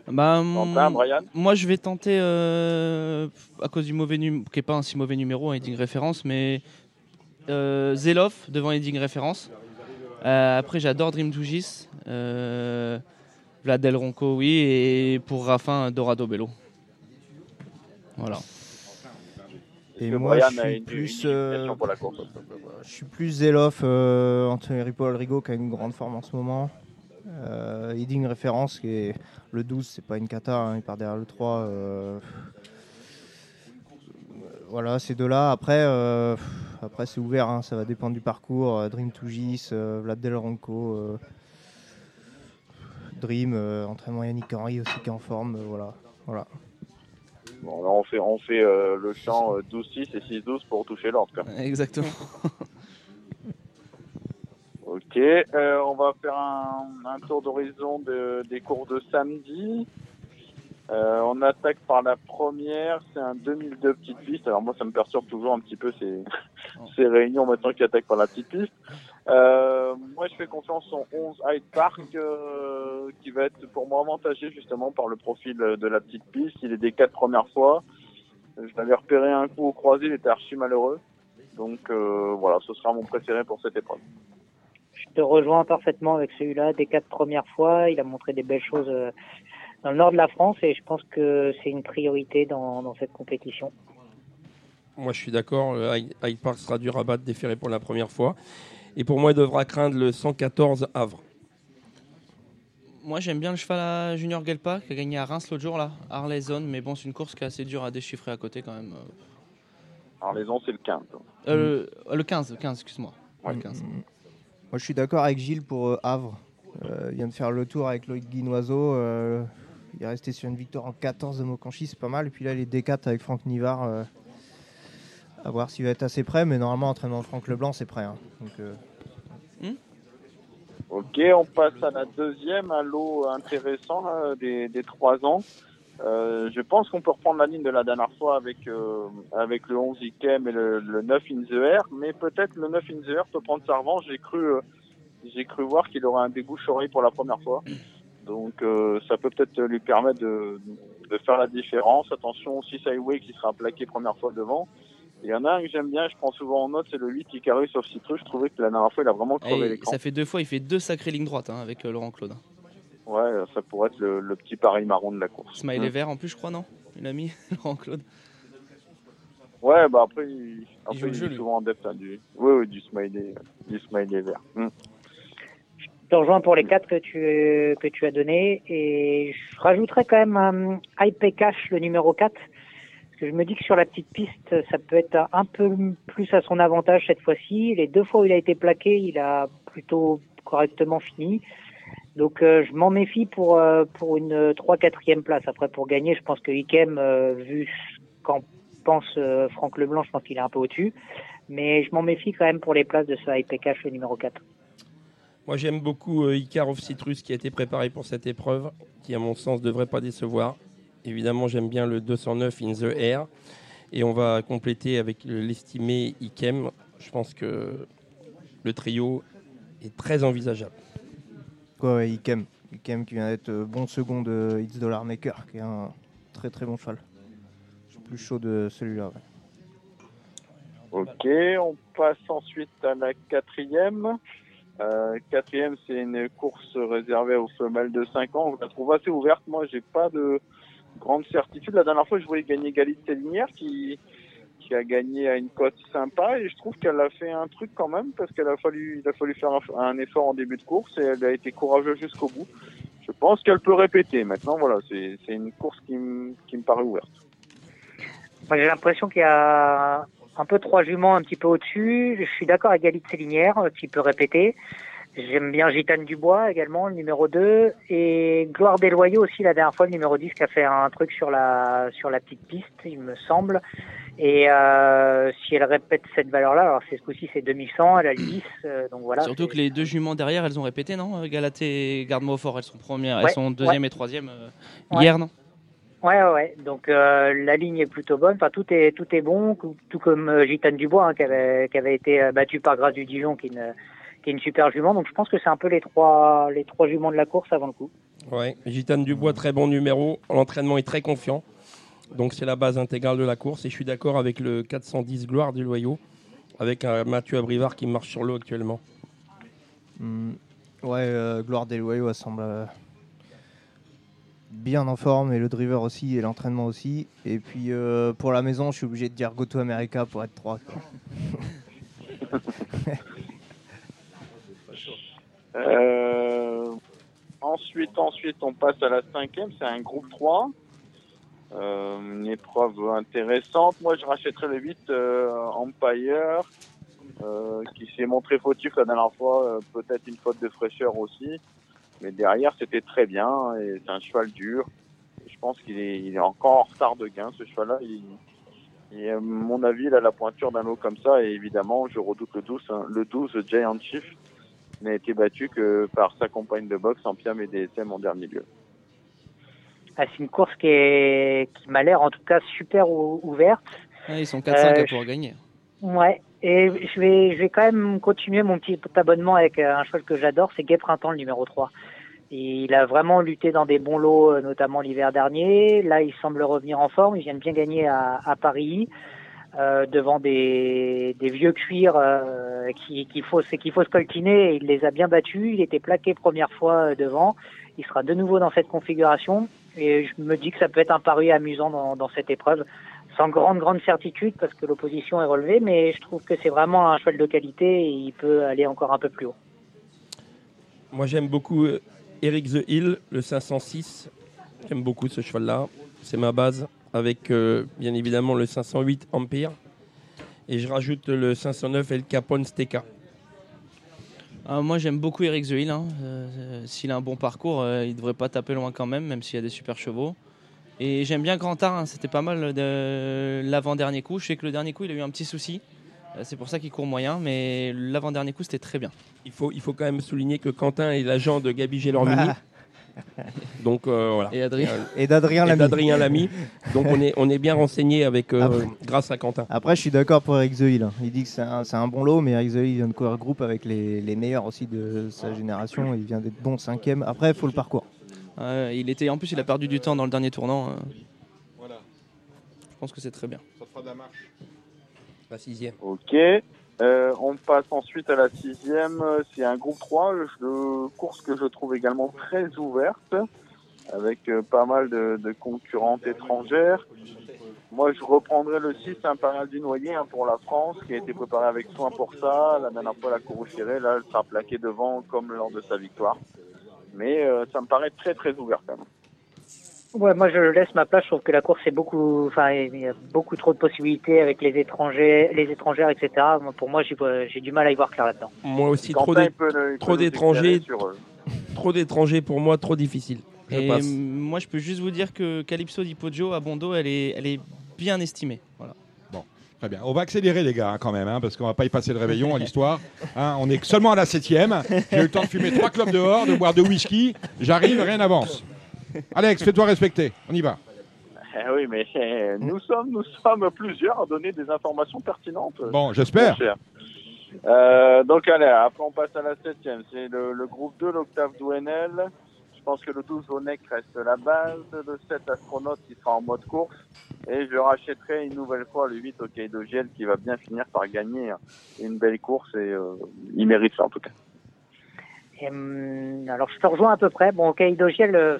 Bah, Quentin, Brian? moi, je vais tenter, euh, à cause du mauvais numéro, qui n'est pas un si mauvais numéro, un heading référence, mais euh, Zelov devant heading référence. Euh, après, j'adore Dream Tougis. Euh, Vladel Ronco, oui. Et pour Raffin, Dorado Bello. Voilà. Et moi, Brian je a suis une- plus, une euh, explication pour la course. je suis plus Zeloff, euh, Anthony Ripoll Rigo qui a une grande forme en ce moment. Euh, Heading référence qui est le 12, c'est pas une cata, hein, il part derrière le 3. euh, voilà, ces deux-là. Après, euh, après c'est ouvert, hein, ça va dépendre du parcours. Euh, Dream Tougis, euh, Vlad Del Ronco, euh, Dream, euh, entraînement Yannick Henry aussi qui est en forme. euh, voilà. voilà. Bon, là, on fait, on fait euh, le champ euh, 12-6 et 6-12 pour toucher l'ordre. quand même. Exactement. Ok, euh, on va faire un, un tour d'horizon de- des cours de samedi. Euh, on attaque par la première, c'est un 2002 petite piste. Alors moi, ça me perturbe toujours un petit peu ces, ces réunions maintenant qui attaquent par la petite piste. Euh, moi, je fais confiance en 11 Hyde Park, euh, qui va être pour moi avantagé justement par le profil de la petite piste. Il est des quatre premières fois. Je l'avais repéré un coup au croisé, il était archi malheureux. Donc voilà, ce sera mon préféré pour cette épreuve. Je te rejoins parfaitement avec celui-là. Des quatre premières fois, il a montré des belles choses euh, dans le nord de la France et je pense que c'est une priorité dans, dans cette compétition. Moi, je suis d'accord. euh, Hyde Park sera dur à battre, déféré pour la première fois. Et pour moi, il devra craindre le 114 Havre. Moi, j'aime bien le cheval à Junior Gelpa qui a gagné à Reims l'autre jour, là. Mais bon, c'est une course qui est assez dure à déchiffrer à côté quand même. Les 11, c'est le 15. Euh, le, le 15, le 15, excuse-moi. Ouais. Le 15. Moi, je suis d'accord avec Gilles pour euh, Havre. Euh, il vient de faire le tour avec Loïc Guinoiseau. euh, il est resté sur une victoire en 14 de Mokanchi, c'est pas mal. Et puis là, les D4 avec Franck Nivard. euh, à voir s'il va être assez prêt. Mais normalement, entraînement de Franck Leblanc, c'est prêt. hein. Donc, euh, Ok, on passe à la deuxième, un lot intéressant là, des, des 3 ans. Euh, je pense qu'on peut reprendre la ligne de la dernière fois avec, euh, avec le 11 Ikem et le, le 9 In the Air, mais peut-être le 9 In the Air peut prendre sa revanche. J'ai cru, euh, j'ai cru voir qu'il aurait un débouche-oreille pour la première fois. Donc euh, ça peut peut-être lui permettre de, de faire la différence. Attention aussi Highway qui sera plaqué première fois devant. Il y en a un que j'aime bien, je prends souvent en note, c'est le 8 Icarus of Citrus. Je trouvais que la dernière fois il a vraiment crevé l'écran. ça fait deux fois, il fait deux sacrées lignes droites hein, avec euh, Laurent Claude. Ouais, ça pourrait être le, le petit pari marron de la course. Smiley Mm. vert en plus, je crois, non Il a mis Laurent Claude. Ouais, bah après, il, après, il jeu, est lui. souvent adepte hein, du, ouais, ouais, du smiley, du smiley vert. Mm. Je te rejoins pour les quatre que tu, que tu as donnés et je rajouterais quand même un IP Cash, le numéro 4. Parce que je me dis que sur la petite piste, ça peut être un peu plus à son avantage cette fois-ci. Les deux fois où il a été plaqué, il a plutôt correctement fini. Donc euh, je m'en méfie pour euh, pour une 3 4 place. Après pour gagner, je pense que Ikem, euh, vu ce qu'en pense euh, Franck Leblanc, je pense qu'il est un peu au-dessus. Mais je m'en méfie quand même pour les places de ce IP Cash, le numéro 4. Moi, j'aime beaucoup euh, Icar of Citrus qui a été préparé pour cette épreuve, qui, à mon sens, ne devrait pas décevoir. Évidemment, j'aime bien le 209 In the Air. Et on va compléter avec le- l'estimé Ikem. Je pense que le trio est très envisageable. Quoi, Ikem. Ikem qui vient d'être euh, bon second de Dollar Maker, qui est un très très bon cheval. Je suis plus chaud de celui-là. Ok, on passe ensuite à la quatrième. Euh, quatrième, c'est une course réservée aux femelles de 5 ans. Je la trouve assez ouverte. Moi, j'ai pas de, grande certitude. La dernière fois, je voyais gagner Galit Télinière qui, qui a gagné à une cote sympa et je trouve qu'elle a fait un truc quand même parce qu'elle a fallu, faire un, effort en début de course et elle a été courageuse jusqu'au bout. Je pense qu'elle peut répéter. Maintenant, voilà, c'est une course qui me, paraît ouverte. J'ai l'impression qu'il y a un peu trois juments un petit peu au-dessus. Je suis d'accord avec Galit Célinière, euh, qui peut répéter. J'aime bien Gitane Dubois également, le numéro 2. Et Gloire des Loyaux aussi, la dernière fois, le numéro 10, qui a fait un truc sur la petite piste, il me semble. Et euh, si elle répète cette valeur-là, alors c'est ce coup-ci, c'est 2100, elle a le 10. euh, donc voilà. Surtout que les deux juments derrière, elles ont répété, non Galatée et Garde-moi fort, elles sont premières, Ouais, elles sont deuxième ouais. et troisième euh, Ouais. hier, non? Ouais, ouais, ouais. Donc euh, la ligne est plutôt bonne. Enfin, tout est tout est bon, tout comme euh, Gitane Dubois hein, qui avait qui avait été euh, battu par Grâce du Dijon, qui est une qui est une super jument. Donc je pense que c'est un peu les trois les trois juments de la course avant le coup. Ouais, Gitane Dubois, très bon numéro. L'entraînement est très confiant. Donc c'est la base intégrale de la course. Et je suis d'accord avec le 410 Gloire du Loyau, avec un Mathieu Abrivard qui marche sur l'eau actuellement. Hmm, Ouais, euh, Gloire des Loyaux, elle semble euh, bien en forme, et le driver aussi, et l'entraînement aussi. Et puis euh, pour la maison, je suis obligé de dire Goto America pour être 3. Euh, ensuite, ensuite, on passe à la cinquième, c'est un groupe 3. Euh, une épreuve intéressante. Moi, je rachèterais le 8 euh, Empire, euh, qui s'est montré fautif la dernière fois, euh, peut-être une faute de fraîcheur aussi. Mais derrière, c'était très bien, et c'est un cheval dur. Je pense qu'il est, il est encore en retard de gain, ce cheval-là. Il, et à mon avis, il a la pointure d'un lot comme ça, et évidemment, je redoute le 12, hein, le 12 Giant Chief n'a été battu que par sa compagne de boxe en Piam et DSM en dernier lieu. C'est une course qui est qui m'a l'air en tout cas super ou- ouverte. Ils sont 4-5 à Euh, pouvoir gagner. Ouais. Et je vais, je vais quand même continuer mon petit abonnement avec euh, un cheval que j'adore, c'est Gay Printemps, le numéro 3. Et il a vraiment lutté dans des bons lots, euh, notamment l'hiver dernier. Là, il semble revenir en forme. Il vient de bien gagner à, à Paris, euh, devant des, des vieux cuirs euh, qui- qu'il faut, qu'il faut se coltiner. Il les a bien battus. Il était plaqué première fois devant. Il sera de nouveau dans cette configuration. Et je me dis que ça peut être un pari amusant dans, cette épreuve sans grande grande certitude parce que l'opposition est relevée, mais je trouve que c'est vraiment un cheval de qualité et il peut aller encore un peu plus haut. Moi, j'aime beaucoup euh, Eric The Hill, le 506. J'aime beaucoup ce cheval-là. C'est ma base, avec euh, bien évidemment le 508 Empire. Et je rajoute le 509 El Capone Steka. Ah, moi j'aime beaucoup Eric Hill. hein. Euh, S'il a un bon parcours, euh, il devrait pas taper loin quand même, même s'il y a des super chevaux. Et j'aime bien Grand Art, hein. c'était pas mal de l'avant-dernier coup. Je sais que le dernier coup il a eu un petit souci. Euh, C'est pour ça qu'il court moyen, mais l'avant-dernier coup c'était très bien. Il faut, il faut quand même souligner que Quentin est l'agent de Gabi Gélormini. Donc euh, voilà. Et Adrien. Et d'Adrien Lamy. d'Adrien Lamy. Donc on est, on est bien renseigné avec, euh, Après- grâce à Quentin. Après, je suis d'accord pour Eric The Hill. hein. Il dit que c'est un, c'est un bon lot, mais Eric The Hill vient de courir groupe avec les, les meilleurs aussi de sa génération. Il vient d'être bon cinquième. Après, il faut le parcours. Euh, il était, en plus, il a perdu du temps dans le dernier tournant. euh. Je pense que c'est très bien. La sixième. Ok. Euh, on passe ensuite à la sixième. C'est un groupe 3, de course que je trouve également très ouverte, avec euh, pas mal de, concurrentes étrangères. Moi, je reprendrai le 6 Impérial du Noyer hein, pour la France, qui a été préparé avec soin pour ça. La dernière fois, la cour Chiré, là, elle sera plaquée devant comme lors de sa victoire. Mais euh, ça me paraît très très ouvert quand même. Ouais, moi je laisse ma place. Je trouve que la course est beaucoup, enfin il y a beaucoup trop de possibilités avec les étrangers, les étrangères, etc. Moi, pour moi, j'ai j'ai du mal à y voir clair là-dedans. Moi aussi, trop nous d'étrangers. euh, Trop d'étrangers pour moi, trop difficile. Je Et passe. moi, je peux juste vous dire que Calypso di Poggio à Bondo, elle est, elle est bien estimée. Voilà. Bon, très bien. On va accélérer, les gars, hein, quand même, hein, parce qu'on va pas y passer le réveillon à l'histoire. Hein, on est seulement à la septième. J'ai eu le temps de fumer trois clubs dehors, de boire deux whisky. J'arrive, rien n'avance. Alex, fais-toi respecter. On y va. Eh oui, mais eh, nous sommes, nous sommes plusieurs à donner des informations pertinentes. Bon, j'espère. Euh, donc allez, après on passe à la septième. C'est le, le groupe 2, l'Octave Douenel. Je pense que le 12 Onek reste la base. Le 7 Astronaute qui sera en mode course. Et je rachèterai une nouvelle fois le 8 OK de Giel qui va bien finir par gagner une belle course et euh, il mérite ça en tout cas. Et, hum, alors je te rejoins à peu près. Bon, ok, Idogiel, euh,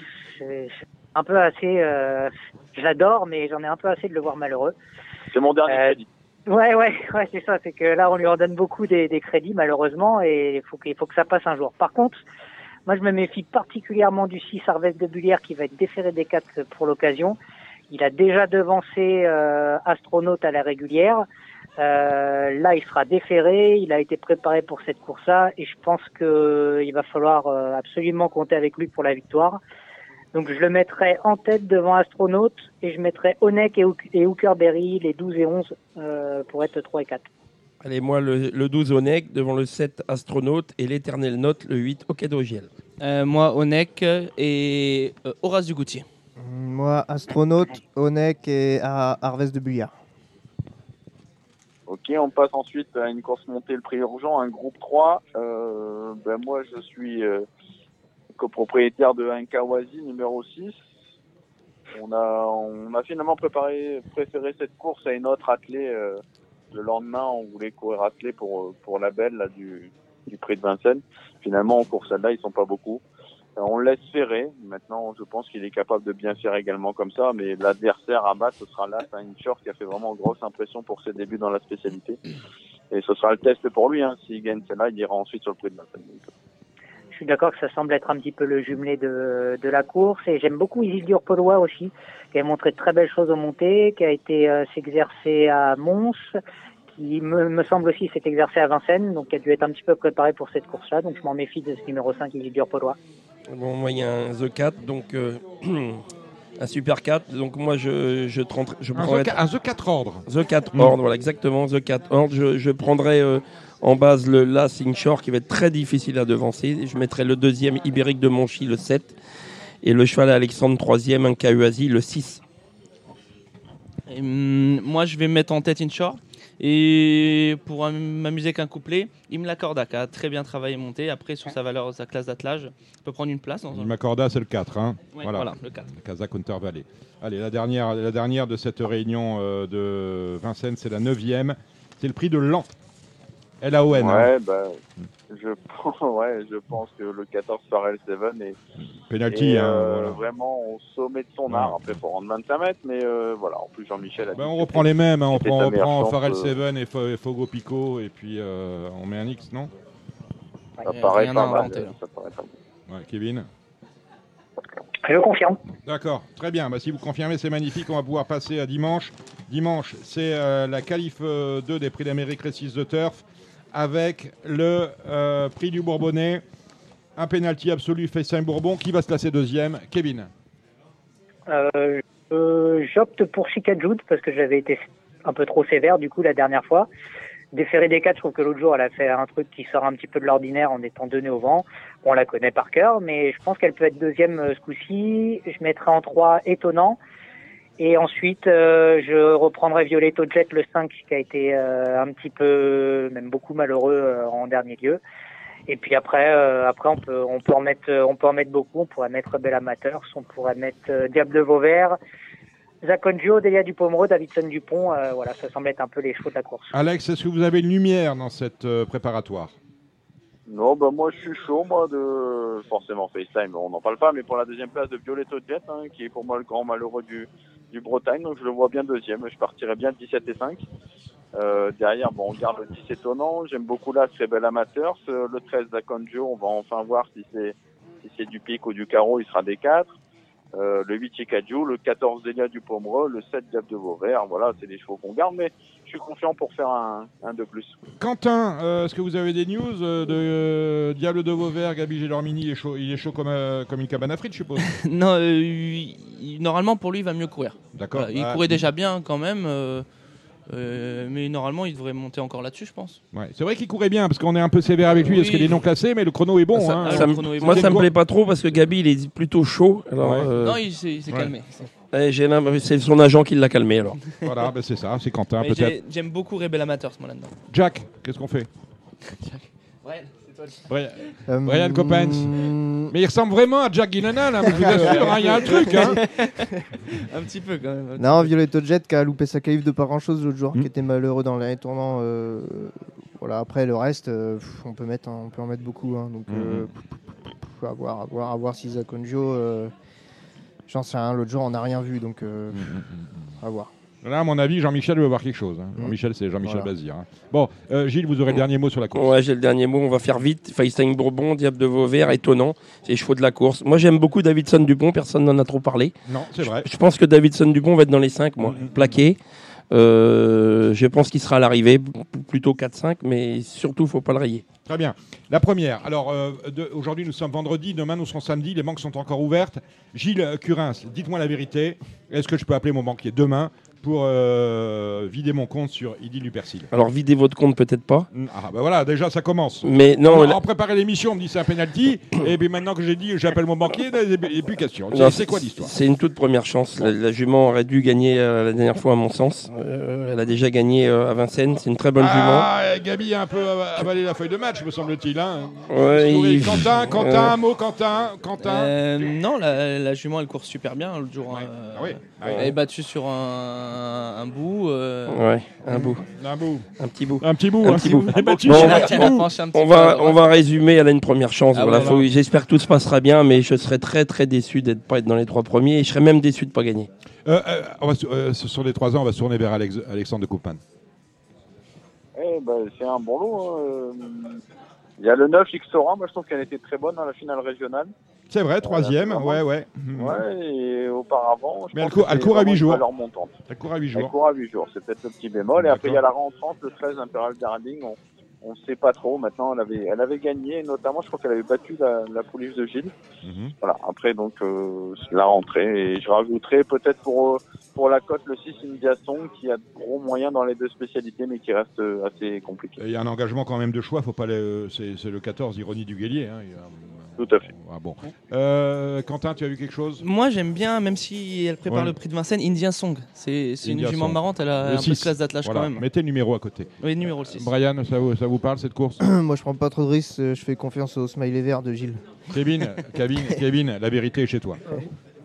c'est- un peu assez. euh, je l'adore, mais j'en ai un peu assez de le voir malheureux. C'est mon dernier Euh, crédit. Ouais, ouais, ouais, c'est ça. C'est que là, on lui en donne beaucoup des, des crédits, malheureusement, et il faut, qu'il faut que ça passe un jour. Par contre, moi, je me méfie particulièrement du 6 Harvest de Bullière qui va être déféré des 4 pour l'occasion. Il a déjà devancé euh, Astronaute à la régulière. Euh, là, il sera déféré. Il a été préparé pour cette course-là, et je pense que il va falloir euh, absolument compter avec lui pour la victoire. Donc je le mettrai en tête devant Astronaute et je mettrai Onek et, Hook- et Hookerberry, les 12 et 11, euh, pour être 3 et 4. Allez, moi, le, le 12 Onek devant le 7 Astronaute et l'éternel Note, le 8 Okadogiel. Euh, moi, Onek et euh, Horace Dugoutier. Moi, astronaute, Onek et à Harvest de Bulliard. Ok, on passe ensuite à une course montée le prix urgent, un groupe 3. Euh, ben moi, je suis euh, copropriétaire de un Kawasi numéro 6. On a, finalement préparé, préféré cette course à une autre attelée. euh, le lendemain, on voulait courir attelée pour, pour la belle là, du, du prix de Vincennes. Finalement, en course celle-là, ils sont pas beaucoup. Euh, On laisse ferrer. Maintenant, je pense qu'il est capable de bien faire également comme ça. Mais l'adversaire à battre, ce sera là, Short qui a fait vraiment grosse impression pour ses débuts dans la spécialité. Et ce sera le test pour lui. Hein. S'il gagne celle-là, il ira ensuite sur le prix de Vincennes. Suis d'accord que ça semble être un petit peu le jumelé de, de la course et j'aime beaucoup Isildur Paulois aussi, qui a montré de très belles choses au montées, qui a été euh, s'exercer à Mons, qui me, me semble aussi s'est exercé à Vincennes, donc qui a dû être un petit peu préparé pour cette course-là, donc je m'en méfie de ce numéro 5 Isildur Paulois. Bon, moi, il y a un The 4, donc euh, un Super 4. Donc, moi, je, je, je prendrais. The 4 un The 4 ordre. The 4 Mm. ordre, voilà, exactement. The 4 ordre. Je, je prendrais euh, en base le Last Shore qui va être très difficile à devancer. Je mettrai le deuxième Ibérique de Monchy, le 7. Et le cheval Alexandre, troisième, un KUASI, le 6. Et, hum, moi, je vais mettre en tête Inshore. Et pour am- m'amuser avec un couplet, il me l'accorde qui a très bien travaillé et monté. Après, sur sa valeur, sa classe d'attelage, il peut prendre une place. Dans m'accorda, c'est le 4. Hein. Ouais, voilà, le 4. Kazakh Hunter Valley. Allez, la dernière, la dernière de cette réunion euh, de Vincennes, c'est la 9 C'est le prix de l'an. L-A-O-N. hein. Ouais, bah, je, pense- ouais, je pense que le 14 Farrell Seven est, Penalty, est, hein, euh, voilà. vraiment au sommet de son art. Après, pour rendre 25 mètres, mais euh, voilà, en plus Jean-Michel a dit Ben, on reprend les mêmes, hein, on prend, reprend chance, Pharrell euh, Seven et Fo- Fogo Pico, et puis euh, on met un X, non? Ça paraît rien pas à mal. inventer, là. ça paraît pas mal. Ouais, Kevin? Je confirme. D'accord, très bien. Bah, si vous confirmez, c'est magnifique. On va pouvoir passer à dimanche. Dimanche, c'est euh, la qualif euh, 2 des prix d'Amérique Récise de Turf avec le euh, prix du Bourbonnais. Un penalty absolu fait Saint-Bourbon. Qui va se classer deuxième? Kevin. Euh, euh, J'opte pour Chicajoud parce que j'avais été un peu trop sévère du coup la dernière fois. Déféré des 4, je trouve que l'autre jour elle a fait un truc qui sort un petit peu de l'ordinaire en étant donné au vent. On la connaît par cœur, mais je pense qu'elle peut être deuxième euh, ce coup-ci. Je mettrai en 3 étonnant. Et ensuite, euh, je reprendrai Violetto Jet le 5 qui a été euh, un petit peu, même beaucoup malheureux euh, en dernier lieu. Et puis après, après on peut, on peut en mettre, on peut en mettre beaucoup. On pourrait mettre Bell Amateurs, on pourrait mettre Diable de Vauvert, Zaconjo, Delia Dupomereux, Davidson Dupont. voilà, ça semble être un peu les chevaux de la course. Alex, est-ce que vous avez une lumière dans cette préparatoire? Non, bah moi je suis chaud, moi, de forcément FaceTime, on n'en parle pas, mais pour la deuxième place de Violetto Jet, hein, qui est pour moi le grand malheureux du, du Bretagne, donc je le vois bien deuxième. Je partirais bien 17 et 5. Euh, derrière, bon, on garde le 10 étonnant. J'aime beaucoup là Rebel Amateurs. Euh, Le 13 Zaconjo, on va enfin voir si c'est si c'est du pic ou du carreau, il sera des 4. Euh, le 8 Chicadjo, le 14 Delia du Pomereux, le 7 Diable de Vauvert. Voilà, c'est des chevaux qu'on garde, mais suis confiant pour faire un, un de plus. Quentin, euh, est-ce que vous avez des news euh, de euh, Diable de Vauvert, Gabi Gélormini il est chaud, il est chaud comme, euh, comme une cabane à frites, je suppose non, euh, il- normalement pour lui, il va mieux courir. D'accord. Voilà, il Ah. courait déjà bien quand même, euh, mais normalement, il devrait monter encore là-dessus, je pense. Ouais, C'est vrai qu'il courait bien, parce qu'on est un peu sévère avec lui, Oui. parce qu'il est non classé, mais le chrono est bon. Ça- hein. ça me- moi, ça me plaît pas trop parce que Gabi, il est plutôt chaud. Alors, Ouais. euh, Non, il s'est Ouais. calmé. c'est son agent qui l'a calmé alors. Voilà, ben c'est ça, c'est Quentin peut-être. j'ai- J'aime beaucoup Rebel Amateurs, moi là-dedans. Jack, qu'est-ce qu'on fait? Ouais, c'est toi. Brian, Euh, Brian Coppens. mm, Mais il ressemble vraiment à Jack Gyllenhaal, hein, je vous assure, hein, il y a un truc. Hein. un petit peu quand même. Non, Violetto Jet qui a loupé sa qualif de pas grand chose l'autre jour, qui était malheureux dans les tournants. euh, voilà, après le reste, euh, pff, on peut mettre, un- on peut en mettre beaucoup. hein, donc, euh, pff, pff, à voir, à voir, à voir si Zaconjo. euh, J'en sais rien, l'autre jour on n'a rien vu, donc Mm, euh, à voir. Là, à mon avis, Jean-Michel veut voir quelque chose. hein. Mm. Jean-Michel, c'est Jean-Michel Voilà. Bazir. hein. Bon, euh, Gilles, vous aurez le dernier mot sur la course. Ouais, j'ai le dernier mot. On va faire vite. Feinstein Bourbon, Diable de Vauvert, étonnant. C'est chevaux de la course. Moi, j'aime beaucoup Davidson Dupont. Personne n'en a trop parlé. Non, c'est vrai. Je pense que Davidson Dupont va être dans les 5, moi, plaqué. Euh, je pense qu'il sera à l'arrivée, plutôt 4-5, mais surtout, faut pas le rayer. Très bien. La première. Alors, euh, aujourd'hui, nous sommes vendredi. Demain, nous serons samedi. Les banques sont encore ouvertes. Gilles Curins, dites-moi la vérité. Est-ce que je peux appeler mon banquier demain? Pour euh, vider mon compte sur Idylle du Persil Alors, videz votre compte, peut-être pas. Ah, bah voilà, déjà, ça commence. Mais non, on, la- on préparait l'émission, on me dit c'est un penalty. et puis maintenant que j'ai dit j'appelle mon banquier, il n'y a plus question. Non, C'est- quoi l'histoire? C'est une toute première chance. La, la jument aurait dû gagner euh, la dernière fois, à mon sens. Euh, elle a déjà gagné euh, à Vincennes. C'est une très bonne Ah, Gabi a un peu av- avalé la feuille de match, me semble-t-il. Hein. Ouais, il- Quentin, Quentin, Euh. un mot, Quentin, Quentin. Euh, non, la, la jument elle court super bien l'autre jour. Ah oui. Ah oui. Elle est battue sur un, un bout. euh, Ouais, un bout. Un bout. Un petit bout. Un petit bout. Un hein. petit bout. Bon, sur on va- On à va, résumer. Elle a une première chance. Ah voilà, faut-. J'espère que tout se passera bien, mais je serais très très déçu d'être pas être dans les trois premiers. Et je serais même déçu de pas gagner. Euh, euh, on va se- euh, ce sont les trois ans, on va se tourner vers Alex- Alexandre de Koopman. Eh ben, c'est un bon lot. hein. Il y a le 9 Xora, moi je trouve qu'elle était très bonne dans la finale régionale. C'est vrai, troisième, vraiment- ouais, ouais. Mhm. Ouais, et auparavant. je Mais elle pense court- que elle court à vraiment huit une jours. valeur montante. Elle court à huit Elle jours. court à 8 jours, c'est peut-être le petit bémol. Et après, il y a la rentrante, le 13 Imperial Darling. On ne sait pas trop. Maintenant, elle avait, elle avait gagné, notamment, je crois qu'elle avait battu la, la pouliche de Gilles. Mhm. Voilà, après, donc, euh, la rentrée. Et je rajouterai peut-être pour, euh, pour la cote le 6 India Song, qui a de gros moyens dans les deux spécialités, mais qui reste euh, assez compliqué. Il y a un engagement quand même de choix, faut pas les- c'est c'est le 14, Ironie du Guélier. hein, il y a- Tout à fait. Ah bon. Euh, Quentin, tu as vu quelque chose? Moi j'aime bien, même si elle prépare Ouais. le prix de Vincennes, Indian Song. C'est c'est une jument Song. marrante, elle a Le un peu de six. classe d'attelage Voilà. quand même. Mettez le numéro à côté. Oui, numéro 6. Brian, ça vous, ça vous parle cette course Moi je prends pas trop de risques, euh, je fais confiance au smiley vert de Gilles. Kevin, Kevin, Kevin, la vérité est chez toi.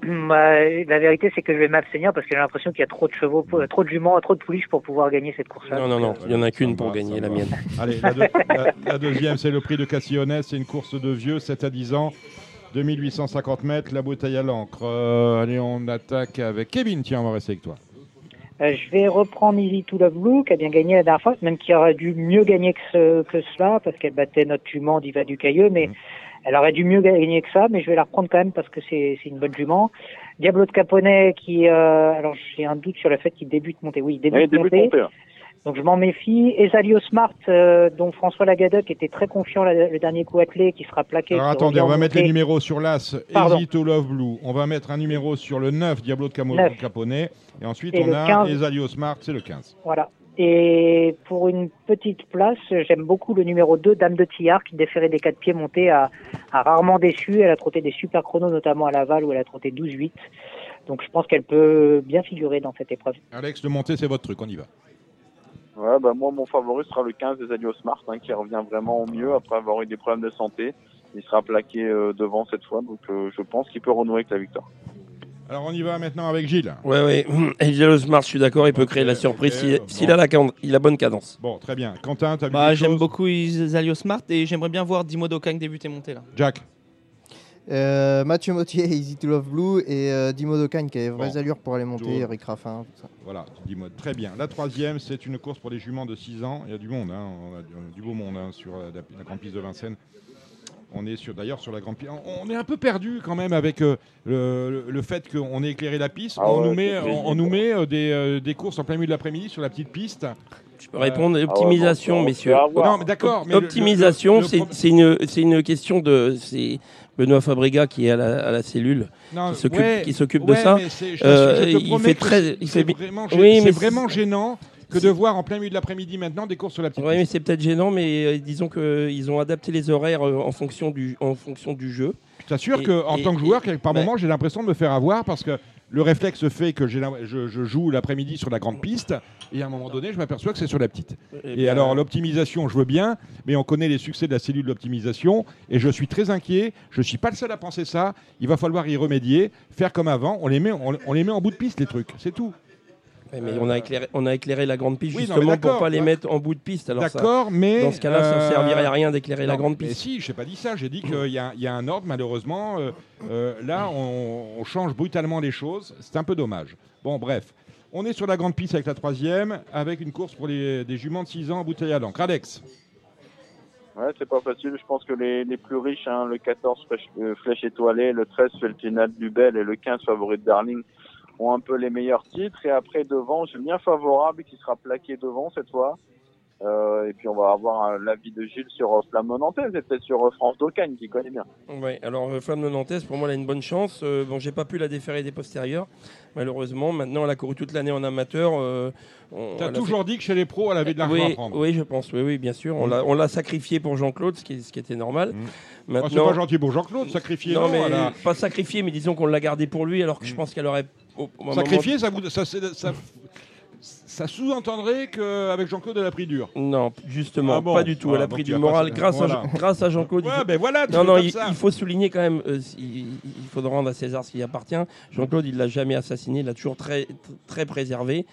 La vérité, c'est que je vais m'abstenir parce que j'ai l'impression qu'il y a trop de chevaux, pour- trop de juments, trop de pouliches pour pouvoir gagner cette course-là. Non, non, non. Il y en a qu'une pour va, gagner, la va. mienne. Allez, la, deux- la- la deuxième, c'est le prix de Cassillonnet. C'est une course de vieux, 7 à 10 ans, 2850 mètres, la bouteille à l'encre. Euh, allez, on attaque avec Kevin. Tiens, on va rester avec toi. Euh, je vais reprendre Easy to Love Blue, qui a bien gagné la dernière fois, même qui aurait dû mieux gagner que, ce- que cela, parce qu'elle battait notre jument d'Iva du Cailleux, mais elle aurait dû mieux gagner que ça, mais je vais la reprendre quand même parce que c'est une bonne jument. Diablo de Caponnet, qui, euh, alors j'ai un doute sur le fait qu'il débute montée. Oui, il débute début montée. montée. Donc je m'en méfie. Esalio Smart, euh, dont François Lagadoc était très confiant la- le dernier coup attelé, qui sera plaqué. Alors attendez, on va mettre les numéros sur l'As, Pardon. Easy to Love Blue. On va mettre un numéro sur le 9, Diablo de Camo-. Caponnet. Et ensuite, Et on a 15. Esalio Smart, c'est le 15. Voilà. Et pour une petite place, j'aime beaucoup le numéro 2, Dame de Tillard, qui déférait des quatre pieds montés, a, a rarement déçu. Elle a trotté des super chronos, notamment à Laval, où elle a trotté 12-8. Donc je pense qu'elle peut bien figurer dans cette épreuve. Alex, le monté, c'est votre truc, on y va. Ouais, bah, moi, mon favori sera le 15 des Adios Smart, hein, qui revient vraiment au mieux après avoir eu des problèmes de santé. Il sera plaqué euh, devant cette fois, donc euh, je pense qu'il peut renouer avec la victoire. Alors on y va maintenant avec Gilles. Ouais, ouais. Angelo Smart, je suis d'accord, il peut créer la surprise s'il bon. s'il a la, il a bonne cadence. Bon, très bien. Quentin, t'as Bah, j'aime beaucoup Isalio Smart et j'aimerais bien voir Dimo Dokang débuter monter là. Jack Euh, Mathieu Mottier, Easy to Love Blue et euh, Dimo Docagne qui avait vraies Bon. allures pour aller monter. Eric Raffin. tout ça. Voilà, dis-moi. Très bien. La troisième, c'est une course pour les juments de 6 ans. Il y a du monde, hein. on a du, du beau monde hein, sur la, la grande piste de Vincennes. On est sur, d'ailleurs sur la grande piste. On, on est un peu perdu quand même avec euh, le, fait qu'on ait éclairé la piste. Ah on, ouais, nous met, on, on nous met euh, des, euh, des courses en plein milieu de l'après-midi sur la petite piste. Je peux répondre, Euh, optimisation, bon, on messieurs. Non, mais d'accord. Optimisation, c'est une, c'est une question de. C'est Benoît Fabrega qui est à la, à la cellule, Non, qui s'occupe ouais, qui s'occupe de ça. mais c'est- je Euh, t'assure, je te il fait très. c'est- Il c'est fait bi- vraiment, Oui, gê- mais c'est vraiment gênant que de voir en plein milieu de l'après-midi maintenant des courses sur la petite Oui, mais c'est peut-être gênant, mais euh, disons qu'ils ont adapté les horaires euh, en fonction du, en fonction du jeu. Je t'assure qu'en tant que joueur, et- par moment, j'ai l'impression de me faire avoir parce que le réflexe fait que je, je joue l'après-midi sur la grande piste et à un moment donné, je m'aperçois que c'est sur la petite. Eh Et alors, l'optimisation, je veux bien, mais on connaît les succès de la cellule d'optimisation et je suis très inquiet. Je ne suis pas le seul à penser ça. Il va falloir y remédier, faire comme avant. On les met, on, on les met en bout de piste, les trucs. C'est tout. Mais on a éclairé, on a éclairé la grande piste Oui, non, mais justement pour pas les mettre en bout de piste. D'accord, mais. dans ce cas-là, ça euh, servirait à rien d'éclairer la grande Mais piste. si, je n'ai pas dit ça. J'ai dit qu'il y, a- il y a un ordre, malheureusement. euh, euh, là, on, on change brutalement les choses. C'est un peu dommage. Bon, bref. On est sur la grande piste avec la troisième, avec une course pour les, des juments de 6 ans bouteille à l'encre. Alex Ouais, c'est pas facile. Je pense que les, les plus riches, hein, le 14 flèche, euh, flèche étoilée, le 13 Feltinat du Bel et le 15 favori de Darling ont un peu les meilleurs titres. Et après, devant, j'ai bien favorable qui sera plaqué devant cette fois. Euh, et puis on va avoir euh, l'avis de Gilles sur euh, Flamme Nantaise et peut-être sur euh, France Daucagne qui connaît bien. Ouais, alors euh, Flamme de Nantes, pour moi, elle a une bonne chance. Euh, bon, j'ai pas pu la déférer des postérieurs, malheureusement. Maintenant, elle a couru toute l'année en amateur. Euh, Tu as toujours dit que chez les pros, elle avait de l'argent oui, à prendre. Oui, je pense. Oui, oui, bien sûr. On Mm. l'a- on l'a sacrifié pour Jean-Claude, ce qui, ce qui était normal. Ah, c'est pas gentil pour Jean-Claude, sacrifié. Non, Non, mais a- pas sacrifié, mais disons qu'on l'a gardé pour lui, alors que je pense qu'elle aurait. au- au moment- Sacrifié, ça, vous- ça- ça sous-entendrait qu'avec Jean-Claude, elle a pris dur. Non, justement, Ah bon pas du tout. Voilà, elle a donc pris du moral grâce, voilà. à, Jean- grâce à Jean-Claude. Ouais, ben voilà, non, non, il, faut souligner quand même, euh, il, il faut rendre à César ce qui appartient. Jean-Claude, il l'a jamais assassiné, il l'a toujours très, très préservé.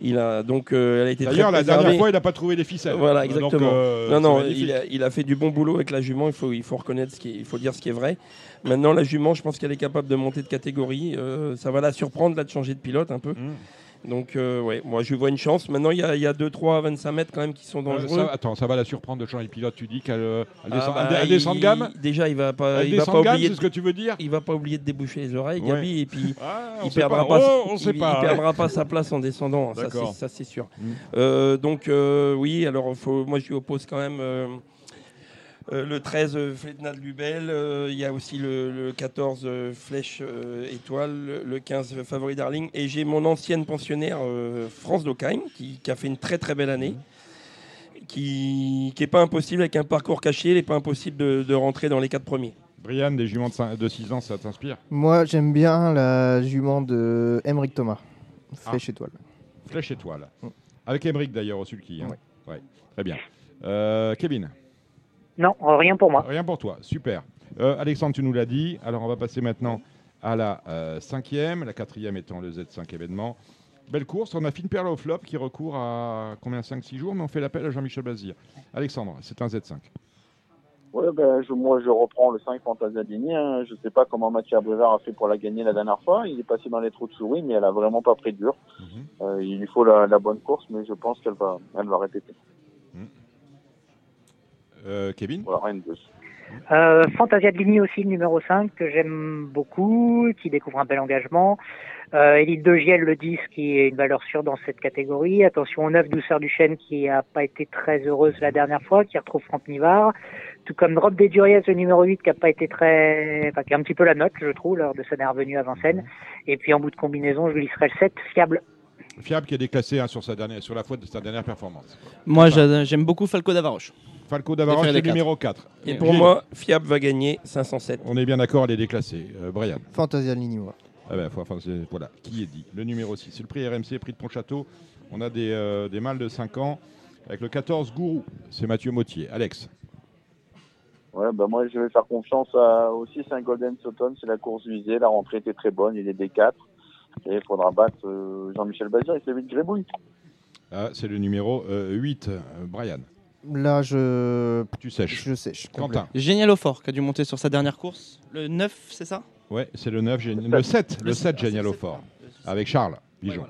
Il a donc, euh, elle a été très D'ailleurs, la dernière fois, il n'a pas trouvé les ficelles. Voilà, Donc, exactement. euh, non, non, il a, il a fait du bon boulot avec la jument. Il faut, il faut reconnaître ce qui, est- il faut dire ce qui est vrai. Maintenant, la jument, je pense qu'elle est capable de monter de catégorie. Euh, ça va la surprendre là de changer de pilote un peu. Mmh. Donc, euh, ouais, moi, je vois une chance. Maintenant, il y a, il y a 2, 3, 25 mètres quand même qui sont Euh, dangereux. ça- attends, ça va la surprendre de changer de pilote. Tu dis qu'elle euh, elle Ah descend, bah, elle- elle descend de gamme Déjà, il va pas, Elle il va descend pas de gamme, oublier. c'est ce que tu veux dire Il va pas oublier de déboucher les oreilles, Ouais. Gabi, et puis Ah, il perdra pas. pas. Oh, il, pas. perdra pas sa place en descendant. Ça, c'est- sûr. Mm. Euh, donc, euh, oui. Alors, faut, moi, je lui oppose quand même. Euh, le 13 euh, Fletnat Lubel, euh, il y a aussi le, le 14 euh, Flèche euh, Étoile, le, le 15 Favori Darling, et j'ai mon ancienne pensionnaire euh, France Daucagne qui, qui a fait une très très belle année, qui n'est pas impossible avec un parcours caché, il n'est pas impossible de, de rentrer dans les quatre premiers. Brian, des juments de, cin- de 6 ans, ça t'inspire? Moi, j'aime bien la jument de Emeric Thomas, Flèche Ah. étoile. Flèche étoile. Mm. Avec Emmerich d'ailleurs au sulky. Hein. Ouais. Très bien. Euh, Kevin? Non, rien pour moi. Rien pour toi, super. Euh, Alexandre, tu nous l'as dit. Alors on va passer maintenant à la euh, cinquième, la quatrième étant le Z5 événement. Belle course, on a Fine Perle au flop qui recourt à combien 5-6 jours, mais on fait l'appel à Jean-Michel Bazir. Alexandre, c'est un Z5. Ouais, ben, je, moi, je reprends le 5 Fantasia Dini. Hein. Je sais pas comment Mathieu Brevard a fait pour la gagner la dernière fois. Il est passé dans les trous de souris, mais elle a vraiment pas pris dur. Euh, il lui faut la, la bonne course, mais je pense qu'elle va, elle va répéter. Euh, Kevin Voilà, rien de plus. Euh, Fantasia de Ligny aussi, le numéro 5, que j'aime beaucoup, qui découvre un bel engagement. Euh, Élite de Giel, le 10, qui est une valeur sûre dans cette catégorie. Attention au 9, Douceur du Chêne, qui a pas été très heureuse la dernière fois, qui retrouve Franck Nivard. Tout comme Drop des Duriez, le numéro 8, qui a pas été très, enfin, qui a un petit peu la note, je trouve, lors de sa dernière venue à Vincennes. Et puis, en bout de combinaison, je lui serai le 7, fiable. Fiable qui est déclassé hein, sur, sa dernière, sur la faute de sa dernière performance. Moi, Enfin, j'aime beaucoup Falco d'Avaroche. Falco d'Avaroche, c'est numéro 4. Et pour moi, Fiable va gagner 507. On est bien d'accord, elle est déclassée. Euh, Brian Fantasia moi. Ah ben, faut- enfin, c'est- voilà, qui est dit? Le numéro 6, c'est le prix RMC, prix de Pontchâteau. On a des, euh, des mâles de 5 ans avec le 14 Gourou. C'est Mathieu Mautier. Alex Ouais, ben, moi, je vais faire confiance à, aussi c'est un Golden Sutton. C'est la course visée. La rentrée était très bonne. Il est D4. Et il faudra battre euh, Jean-Michel Bazir avec le 8 Grébouille. Ah, C'est le numéro 8, Brian. Là, je. Tu sèches. Je sèche. Quentin Génial au fort, qui a dû monter sur sa dernière course. Le 9, c'est ça? Ouais, c'est le 9, géni- le 7, le Le 7 sept, génial au fort. Avec Charles Bijon.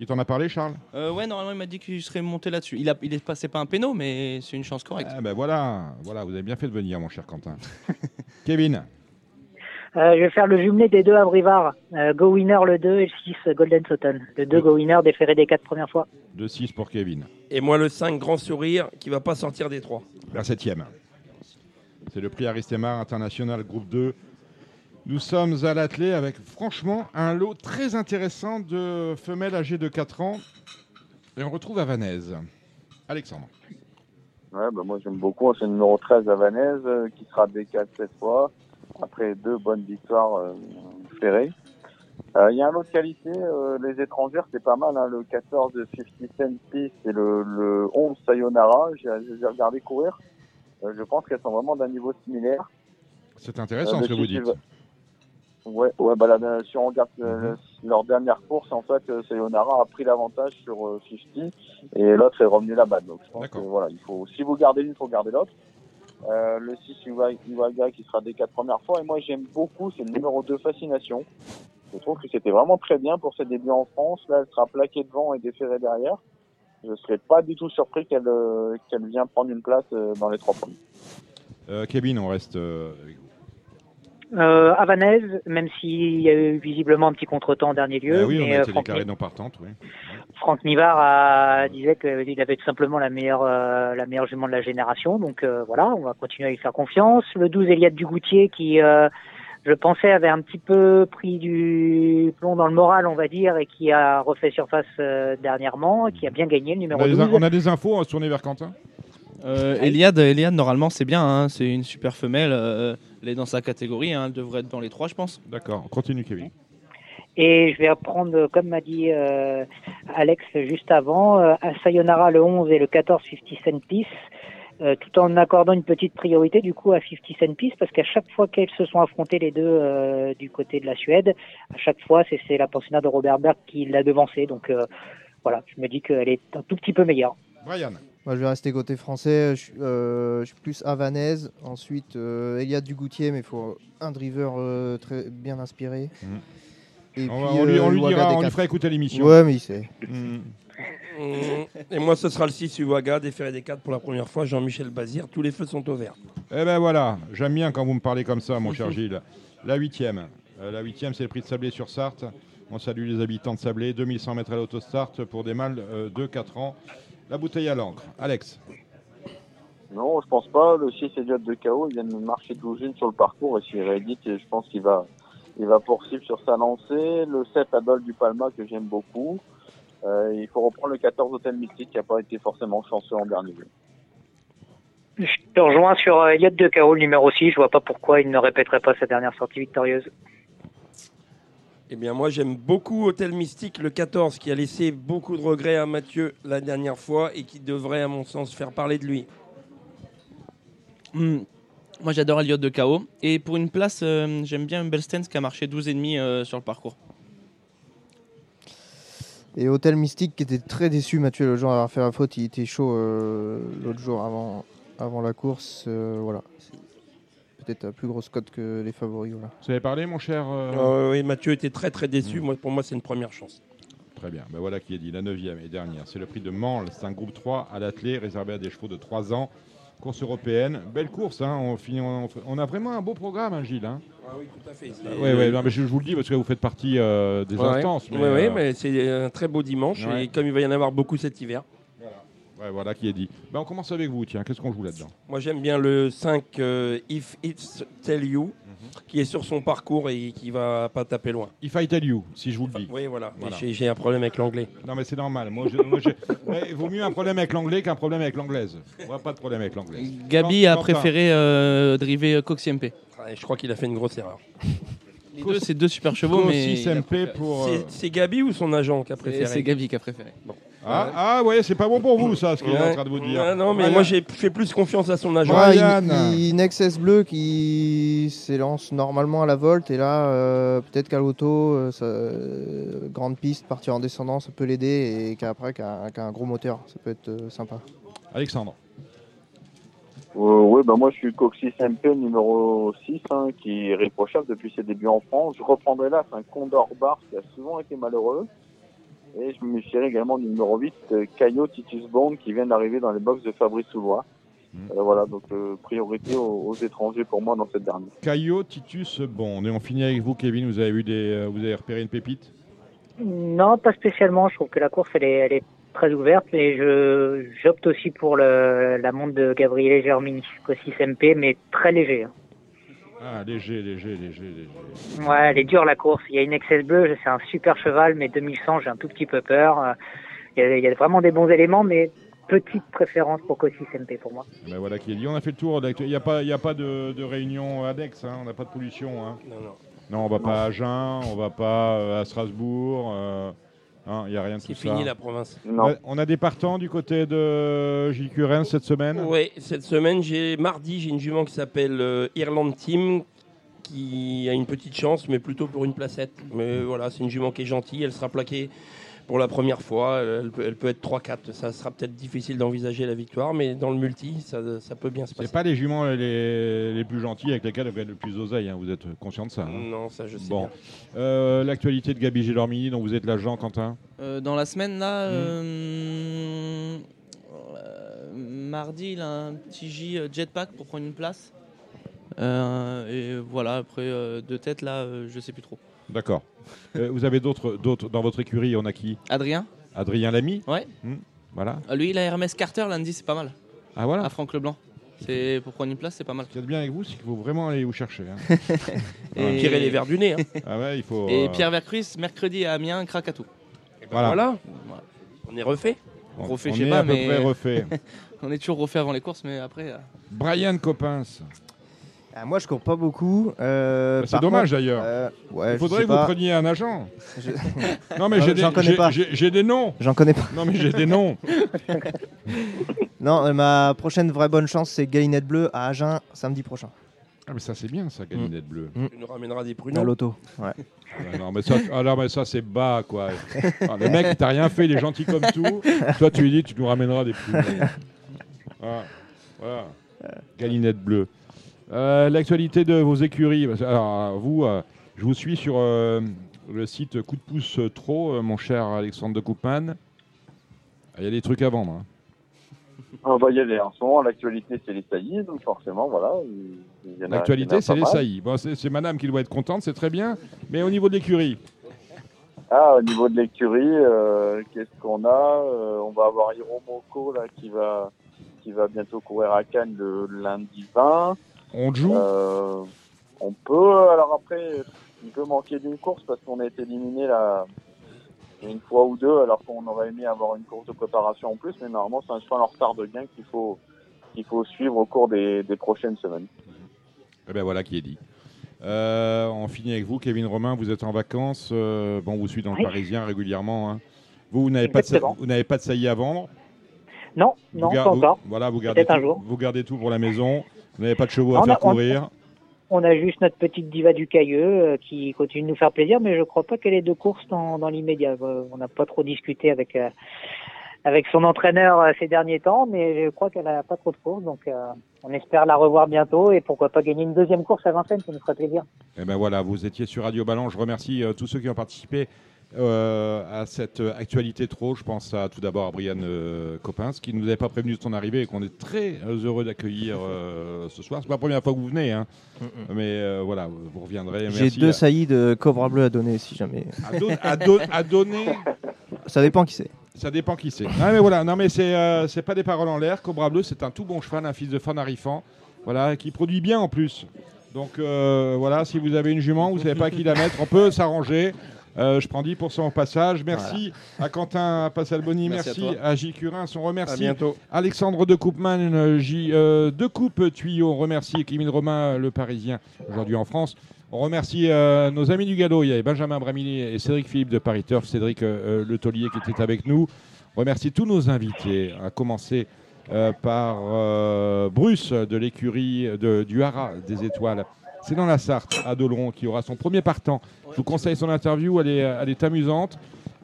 Il t'en a parlé, Charles? Euh, Ouais, normalement, il m'a dit qu'il serait monté là-dessus. Il, a, il est passé pas un péno, mais c'est une chance correcte. Ah ben voilà, voilà, vous avez bien fait de venir, mon cher Quentin. Kevin Euh, je vais faire le jumelé des deux à Brivard. Euh, Go Winner le 2 et le 6 Golden Sutton. Le 2 Go Winner déféré des 4 premières fois. 2-6 pour Kevin. Et moi, le 5 Grand Sourire, qui va pas sortir des 3. La septième. C'est le prix Aristemar International Groupe 2. Nous sommes à l'attelé avec franchement un lot très intéressant de femelles âgées de 4 ans. Et on retrouve à Vanaise. Alexandre. Ouais, ben, moi, j'aime beaucoup. C'est le numéro 13 à Vanèse, euh, qui sera D4 cette fois. Après deux bonnes victoires euh, ferrées. Euh, Il y a un de qualité. euh, les étrangères, c'est pas mal. Hein, le 14 de 50 Cent Peace et le, le 11 Sayonara. J'ai regardé courir. Euh, je pense qu'elles sont vraiment d'un niveau similaire. C'est intéressant Euh, ce que vous dites. Ouais, ouais bah là, si on regarde euh, leur dernière course, en fait, euh, Sayonara a pris l'avantage sur euh, 50 et l'autre est revenu là-bas. Donc je pense que voilà, il faut, si vous gardez l'une, il faut garder l'autre. Euh, le 6 Iwa- Iwaga qui sera des quatre premières fois. Et moi j'aime beaucoup, c'est le numéro 2 Fascination. Je trouve que c'était vraiment très bien pour ses débuts en France. Là, elle sera plaquée devant et déférée derrière. Je serais pas du tout surpris qu'elle euh, qu'elle vienne prendre une place euh, dans les trois premiers. Kevin, on reste euh. Euh, Havanaise, même s'il y a eu visiblement un petit contretemps en dernier lieu. Ah oui, on mais, a euh, été Franck, déclaré non partante, oui. Franck Nivard a, disait qu'il avait tout simplement la meilleure, euh, la meilleure jument de la génération. Donc euh, voilà, on va continuer à lui faire confiance. Le 12, Eliade Dugoutier, qui, euh, je pensais, avait un petit peu pris du plomb dans le moral, on va dire, et qui a refait surface euh, dernièrement, et qui a bien gagné le On numéro a, 12. on a des infos, on va se tourner vers Quentin? Euh, Eliade, Eliade, normalement, c'est bien. hein, c'est une super femelle. euh, elle est dans sa catégorie. hein, elle devrait être dans les trois, je pense. D'accord, on continue, Kevin. Et je vais reprendre, comme m'a dit euh, Alex juste avant, euh, à Sayonara le 11 et le 14 50 Cent Piece, euh, tout en accordant une petite priorité du coup à 50 Cent Piece, parce qu'à chaque fois qu'elles se sont affrontées les deux euh, du côté de la Suède, à chaque fois c'est la pensionnat de Robert Berg qui l'a devancée. Donc euh, voilà, je me dis qu'elle est un tout petit peu meilleure. Brian. Moi, je vais rester côté français. Je, suis- euh, je suis plus havanaise. Ensuite, euh, Eliade Dugoutier, mais il faut un driver euh, très bien inspiré. Et On puis, va- on lui- on lui Iwaga dira, on lui fera écouter l'émission. Ouais, mais il sait. Mm. Mmh. Et moi, ce sera le 6 Uwaga, déféré des 4 pour la première fois. Jean-Michel Bazir, tous les feux sont au vert. Eh ben voilà, j'aime bien quand vous me parlez comme ça, mon cher Gilles. La huitième. Euh, la huitième, c'est le prix de Sablé sur Sarthe. On salue les habitants de Sablé. 2100 mètres à l'autostart pour des mâles euh, de 4 ans. La bouteille à l'encre. Alex. Non, je pense pas. Le 6 Elliott de KO, il vient de marcher 12 unes sur le parcours et s'il réédite, je pense qu'il va, il va poursuivre sur sa lancée. Le 7 Adol du Palma que j'aime beaucoup. Euh, il faut reprendre le 14 Hôtel Mystique qui n'a pas été forcément chanceux en dernier lieu. Je te rejoins sur euh, Elliott de Cao, le numéro 6. Je vois pas pourquoi il ne répéterait pas sa dernière sortie victorieuse. Eh bien, moi, j'aime beaucoup Hôtel Mystique, le 14, qui a laissé beaucoup de regrets à Mathieu la dernière fois et qui devrait, à mon sens, faire parler de lui. Hmm. Moi, j'adore Elliott de KO. Et pour une place, euh, j'aime bien Belstens qui a marché 12,5 euh, sur le parcours. Et Hôtel Mystique qui était très déçu, Mathieu le jour d'avoir fait la faute, il était chaud euh, l'autre jour avant, avant la course. euh, voilà. Peut-être la plus grosse cote que les favoris. Voilà. Vous avez parlé, mon cher euh, Euh, oui, Mathieu était très très déçu. Moi, pour moi, c'est une première chance. Très bien, ben voilà qui est dit. La neuvième et dernière, c'est le prix de Mansle. C'est un groupe 3 à l'atelier réservé à des chevaux de 3 ans. Course européenne. Belle course, hein. on, finit, on, on a vraiment un beau programme, hein, Gilles. Hein. Ah oui, tout à fait. Oui, ouais, non, mais je, je vous le dis parce que vous faites partie euh, des Ouais, instances. ouais, mais, euh, mais c'est un très beau dimanche. Ouais. Et comme il va y en avoir beaucoup cet hiver, ouais, voilà qui est dit. Ben, on commence avec vous, tiens. Qu'est-ce qu'on joue là-dedans? Moi j'aime bien le 5 euh, If It's Tell You, Mhm. qui est sur son parcours et qui va pas taper loin. If I tell you, si je vous le dis. Oui, voilà. J'ai- J'ai un problème avec l'anglais. Non, mais c'est normal. Moi, je- moi, j'ai- Ouais, il vaut mieux un problème avec l'anglais qu'un problème avec l'anglaise. Moi, pas de problème avec l'anglaise. Gabi a préféré euh, driver Coxy MP. Ouais, je crois qu'il a fait une grosse erreur. Les deux, c'est deux super chevaux, mais. MP pour. euh, C'est- C'est Gabi ou son agent qui a C'est préféré? c'est Gabi qui a préféré. Ah, ah, ouais, c'est pas bon pour vous, ça, ce qu'il est en train de vous dire. Ouais, non, mais moi j'ai fait plus confiance à son agent. Une, une XS bleue qui s'élance normalement à la volte et là euh, peut-être qu'à l'auto, euh, ça- euh, grande piste, partir en descendant, ça peut l'aider et qu'après qu'un qu'un gros moteur, ça peut être euh, sympa. Alexandre. Euh, oui, bah moi je suis Coxis MP numéro 6, hein, qui est réprochable depuis ses débuts en France. Je reprendrai là, c'est un Condor Bar qui a souvent été malheureux. Et je me fierai également du numéro 8, euh, Caillot Titus Bond, qui vient d'arriver dans les box de Fabrice Soulois. Euh, voilà, donc euh, priorité aux, aux étrangers pour moi dans cette dernière. Caillot, Titus, Bond. Et on finit avec vous, Kevin. Vous avez, vu des, euh, vous avez repéré une pépite? Non, pas spécialement. Je trouve que la course, elle est, elle est très ouverte. Et je j'opte aussi pour le, la montre de Gabriele Germini, aussi MP, mais très léger. hein. Ah, léger, léger, léger, léger. Ouais, elle est dure la course. Il y a une XS bleue, c'est un super cheval, mais 2100, j'ai un tout petit peu peur. Euh, Il y, a, il y a vraiment des bons éléments, mais petite préférence pour Cossis MP pour moi. Ben voilà qui est dit. On a fait le tour. Il n'y a pas, il y a pas de, de réunion annexe. hein. On n'a pas de pollution. hein. Non, non. Non, on va pas à Agen, on va pas euh, à Strasbourg. euh, hein, Il n'y a rien de tout C'est fini la province. On a, on a des partants du côté de Gilles Curens cette semaine? Oui, cette semaine, j'ai mardi, j'ai une jument qui s'appelle euh, Irland Team qui a une petite chance, mais plutôt pour une placette. Mais voilà, c'est une jument qui est gentille, elle sera plaquée pour la première fois. Elle peut, elle peut être 3-4. Ça sera peut-être difficile d'envisager la victoire, mais dans le multi, ça, ça peut bien se passer. C'est pas les juments les, les plus gentils avec lesquels vous avez le plus d'oseille, hein, vous êtes conscient de ça hein Non, ça je sais Bon. Euh, L'actualité de Gabi Gélormini, dont vous êtes l'agent, Quentin? Euh, dans la semaine, là, Hmm. euh, mardi, il a un petit J jetpack pour prendre une place. Euh, et voilà, après, euh, de tête, là, euh, je sais plus trop. D'accord. Euh, vous avez d'autres, d'autres dans votre écurie, on a qui? Adrien Adrien Lamy? Ouais. Hmm, Voilà. Euh, Lui, il a Hermès Carter lundi, c'est pas mal. Ah voilà. À Franck Leblanc. C'est pour prendre une place, c'est pas mal. Ce qui est bien avec vous, c'est qu'il faut vraiment aller vous chercher. hein. Et- Tirer les verres du nez. hein. Ah ouais, il faut. Et euh, Pierre Vercruis, mercredi à Amiens, craque à tout. Voilà. Voilà. On est refait. On- refait, on je sais est pas, à peu mais près refait. on est toujours refait avant les courses, mais après. euh, Brian Coppens. Ah, moi, je cours pas beaucoup. euh, Bah, c'est dommage, contre, d'ailleurs. euh, ouais, Il faudrait que vous preniez un agent. Je- Non, mais j'ai des, J'en connais j'ai- pas. j'ai- j'ai des noms. J'en connais pas. Non, mais j'ai des noms. Non, euh, ma prochaine vraie bonne chance, c'est Galinette Bleue à Agen samedi prochain. Ah, mais ça, c'est bien, ça, Galinette Bleue. Tu nous ramèneras des pruneaux. À l'auto. Ouais. Ah, non, mais ça, ah, non, mais ça c'est bas, quoi. Ah, le mec, t'as rien fait, il est gentil comme tout. Toi, tu lui dis, tu nous ramèneras des plumes. Voilà. voilà. Galinette bleue. Euh, L'actualité de vos écuries. Alors, vous, euh, je vous suis sur euh, le site Coup de pouce trop, euh, mon cher Alexandre de Koopman. Il y a des trucs à vendre. hein. On va y aller en ce moment. L'actualité, c'est les saillies, donc forcément, voilà. L'actualité, c'est les saillies. Bon, c'est madame qui doit être contente, c'est très bien. Mais au niveau de l'écurie, Ah, au niveau de l'écurie, euh, qu'est-ce qu'on a Euh, On va avoir Hiromoko là qui va qui va bientôt courir à Cannes le lundi 20. On joue. Euh, on peut. Alors après, il peut manquer d'une course parce qu'on a été éliminé là une fois ou deux, alors qu'on aurait aimé avoir une course de préparation en plus. Mais normalement, c'est un cheval en retard de gain qu'il faut qu'il faut suivre au cours des, des prochaines semaines. Eh ben voilà qui est dit. Euh, on finit avec vous, Kevin Romain. Vous êtes en vacances. euh, bon, vous suivez dans le Oui. Parisien régulièrement. hein. Vous, vous n'avez pas, de sa- Exactement. vous n'avez pas de saillie à vendre? Non, Vous non, gar- pas vous- encore. Voilà, vous gardez, un tout, jour. vous gardez tout pour la maison. Vous n'avez pas de chevaux à on faire a- courir. On a juste notre petite diva du Cailleux euh, qui continue de nous faire plaisir, mais je crois pas qu'elle ait de course dans, dans l'immédiat. Euh, on n'a pas trop discuté avec euh, avec son entraîneur euh, ces derniers temps, mais je crois qu'elle a pas trop de courses, donc on espère la revoir bientôt et pourquoi pas gagner une deuxième course à Vincennes, ça nous ferait plaisir. Eh ben voilà, vous étiez sur Radio Ballon. Je remercie tous ceux qui ont participé euh, à cette actualité trop. Je pense à tout d'abord à Brian euh, Coppens qui ne nous avait pas prévenu de son arrivée et qu'on est très heureux d'accueillir euh, ce soir. C'est pas la première fois que vous venez, hein. mais euh, voilà, vous reviendrez. J'ai deux à- saillies de Cobra Bleu à donner si jamais. à, don- à don- à donner. Ça dépend qui c'est. Ça dépend qui c'est. Non mais voilà, non mais c'est euh, c'est pas des paroles en l'air. Cobra Bleu, c'est un tout bon cheval, un fils de fan Arifan, voilà, qui produit bien en plus. Donc euh, voilà, si vous avez une jument, vous savez pas qui la mettre, on peut s'arranger. Euh, je prends 10% au passage. Merci à Quentin Passalboni, Merci merci, à. J. Curin, on remercie À bientôt. Alexandre de Coupman, J. euh, de Coupe Tuyau, on remercie Romain, le Parisien, aujourd'hui en France. On remercie euh, nos amis du galop. Il y avait Benjamin Bramilly et Cédric Philippe de Paris Turf, Cédric euh, Le Taulier qui était avec nous. On remercie tous nos invités, à commencer euh, par Bruce de l'écurie du Haras des Étoiles. C'est dans la Sarthe, à Doloron, qui aura son premier partant. Je vous conseille son interview, elle est, elle est amusante.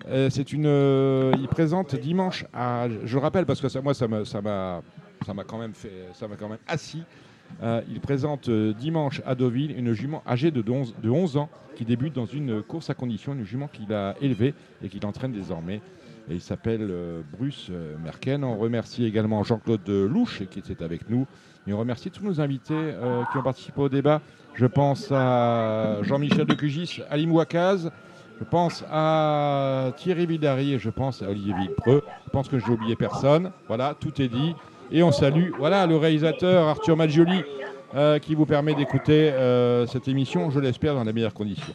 Euh, c'est une, euh, il présente dimanche à, je le rappelle parce que ça, moi ça m'a, ça m'a, quand même fait, ça m'a quand même assis. Euh, il présente dimanche à Deauville une jument âgée de 11, de 11 ans qui débute dans une course à condition, une jument qu'il a élevée et qu'il entraîne désormais. Et il s'appelle Bruce Merken. On remercie également Jean-Claude Louche qui était avec nous. Et on remercie tous nos invités qui ont participé au débat. Je pense à Jean-Michel de Cugis, Alim Ouakaz, je pense à Thierry Vidary et je pense à Olivier Villepreux. Je pense que je n'ai oublié personne. Voilà, tout est dit. Et on salue voilà, le réalisateur Arthur Maggioli euh, qui vous permet d'écouter euh, cette émission, je l'espère, dans les meilleures conditions.